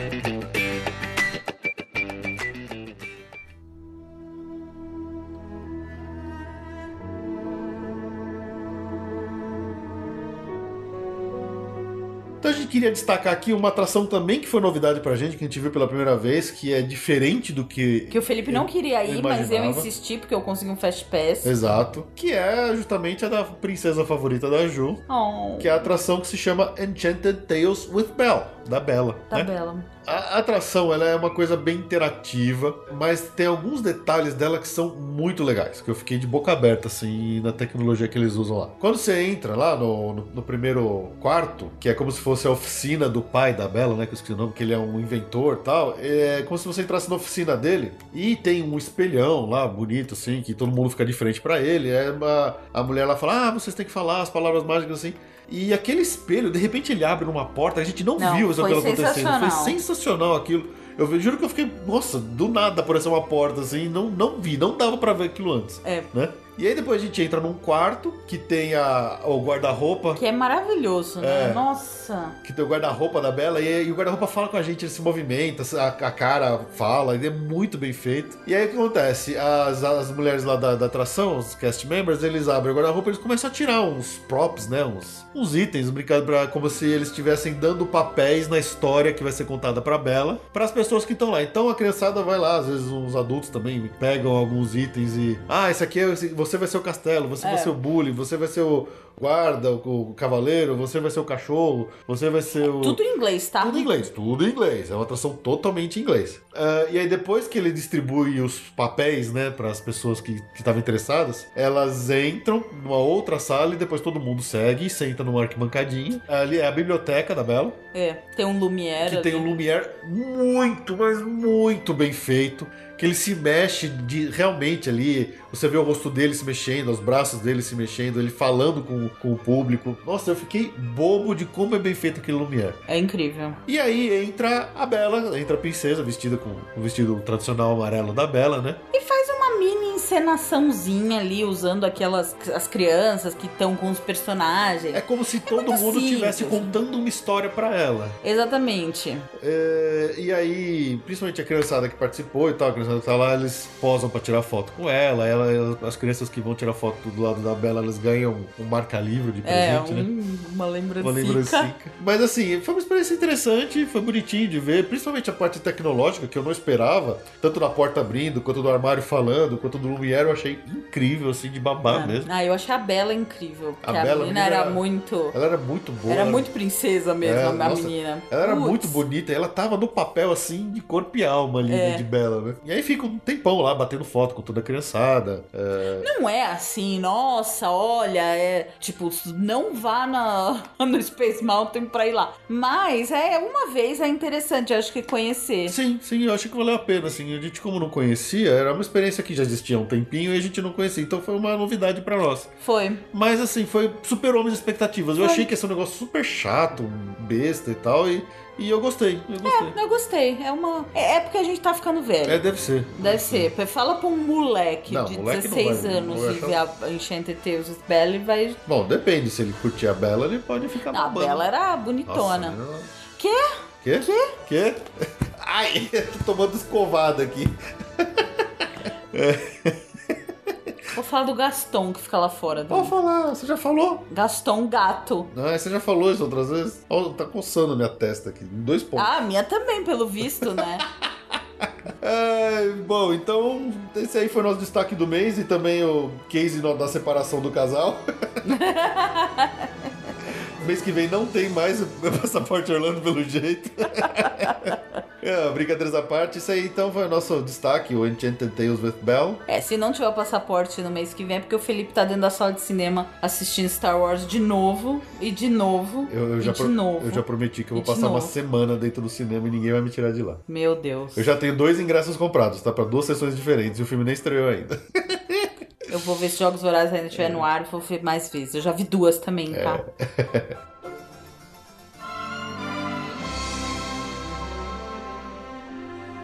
Queria destacar aqui uma atração também que foi novidade pra gente, que a gente viu pela primeira vez, que é diferente do que. Que o Felipe não queria ir, mas eu imaginava. insisti porque eu consegui um Fast Pass. Exato. Que é justamente a da princesa favorita da Ju, Oh, que é a atração que se chama Enchanted Tales with Belle, da Bela. tá né? bela. A atração ela é uma coisa bem interativa, mas tem alguns detalhes dela que são muito legais, que eu fiquei de boca aberta assim na tecnologia que eles usam lá. Quando você entra lá no, no, no primeiro quarto, que é como se fosse a oficina do pai da Bela, né? Que eu esqueci o nome, que ele é um inventor tal, é como se você entrasse na oficina dele e tem um espelhão lá, bonito assim, que todo mundo fica de frente pra ele. É uma, a mulher lá fala: Ah, vocês têm que falar as palavras mágicas assim. E aquele espelho, de repente ele abre numa porta, a gente não, Não, viu foi aquilo acontecendo. Foi sensacional. aquilo. Eu juro que eu fiquei, nossa, do nada apareceu uma porta assim, não, não vi, não dava pra ver aquilo antes, É. né? E aí depois a gente entra num quarto que tem a, o guarda-roupa, Que é maravilhoso, né? É. Nossa. que tem o guarda-roupa da Bela, e, e o guarda-roupa fala com a gente, ele se movimenta, a, a cara fala, ele é muito bem feito. E aí o que acontece? As, as mulheres lá da, da atração, os cast members, eles abrem o guarda-roupa eles começam a tirar uns props, né? Uns, uns itens, brincando pra, como se eles estivessem dando papéis na história que vai ser contada pra Bela, para as pessoas que estão lá. Então a criançada vai lá, às vezes uns adultos também pegam alguns itens e. Ah, esse aqui é, esse- você vai ser o castelo, você vai É. ser o bully, você vai ser o guarda, o, o cavaleiro, você vai ser o cachorro, você vai ser o. Tudo em inglês, tá? Tudo em inglês, tudo em inglês. É uma atração totalmente em inglês. Ah, e aí, depois que ele distribui os papéis, né, para as pessoas que estavam interessadas, elas entram numa outra sala e depois todo mundo segue e senta numa arquibancadinha. Ali é a biblioteca da Bela, É. Tem um Lumière. que tem um ali. Lumière muito, mas muito bem feito. Que ele se mexe de realmente ali. Você vê o rosto dele se mexendo, os braços dele se mexendo, ele falando com, com o público. Nossa, eu fiquei bobo de como é bem feito aquele Lumière. É incrível. E aí entra a Bela, entra a princesa vestida com o vestido tradicional amarelo da Bela, né? E faz uma mini encenaçãozinha ali, usando aquelas as crianças que estão com os personagens. É como se todo muito mundo estivesse contando uma história pra ela. Exatamente. É, e aí, principalmente a criançada que participou e tal, a criançada que tá lá, eles posam pra tirar foto com ela. ela as crianças que vão tirar foto do lado da Bela, elas ganham um marca-livro de É, presente, né? um- uma lembrancinha. Uma lembrancinha. Mas assim, foi uma experiência interessante, foi bonitinho de ver, principalmente a parte tecnológica que eu não esperava, tanto da porta abrindo, quanto do armário falando, quanto do Lumière, eu achei incrível, assim, de babar mesmo. Ah, eu achei a Bela incrível. Porque A Bela, a menina menina era era- muito. Ela era muito boa. Era muito princesa mesmo, É, a nossa, menina. Ela era Putz. muito bonita, ela tava no papel assim de corpo e alma ali, É. né, de Bela, né? E aí fica um tempão lá batendo foto com toda a criançada. é, Não é assim, nossa, olha, é tipo, não vá na, no Space Mountain pra ir lá. Mas é uma vez é interessante, acho que conhecer. Sim, sim, eu acho que valeu a pena, assim. A gente, como não conhecia, era uma experiência que já existia um tempinho e a gente não conhecia, então foi uma novidade pra nós. Foi. Mas assim, foi superou minhas expectativas. Eu Foi. achei que ia ser um negócio super chato, besta e tal, e, e eu gostei, eu gostei. Eu gostei. É uma. É é porque a gente tá ficando velho. É, deve ser. Deve ser. Fala pra um moleque Não, de moleque não 16 vai- anos e ver a Enchanted Tales of Belle vai. Bom, depende, se ele curtir a Bela, ele pode ficar Não, a. Bela era Nossa, bonitona. menina- Quê? Quê? Quê? Quê? Ai, eu tô tomando escovada aqui. Vou falar do Gaston que fica lá fora. Pode falar, você já falou? Gaston gato. Não, você já falou isso outras vezes. Ó, tá coçando a minha testa aqui, dois pontos. Ah, a minha também, pelo visto, né? É, bom, então esse aí foi o nosso destaque do mês e também o case da separação do casal. Mês que vem não tem mais o passaporte Orlando pelo jeito. é, brincadeiras à parte, isso aí então foi o nosso destaque, o Enchanted Tales with Belle. É, se não tiver o passaporte no mês que vem, é porque o Felipe tá dentro da sala de cinema assistindo Star Wars de novo, e de novo, Eu, eu já de novo. eu já prometi que eu vou passar uma semana dentro do cinema e ninguém vai me tirar de lá. Meu Deus. Eu já tenho dois ingressos comprados, tá? Pra duas sessões diferentes e o filme nem estreou ainda. Eu vou ver se Jogos Vorazes ainda estiver no ar, vou ver mais vezes. Eu já vi duas também, tá?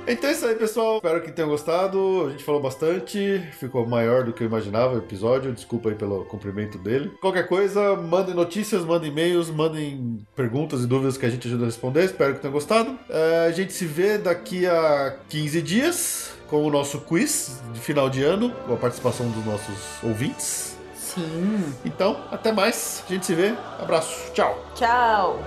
Então é isso aí, pessoal. Espero que tenham gostado. A gente falou bastante. Ficou maior do que eu imaginava o episódio. Desculpa aí pelo comprimento dele. Qualquer coisa, mandem notícias, mandem e-mails, mandem perguntas e dúvidas que a gente ajuda a responder. Espero que tenham gostado. É, a gente se vê daqui a 15 dias com o nosso quiz de final de ano, com a participação dos nossos ouvintes. Sim. Então, até mais. A gente se vê. Abraço. Tchau. Tchau.